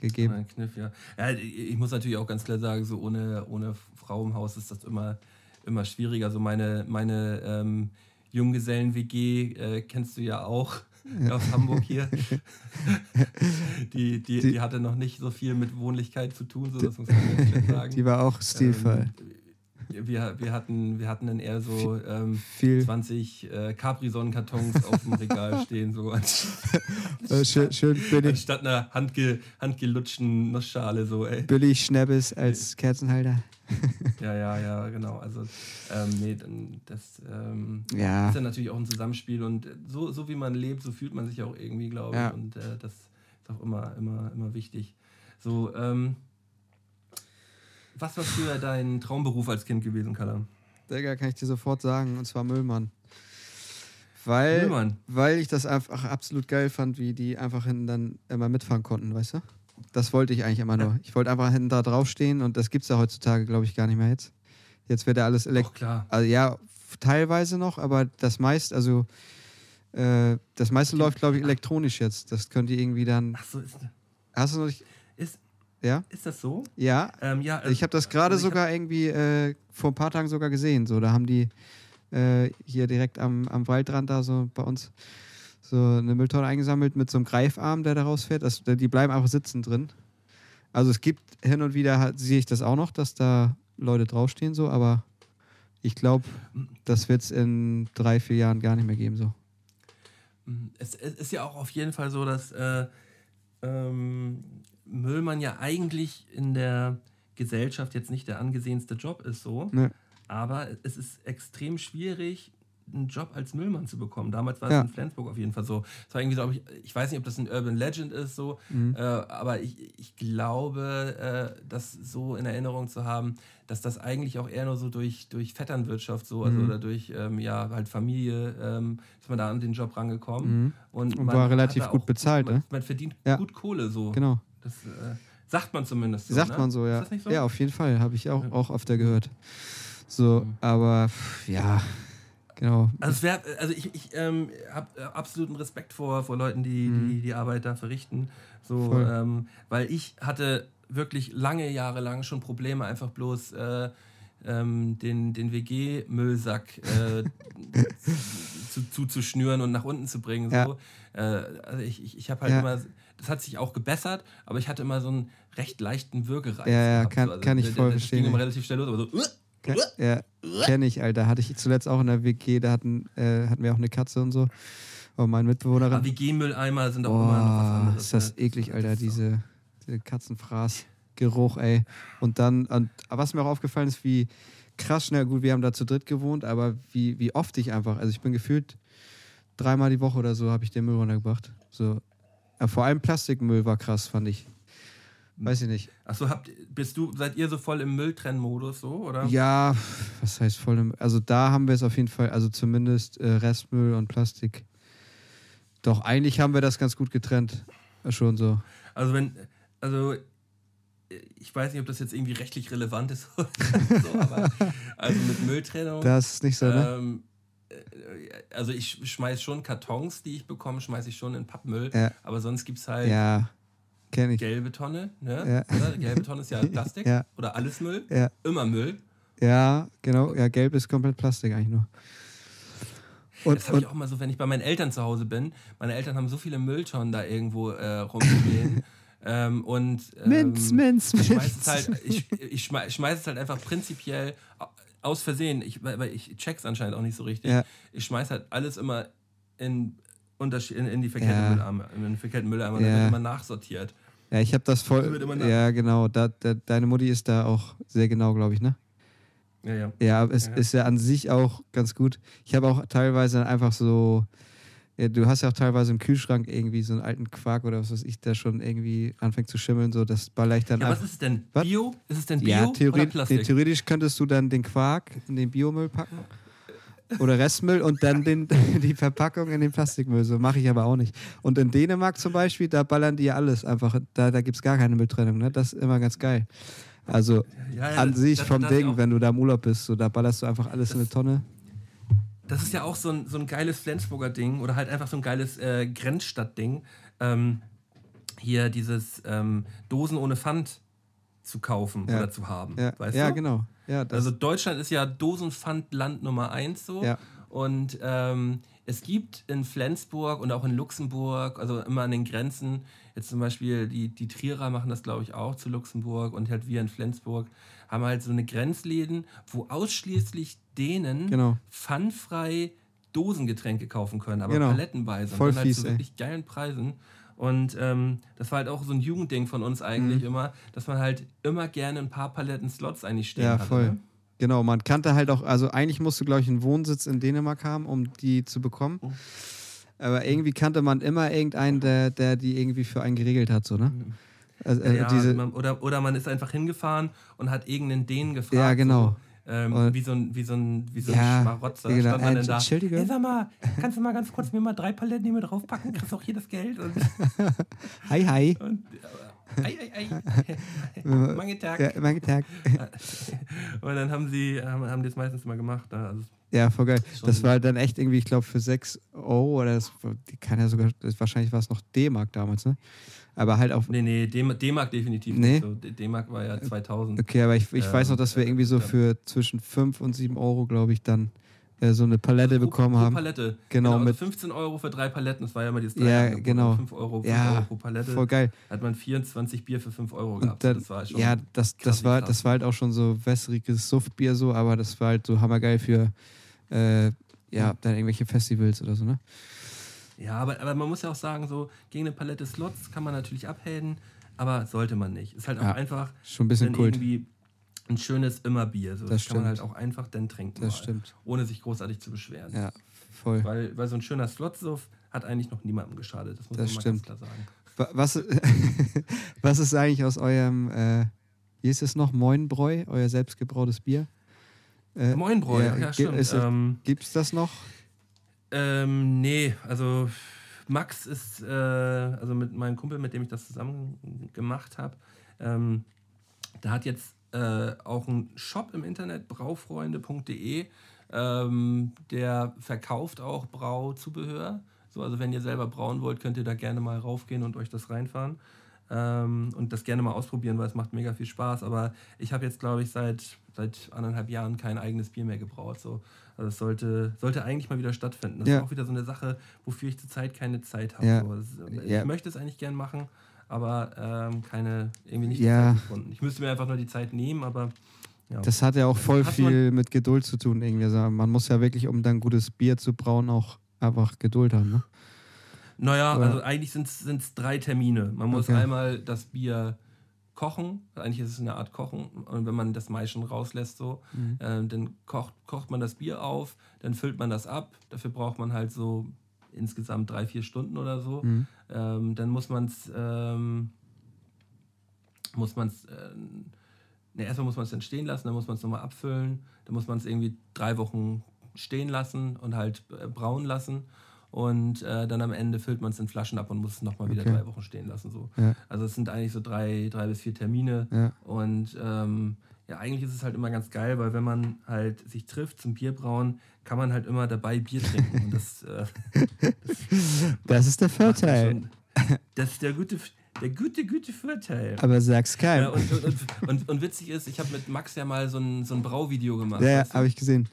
gegeben. Ein Kniff, ja. ja. Ich muss natürlich auch ganz klar sagen, so ohne, ohne Frau im Haus ist das immer, immer schwieriger. So meine, meine ähm, Junggesellen-WG äh, kennst du ja auch aus Hamburg hier. [LAUGHS] die, die, die, hatte noch nicht so viel mit Wohnlichkeit zu tun, so das muss man [LAUGHS] sagen. Die war auch stilvoll. Ähm, wir, wir, hatten, wir hatten dann eher so ähm, 20 äh, Capri-Sonnenkartons auf dem Regal [LAUGHS] stehen, so anstatt, äh, schön, schön billig. anstatt einer handge, handgelutschten Nussschale. So, ey. Billig Schnappes als Kerzenhalter ja, ja, ja, genau. Also, ähm, nee, das ähm, ja. ist ja natürlich auch ein Zusammenspiel und so, so wie man lebt, so fühlt man sich auch irgendwie, glaube ich. Ja. Und äh, das ist auch immer, immer, immer wichtig. So, ähm, was war früher dein Traumberuf als Kind gewesen, Kalle? Digga, kann ich dir sofort sagen, und zwar Müllmann. Weil, Müllmann. weil ich das einfach absolut geil fand, wie die einfach hinten dann immer mitfahren konnten, weißt du? Das wollte ich eigentlich immer nur. Ich wollte einfach hinten da draufstehen und das gibt es ja heutzutage, glaube ich, gar nicht mehr jetzt. Jetzt wird ja alles elektrisch. klar. Also ja, teilweise noch, aber das meiste, also äh, das meiste läuft, glaube ich, elektronisch jetzt. Das könnt ihr irgendwie dann. Ach so, ist. Hast du noch nicht. Ist, ja? Ist das so? Ja. Ähm, ja ich habe das gerade also sogar irgendwie äh, vor ein paar Tagen sogar gesehen. So, da haben die äh, hier direkt am, am Waldrand da so bei uns so eine Mülltonne eingesammelt mit so einem Greifarm, der da rausfährt. Das, die bleiben einfach sitzen drin. Also es gibt hin und wieder, sehe ich das auch noch, dass da Leute draufstehen, so, aber ich glaube, das wird es in drei, vier Jahren gar nicht mehr geben. So. Es, es ist ja auch auf jeden Fall so, dass äh, ähm, Müllmann ja eigentlich in der Gesellschaft jetzt nicht der angesehenste Job ist, so. Nee. Aber es ist extrem schwierig, einen Job als Müllmann zu bekommen. Damals war es in Flensburg auf jeden Fall so. Es war irgendwie so, ich, ich weiß nicht, ob das ein Urban Legend ist, so, mhm. äh, aber ich, ich glaube, äh, das so in Erinnerung zu haben, dass das eigentlich auch eher nur so durch, durch Vetternwirtschaft so, also mhm. oder durch ähm, ja, halt Familie, ähm, ist man da an den Job rangekommen. Mhm. Und, und war relativ gut bezahlt, gut, man, man, verdient ja. gut Kohle so. Genau. Das äh, sagt man zumindest so. Sagt ne? man so, ja. So? Ja, auf jeden Fall. Habe ich auch, auch öfter gehört. So, mhm. aber ja, Genau. Also, es wär, also ich, ich ähm, habe absoluten Respekt vor, vor Leuten, die, die die Arbeit da verrichten. So, ähm, weil ich hatte wirklich lange Jahre lang schon Probleme, einfach bloß äh, ähm, den, den WG-Müllsack äh, [LAUGHS] zu, zuzuschnüren und nach unten zu bringen. So. Ja. Äh, also ich, ich, ich habe halt Ja. immer, das hat sich auch gebessert, aber ich hatte immer so einen recht leichten Würgereiz. Ja, ja, kann- so. kann ich voll das verstehen, ging immer relativ schnell los, aber so. Ke- Ja, kenne ich, Alter. Hatte ich zuletzt auch in der WG, da hatten, äh, hatten wir auch eine Katze und so. Und meine Mitbewohnerin. Aber WG-Mülleimer sind auch immer noch was anderes. ist das ne? eklig, Alter, Das diese, diese Katzenfraßgeruch, ey. Und dann, und was mir auch aufgefallen ist, wie krass schnell, gut, wir haben da zu dritt gewohnt, aber wie, wie oft ich einfach, also ich bin gefühlt dreimal die Woche oder so, habe ich den Müll runtergebracht. So. Ja, vor allem Plastikmüll war krass, fand ich. Weiß ich nicht. Achso, habt, bist du, seid ihr so voll im Mülltrennmodus so, oder? Ja, was heißt voll im, Also da haben wir es auf jeden Fall, also zumindest äh, Restmüll und Plastik. Doch, eigentlich haben wir das ganz gut getrennt. Schon so. Also wenn, also ich weiß nicht, ob das jetzt irgendwie rechtlich relevant ist [LAUGHS] oder so, aber also mit Mülltrennung. Das ist nicht so, ne? ähm, äh, also ich schmeiß schon Kartons, die ich bekomme, schmeiße ich schon in Pappmüll, Ja. aber sonst gibt es halt Ja, gelbe Tonne, ne? Ja. Gelbe Tonne ist ja Plastik oder alles Müll, immer Müll. ja, genau. Ja, gelb ist komplett Plastik eigentlich nur. Und, Das habe ich auch mal so, wenn ich bei meinen Eltern zu Hause bin. Meine Eltern haben so viele Mülltonnen da irgendwo äh, rumstehen. [LAUGHS] ähm, und ähm, Minz, Minz, ich schmeiß Minz. es halt, ich, ich schmeiß, ich schmeiß es halt einfach prinzipiell aus Versehen. Ich, weil weil ich check's anscheinend auch nicht so richtig. Ja. Ich schmeiß halt alles immer in, in, in die verkehrten Ja. Mülleimer. In den verkehrten Mülleimer. Ja. wird immer nachsortiert. ja, ich habe das Da voll. nach- Ja, genau. Da, da, deine Mutti ist da auch sehr genau, glaube ich, ne? Ja, ja. Ja, es Ja. ist ja an sich auch ganz gut. Ich habe auch teilweise einfach so. Ja, du hast ja auch teilweise im Kühlschrank irgendwie so einen alten Quark oder was weiß ich, der schon irgendwie anfängt zu schimmeln. So, das baller ich dann Ja, was einfach. ist es denn? Was? Bio? Ist es denn Bio Ja, oder theoretisch, Plastik? theoretisch könntest du dann den Quark in den Biomüll packen oder Restmüll und dann den, [LAUGHS] die Verpackung in den Plastikmüll. So mache ich aber auch nicht. Und in Dänemark zum Beispiel, da ballern die ja alles einfach. Da, da gibt es gar keine Mülltrennung. Ne? Das ist immer ganz geil. Also Ja, ja, an das- sich das- vom das Ding, wenn du da im Urlaub bist, so, da ballerst du einfach alles in eine Tonne. Das ist ja auch so ein, so ein geiles Flensburger Ding oder halt einfach so ein geiles äh, Grenzstadt-Ding. Ähm, hier dieses ähm, Dosen ohne Pfand zu kaufen Ja. oder zu haben. Ja, Weißt ja du? genau. Ja, Also Deutschland ist ja Dosenpfandland Nummer eins so. Ja. Und ähm, es gibt in Flensburg und auch in Luxemburg, also immer an den Grenzen, jetzt zum Beispiel die, die Trierer machen das, glaube ich, auch zu Luxemburg und halt wir in Flensburg haben halt so eine Grenzläden, wo ausschließlich denen Genau. pfandfrei Dosengetränke kaufen können, aber Genau. palettenweise. Voll und dann halt fies, zu ey. wirklich geilen Preisen. Und ähm, das war halt auch so ein Jugendding von uns Mhm. eigentlich immer, dass man halt immer gerne ein paar Paletten Slots eigentlich stehen Ja, hatte. voll. Ne? Genau, man kannte halt auch, also eigentlich musst du, glaube ich, einen Wohnsitz in Dänemark haben, um die zu bekommen. Oh. Aber irgendwie kannte man immer irgendeinen, der, der die irgendwie für einen geregelt hat, so, ne? Also, äh, Ja, diese, man, oder, oder man ist einfach hingefahren und hat irgendeinen Dänen gefragt. Ja, genau. So, ähm, wie so ein, wie so ein, wie so ein Ja, Schmarotzer. genau. Stand man Äh, denn da? Entschuldigung? Hey, sag mal, kannst du mal ganz kurz mir mal drei Paletten hier mit draufpacken? Kriegst auch hier das Geld. Und, [LAUGHS] hi, hi. und ei, ei, ei. [LAUGHS] Mange Tag. Ja, mein Tag. [LAUGHS] Und dann haben sie, haben, haben die das meistens immer gemacht. Ne? Also, Ja, voll geil. Das war dann echt irgendwie, ich glaube, für 6 Euro oder das, kann ja sogar, wahrscheinlich war es noch D-Mark damals, ne? Aber halt auf, nee, nee, D-Mark definitiv Nee? nicht so. D-Mark war ja 2000. okay, aber ich, ich Ähm, weiß noch, dass wir irgendwie so äh, für zwischen 5 und 7 Euro, glaube ich, dann äh, so eine Palette Pro- bekommen pro haben. Palette. Genau, also mit- 15 Euro für drei Paletten. Das war ja immer dieses Ja, Dreier-Angebot. genau. 5 Euro, 5 Ja, Euro pro Palette. Voll geil. Hat man 24 Bier für 5 Euro gehabt. dann, das war schon ja, das, das, war, krass. das war halt auch schon so wässriges Suftbier so, aber das war halt so hammergeil für äh, ja, dann irgendwelche Festivals oder so, ne? Ja, aber, aber man muss ja auch sagen, so gegen eine Palette Slots kann man natürlich abhaten, aber sollte man nicht. Ist halt auch Ja, einfach Schon ein bisschen Kult. irgendwie ein schönes Immerbier. So. Das, Das kann man halt stimmt. auch einfach dann trinken. Das mal, stimmt. Ohne sich großartig zu beschweren. Ja, voll. Weil, weil so ein schöner Slotsuff hat eigentlich noch niemandem geschadet. Das muss Das man mal stimmt. ganz klar sagen. Wa- Was, [LAUGHS] was ist eigentlich aus eurem, äh, wie ist es noch, Moinbräu, euer selbstgebrautes Bier? Äh, Moinbräu, ja, ja gi- stimmt. Ist, es- ähm, gibt's das noch? Ähm, nee, also Max ist, äh, also mit meinem Kumpel, mit dem ich das zusammen gemacht habe, ähm, der hat jetzt äh, auch einen Shop im Internet, braufreunde.de. Ähm, der verkauft auch Brauzubehör. So, also wenn ihr selber brauen wollt, könnt ihr da gerne mal raufgehen und euch das reinfahren. Ähm, und das gerne mal ausprobieren, weil es macht mega viel Spaß. Aber ich habe jetzt, glaube ich, seit, seit anderthalb Jahren kein eigenes Bier mehr gebraut. So. Also es sollte, sollte eigentlich mal wieder stattfinden. Das Ja. ist auch wieder so eine Sache, wofür ich zurzeit keine Zeit habe. Ja. So. Das, ich Ja. möchte es eigentlich gern machen, aber ähm, keine, irgendwie nicht Ja. gefunden. Ich müsste mir einfach nur die Zeit nehmen, aber ja. Das hat ja auch voll Hat viel mit Geduld zu tun, irgendwie. Also man muss ja wirklich, um dann gutes Bier zu brauen, auch einfach Geduld haben. Ne? Naja, Oder- also eigentlich sind es drei Termine. Man muss Okay. einmal das Bier kochen, eigentlich ist es eine Art Kochen, und wenn man das Maischen rauslässt, so, Mhm. ähm, dann kocht, kocht man das Bier auf, dann füllt man das ab. Dafür braucht man halt so insgesamt drei, vier Stunden oder so. Mhm. Ähm, dann muss man es, ähm, muss man es, äh, ne, erstmal muss man es dann stehen lassen, dann muss man es nochmal abfüllen, dann muss man es irgendwie drei Wochen stehen lassen und halt äh, brauen lassen. Und äh, dann am Ende füllt man es in Flaschen ab und muss es nochmal wieder Okay. drei Wochen stehen lassen. So. Ja. Also es sind eigentlich so drei, drei bis vier Termine. Ja. Und ähm, ja, eigentlich ist es halt immer ganz geil, weil wenn man halt sich trifft zum Bierbrauen, kann man halt immer dabei Bier trinken. Und das, äh, [LAUGHS] Das ist der Vorteil. schon- Das ist der gute, der gute, gute Vorteil. Aber sag's keinem. Ja, und, und, und, und, witzig ist, ich habe mit Max ja mal so ein, so ein Brauvideo gemacht. Ja, habe ich gesehen.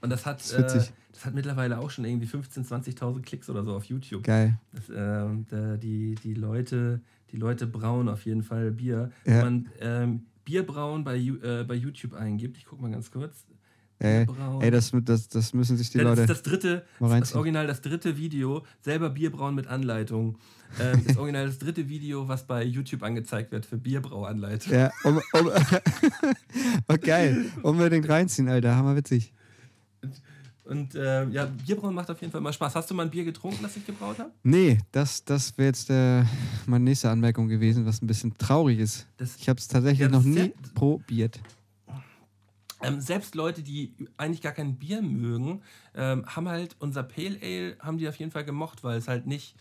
Und das hat, witzig. äh, das hat mittlerweile auch schon irgendwie 15.000, 20.000 Klicks oder so auf YouTube. Geil. Das, da, die, die, Leute, die Leute brauen auf jeden Fall Bier. Ja. Wenn man ähm, Bierbrauen bei, äh, bei YouTube eingibt, ich guck mal ganz kurz. Ey, ey das, das, das müssen sich die Ja, das Leute. ist das dritte, das. Original, das dritte Video, selber Bierbrauen mit Anleitung. Ähm, das Original, das dritte Video, was bei YouTube angezeigt wird für Bierbrauanleitung. Ja, um, um, [LAUGHS] oh, geil. Unbedingt reinziehen, Alter. Hammer witzig. Und ähm, ja, Bierbrauen macht auf jeden Fall mal Spaß. Hast du mal ein Bier getrunken, das ich gebraut habe? Nee, das, das wäre jetzt äh, meine nächste Anmerkung gewesen, was ein bisschen traurig ist. Das- Ich habe es tatsächlich Ja, noch nie probiert. Ähm, selbst Leute, die eigentlich gar kein Bier mögen, ähm, haben halt unser Pale Ale, haben die auf jeden Fall gemocht, weil es halt nicht,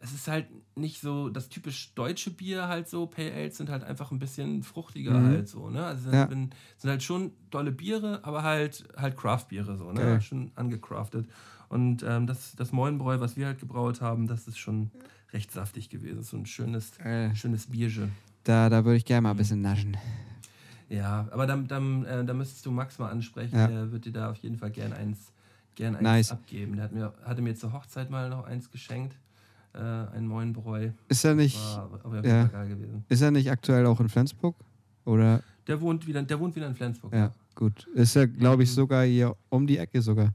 es ist halt nicht so das typisch deutsche Bier halt so. Pale Ales sind halt einfach ein bisschen fruchtiger Mhm. halt so, ne? Also sind, Ja. sind halt schon dolle Biere, aber halt halt Craft-Biere so, ne? Geil. Schon angecraftet. Und ähm, das, das Moinbräu, was wir halt gebraut haben, das ist schon recht saftig gewesen. So ein schönes, Geil. schönes Bierge. Da, da würde ich gerne mal ein bisschen naschen. Ja, aber dann, dann, äh, dann müsstest du Max mal ansprechen. Ja. Der wird dir da auf jeden Fall gern eins, gern eins Nice. abgeben. Der hat mir, hatte mir zur Hochzeit mal noch eins geschenkt. Äh, ein Moinbräu. Ist er nicht, War aber ja. geil gewesen. ist er nicht aktuell auch in Flensburg? Oder? Der wohnt wieder, der wohnt wieder in Flensburg. Ja, gut. Ist er, glaube ich, Mhm. sogar hier um die Ecke sogar.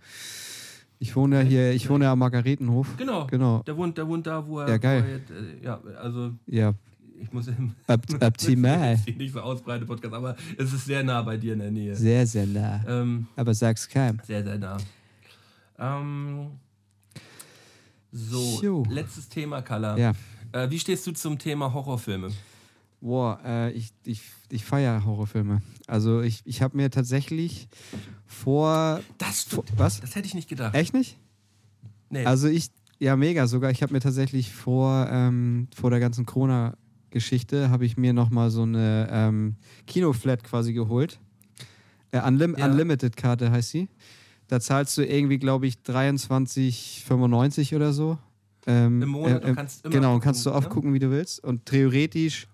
Ich wohne ja hier, ich wohne ja am Margaretenhof. Genau. Genau. Der wohnt, der wohnt da, wo er. Ja, geil. Er jetzt, äh, ja, also Ja, ich muss op [LAUGHS] optimal. [LAUGHS] Ich nicht so ausbreite Podcast, aber es ist sehr nah bei dir in der Nähe. Sehr, sehr nah. Ähm, Aber sag's keinem. Sehr, sehr nah. Ähm, so, Jo. letztes Thema, Kala. Ja. Äh, wie stehst du zum Thema Horrorfilme? Boah, äh, ich, ich, ich feiere Horrorfilme. Also ich, ich habe mir tatsächlich vor, Das, vor. Was? das hätte ich nicht gedacht. Echt nicht? Nee. Also ich, ja mega sogar. Ich habe mir tatsächlich vor, ähm, vor der ganzen Corona-Geschichte, habe ich mir nochmal so eine ähm, Kinoflat quasi geholt. Äh, Unlim Ja. Unlimited-Karte heißt sie. Da zahlst du irgendwie, glaube ich, 23,95 oder so. Ähm, Im Monat äh, und kannst immer Genau, und kannst du oft ne? gucken, wie du willst. Und theoretisch,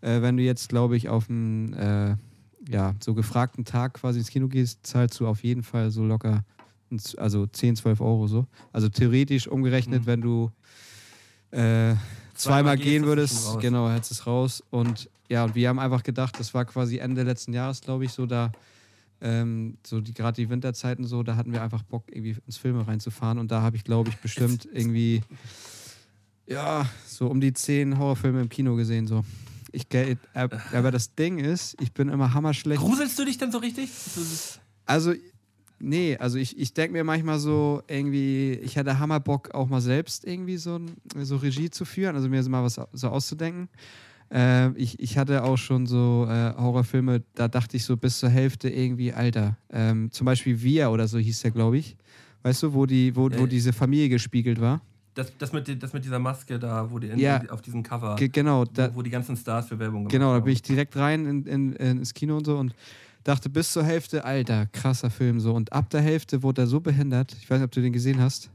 äh, wenn du jetzt, glaube ich, auf einen äh, ja, so gefragten Tag quasi ins Kino gehst, zahlst du auf jeden Fall so locker, also 10, 12 Euro so. Also theoretisch umgerechnet, Mhm. wenn du äh, zweimal gehen würdest, genau, hättest es raus. Und ja, und wir haben einfach gedacht, das war quasi Ende letzten Jahres, glaube ich, so da, ähm, so die gerade die Winterzeiten so, da hatten wir einfach Bock, irgendwie ins Filme reinzufahren. Und da habe ich, glaube ich, bestimmt [LAUGHS] irgendwie ja, so um die zehn Horrorfilme im Kino gesehen, so. Ich, äh, aber das Ding ist, ich bin immer hammerschlecht. Gruselst du dich dann so richtig? So, so- Also, nee, also ich, ich denke mir manchmal so irgendwie, ich hätte Hammerbock auch mal selbst irgendwie so, so Regie zu führen, also mir so mal was so auszudenken. Äh, ich, ich hatte auch schon so äh, Horrorfilme, da dachte ich so bis zur Hälfte irgendwie, Alter. Ähm, zum Beispiel Wir oder so hieß der, glaube ich. Weißt du, wo, die, wo, wo Äh. diese Familie gespiegelt war? Das, das, mit, das mit dieser Maske da, wo die Ja. auf diesem Cover, Ge genau, da, wo, wo die ganzen Stars für Werbung gemacht Genau, da bin ich direkt rein in, in, in, ins Kino und so und dachte bis zur Hälfte, alter, krasser Film so. Und ab der Hälfte wurde er so behindert. Ich weiß nicht, ob du den gesehen hast.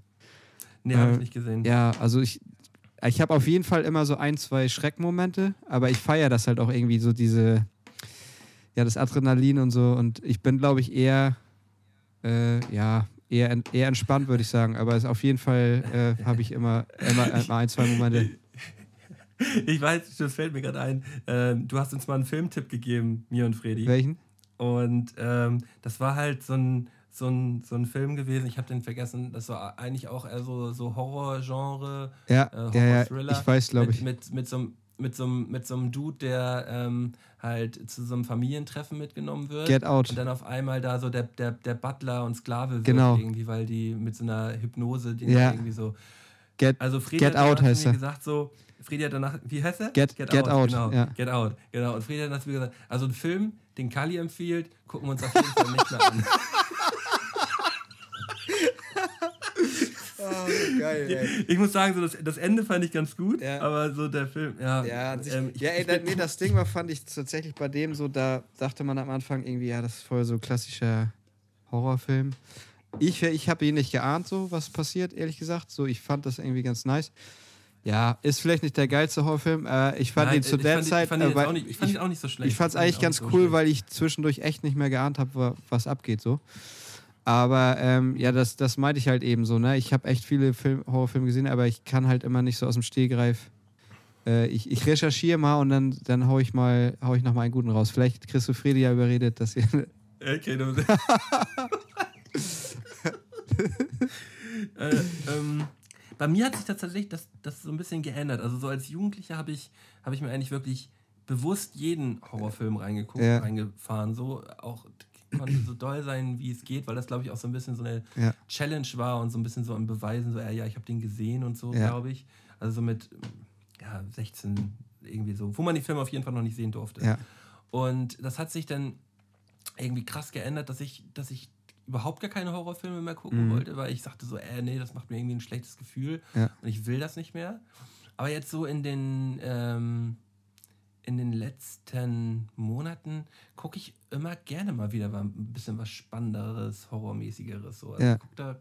Nee, habe Äh, ich nicht gesehen. Ja, also ich, ich habe auf jeden Fall immer so ein, zwei Schreckmomente, aber ich feiere das halt auch irgendwie so diese, ja, das Adrenalin und so. Und ich bin, glaube ich, eher, äh, ja, eher, eher entspannt, würde ich sagen. Aber es auf jeden Fall äh, habe ich immer, immer, immer ein, zwei Momente. Ich weiß, das fällt mir gerade ein. Ähm, du hast uns mal einen Filmtipp gegeben, mir und Freddy. Welchen? Und ähm, das war halt so ein, so ein, so ein Film gewesen, ich habe den vergessen, das war eigentlich auch eher so, so Horror-Genre, Ja, äh, ja, ja, Horror-Thriller. ich weiß, glaube mit, ich. Mit, mit, so, einem- mit, so, einem- mit so einem Dude, der ähm, halt zu so einem Familientreffen mitgenommen wird. Get Out. Und dann auf einmal da so der, der, der Butler und Sklave wird Genau. irgendwie, weil die mit so einer Hypnose, die Ja. irgendwie so. Get, Also Friedi Get Out heißt er. gesagt so, Friedi hat danach, wie heißt er? Get- Get Out, genau. ja. Get Out, genau. Und Friedi hat mir gesagt, also ein Film, den Kali empfiehlt, gucken wir uns auf jeden Fall nicht mehr an. [LAUGHS] Oh, geil, Ich muss sagen, so das, das Ende fand ich ganz gut, Ja. aber so der Film, ja. Ja, sich, ähm, ich, ja ey, ich da, bin- nee, das Ding war, fand ich tatsächlich bei dem so, da dachte man am Anfang irgendwie, ja, das ist voll so klassischer Horrorfilm. Ich, ich habe ihn nicht geahnt, so was passiert, ehrlich gesagt. So, ich fand das irgendwie ganz nice. Ja, ist vielleicht nicht der geilste Horrorfilm. Äh, ich fand Nein, ihn zu ich der fand, Zeit. Ich fand ihn, äh, nicht, ich fand ihn auch nicht so schlecht. ich fand es eigentlich ganz so cool, schlecht. weil ich zwischendurch echt nicht mehr geahnt habe, was abgeht so. Aber ähm, ja, das, das meinte ich halt eben so. Ne? Ich habe echt viele Film, Horrorfilme gesehen, aber ich kann halt immer nicht so aus dem Stehgreif. Äh, ich, ich recherchiere mal und dann, dann hau ich mal, hau ich noch mal einen guten raus. Vielleicht kriegst du Fredi ja überredet, dass ihr. [LAUGHS] Okay, du [LAUGHS] äh, ähm, bei mir hat sich tatsächlich das, das so ein bisschen geändert. Also so als Jugendlicher habe ich, hab ich mir eigentlich wirklich bewusst jeden Horrorfilm reingeguckt, Ja. reingefahren. So auch konnte so doll sein, wie es geht, weil das glaube ich auch so ein bisschen so eine Ja. Challenge war und so ein bisschen so ein Beweisen, so ja, ja ich habe den gesehen und so, Ja. glaube ich. Also so mit ja, 16 irgendwie so, wo man die Filme auf jeden Fall noch nicht sehen durfte. Ja. Und das hat sich dann irgendwie krass geändert, dass ich, dass ich überhaupt gar keine Horrorfilme mehr gucken Mhm. wollte, weil ich sagte so, äh, nee, das macht mir irgendwie ein schlechtes Gefühl und ich will das nicht mehr. Aber jetzt so in den, ähm, in den letzten Monaten gucke ich immer gerne mal wieder mal ein bisschen was Spannenderes, Horrormäßigeres. So. Also, Ja. da,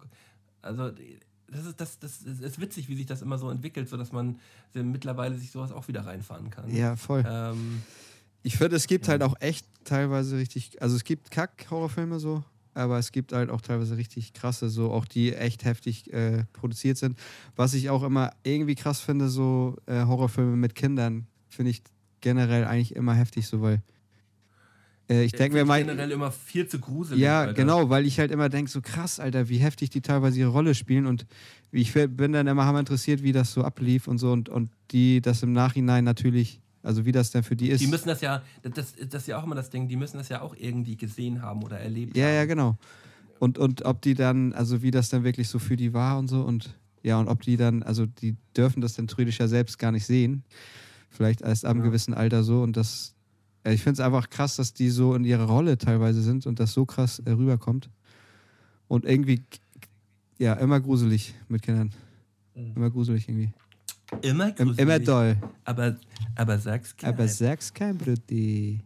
also das ist, das, das ist ist witzig, wie sich das immer so entwickelt, sodass man mittlerweile sich sowas auch wieder reinfahren kann. ja, voll. Ähm, Ich finde, es gibt Ja. halt auch echt teilweise richtig, also es gibt Kack-Horrorfilme so, aber es gibt halt auch teilweise richtig krasse, so auch die echt heftig äh, produziert sind. Was ich auch immer irgendwie krass finde, so äh, Horrorfilme mit Kindern, finde ich generell eigentlich immer heftig, so weil äh, ich denke mir mal, generell immer viel zu gruselig. ja, Alter. genau, weil ich halt immer denke, so krass, Alter, wie heftig die teilweise ihre Rolle spielen und ich bin dann immer hammer interessiert, wie das so ablief und so und, und die das im Nachhinein natürlich, also wie das dann für die ist. Die müssen das ja, das, das ist ja auch immer das Ding, die müssen das ja auch irgendwie gesehen haben oder erlebt Ja, haben. ja, genau. Und, und ob die dann, also wie das dann wirklich so für die war und so und ja, und ob die dann, also die dürfen das dann theoretisch ja selbst gar nicht sehen. Vielleicht erst ab einem Ja. gewissen Alter so und das, ja, ich finde es einfach krass, dass die so in ihrer Rolle teilweise sind und das so krass äh, rüberkommt. Und irgendwie, ja, immer gruselig mit Kindern. Mhm. Immer gruselig irgendwie. Immer Im, gruselig. immer doll. Aber, aber sag's keinem. Aber sag's kein Brütti.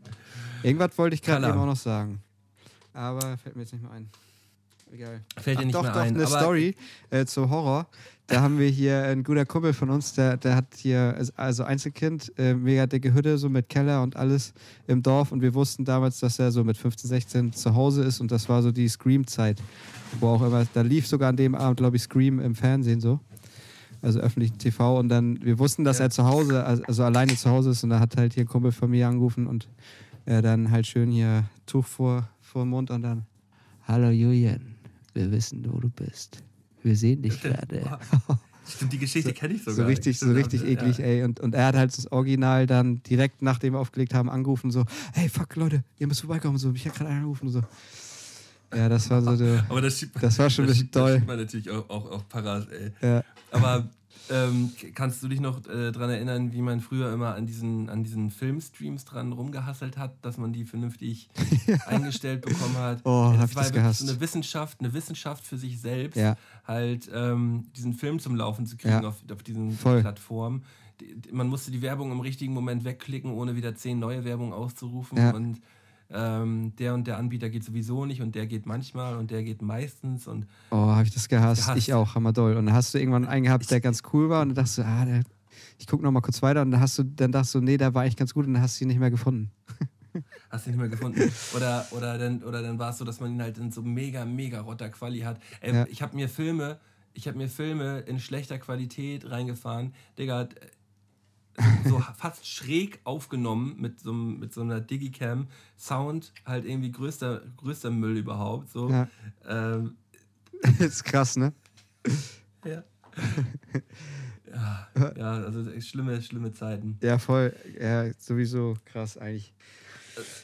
Irgendwas wollte ich gerade eben auch noch sagen. Aber fällt mir jetzt nicht mehr ein. Egal. Fällt dir nicht doch, mehr doch, ein. eine Story äh, zu Horror. Da haben wir hier ein guter Kumpel von uns, der, der hat hier, also Einzelkind, äh, mega dicke Hütte, so mit Keller und alles im Dorf. Und wir wussten damals, dass er so mit 15, 16 zu Hause ist. Und das war so die Scream-Zeit. Wo auch immer, da lief sogar an dem Abend, glaube ich, Scream im Fernsehen so. Also öffentlichen TV. Und dann, wir wussten, dass Ja. er zu Hause, also, alleine zu Hause ist. Und da hat halt hier ein Kumpel von mir angerufen und er dann halt schön hier Tuch vor, vor dem Mund und dann, hallo Julian, wir wissen, wo du bist. Wir sehen dich gerade. [LAUGHS] Stimmt, die Geschichte kenne ich sogar. So richtig, so richtig ja. eklig, ey. Und, und er hat halt das Original dann direkt nachdem wir aufgelegt haben, angerufen, so, hey, fuck, Leute, ihr müsst vorbeikommen, so, mich hat gerade angerufen, so. Ja, das war so, der, Aber das, schiebt, das war schon ein das bisschen schiebt- das toll. schiebt man natürlich auch, auch, auch parat, ey. Ja, Aber ähm, kannst du dich noch äh, daran erinnern, wie man früher immer an diesen, an diesen Filmstreams dran rumgehasselt hat, dass man die vernünftig [LAUGHS] eingestellt bekommen hat? Oh, Ja, hab ich das war wirklich gehasst. eine Wissenschaft, eine Wissenschaft für sich selbst, Ja. halt ähm, diesen Film zum Laufen zu kriegen Ja. auf, auf diesen Voll. Plattformen. Man musste die Werbung im richtigen Moment wegklicken, ohne wieder zehn neue Werbungen auszurufen. Ja. Und ähm, der und der Anbieter geht sowieso nicht und der geht manchmal und der geht meistens und Oh, habe ich das gehasst. Gehasst. Ich auch, hammer doll. Und dann hast du irgendwann einen gehabt, der ganz cool war und dann dachtest du, ah, der, ich gucke noch mal kurz weiter und dann hast du, dann dachtest du, nee, der war eigentlich ganz gut und dann hast du ihn nicht mehr gefunden. [LAUGHS] hast du nicht mehr gefunden. Oder, oder dann, oder dann war es so, dass man ihn halt in so mega, mega rotter Quali hat. Ey, Ja. Ich habe mir Filme, ich habe mir Filme in schlechter Qualität reingefahren. Digga, so fast schräg aufgenommen mit so, mit so einer Digicam. Sound halt irgendwie größter, größter Müll überhaupt. So. Ja. Ähm, das [LAUGHS] ist krass, ne? ja. [LAUGHS] ja. Ja, also schlimme, schlimme Zeiten. Ja, voll. Ja, sowieso krass eigentlich.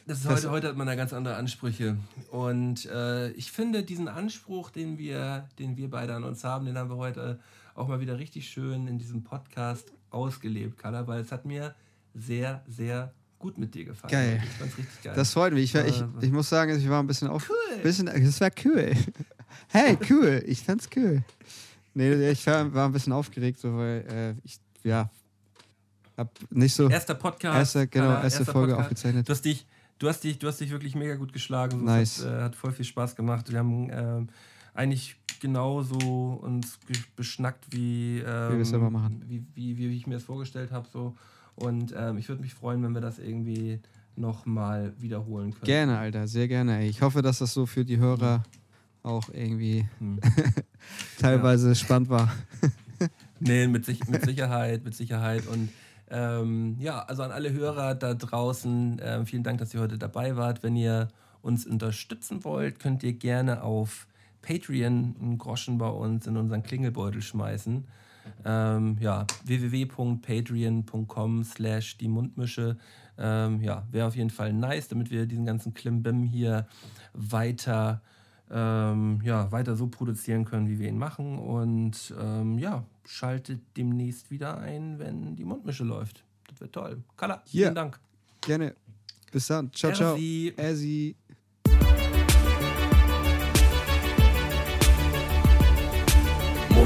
Das ist Das- heute, heute hat man da ganz andere Ansprüche. Und äh, ich finde diesen Anspruch, den wir, den wir beide an uns haben, den haben wir heute auch mal wieder richtig schön in diesem Podcast ausgelebt, Carla, weil es hat mir sehr, sehr gut mit dir gefallen. Geil. Ich fand's richtig geil. Das freut mich. Ich, war- ich, ich muss sagen, ich war ein bisschen auf. Cool. Bisschen, das war cool. [LAUGHS] Hey, cool. Ich fand's cool. Nee, ich war, war ein bisschen aufgeregt, so, weil äh, ich, ja, hab nicht so. erster Podcast. Erste, genau, Carla, erste erster Folge Podcast. aufgezeichnet. Du hast dich, du hast dich, du hast dich wirklich mega gut geschlagen. Nice. Hat, äh, hat voll viel Spaß gemacht. Wir haben ähm, eigentlich genauso uns beschnackt, wie, ähm, Wie immer machen. Wie, wie, wie ich mir das vorgestellt habe. So. Und ähm, ich würde mich freuen, wenn wir das irgendwie nochmal wiederholen können. Gerne, Alter, sehr gerne. Ey. Ich hoffe, dass das so für die Hörer auch irgendwie Hm. [LAUGHS] teilweise spannend war. [LAUGHS] Nee, mit, sich, mit Sicherheit, mit Sicherheit. Und ähm, ja, also an alle Hörer da draußen, ähm, vielen Dank, dass ihr heute dabei wart. Wenn ihr uns unterstützen wollt, könnt ihr gerne auf Patreon einen Groschen bei uns in unseren Klingelbeutel schmeißen. Ähm, ja, www.patreon.com slash die Mundmische. Ähm, ja, wäre auf jeden Fall nice, damit wir diesen ganzen Klimbim hier weiter, ähm, ja, weiter so produzieren können, wie wir ihn machen. Und ähm, ja, schaltet demnächst wieder ein, wenn die Mundmische läuft. Das wird toll. Kala, Ja. vielen Dank. Gerne. Bis dann. Ciao, ciao. Ersi.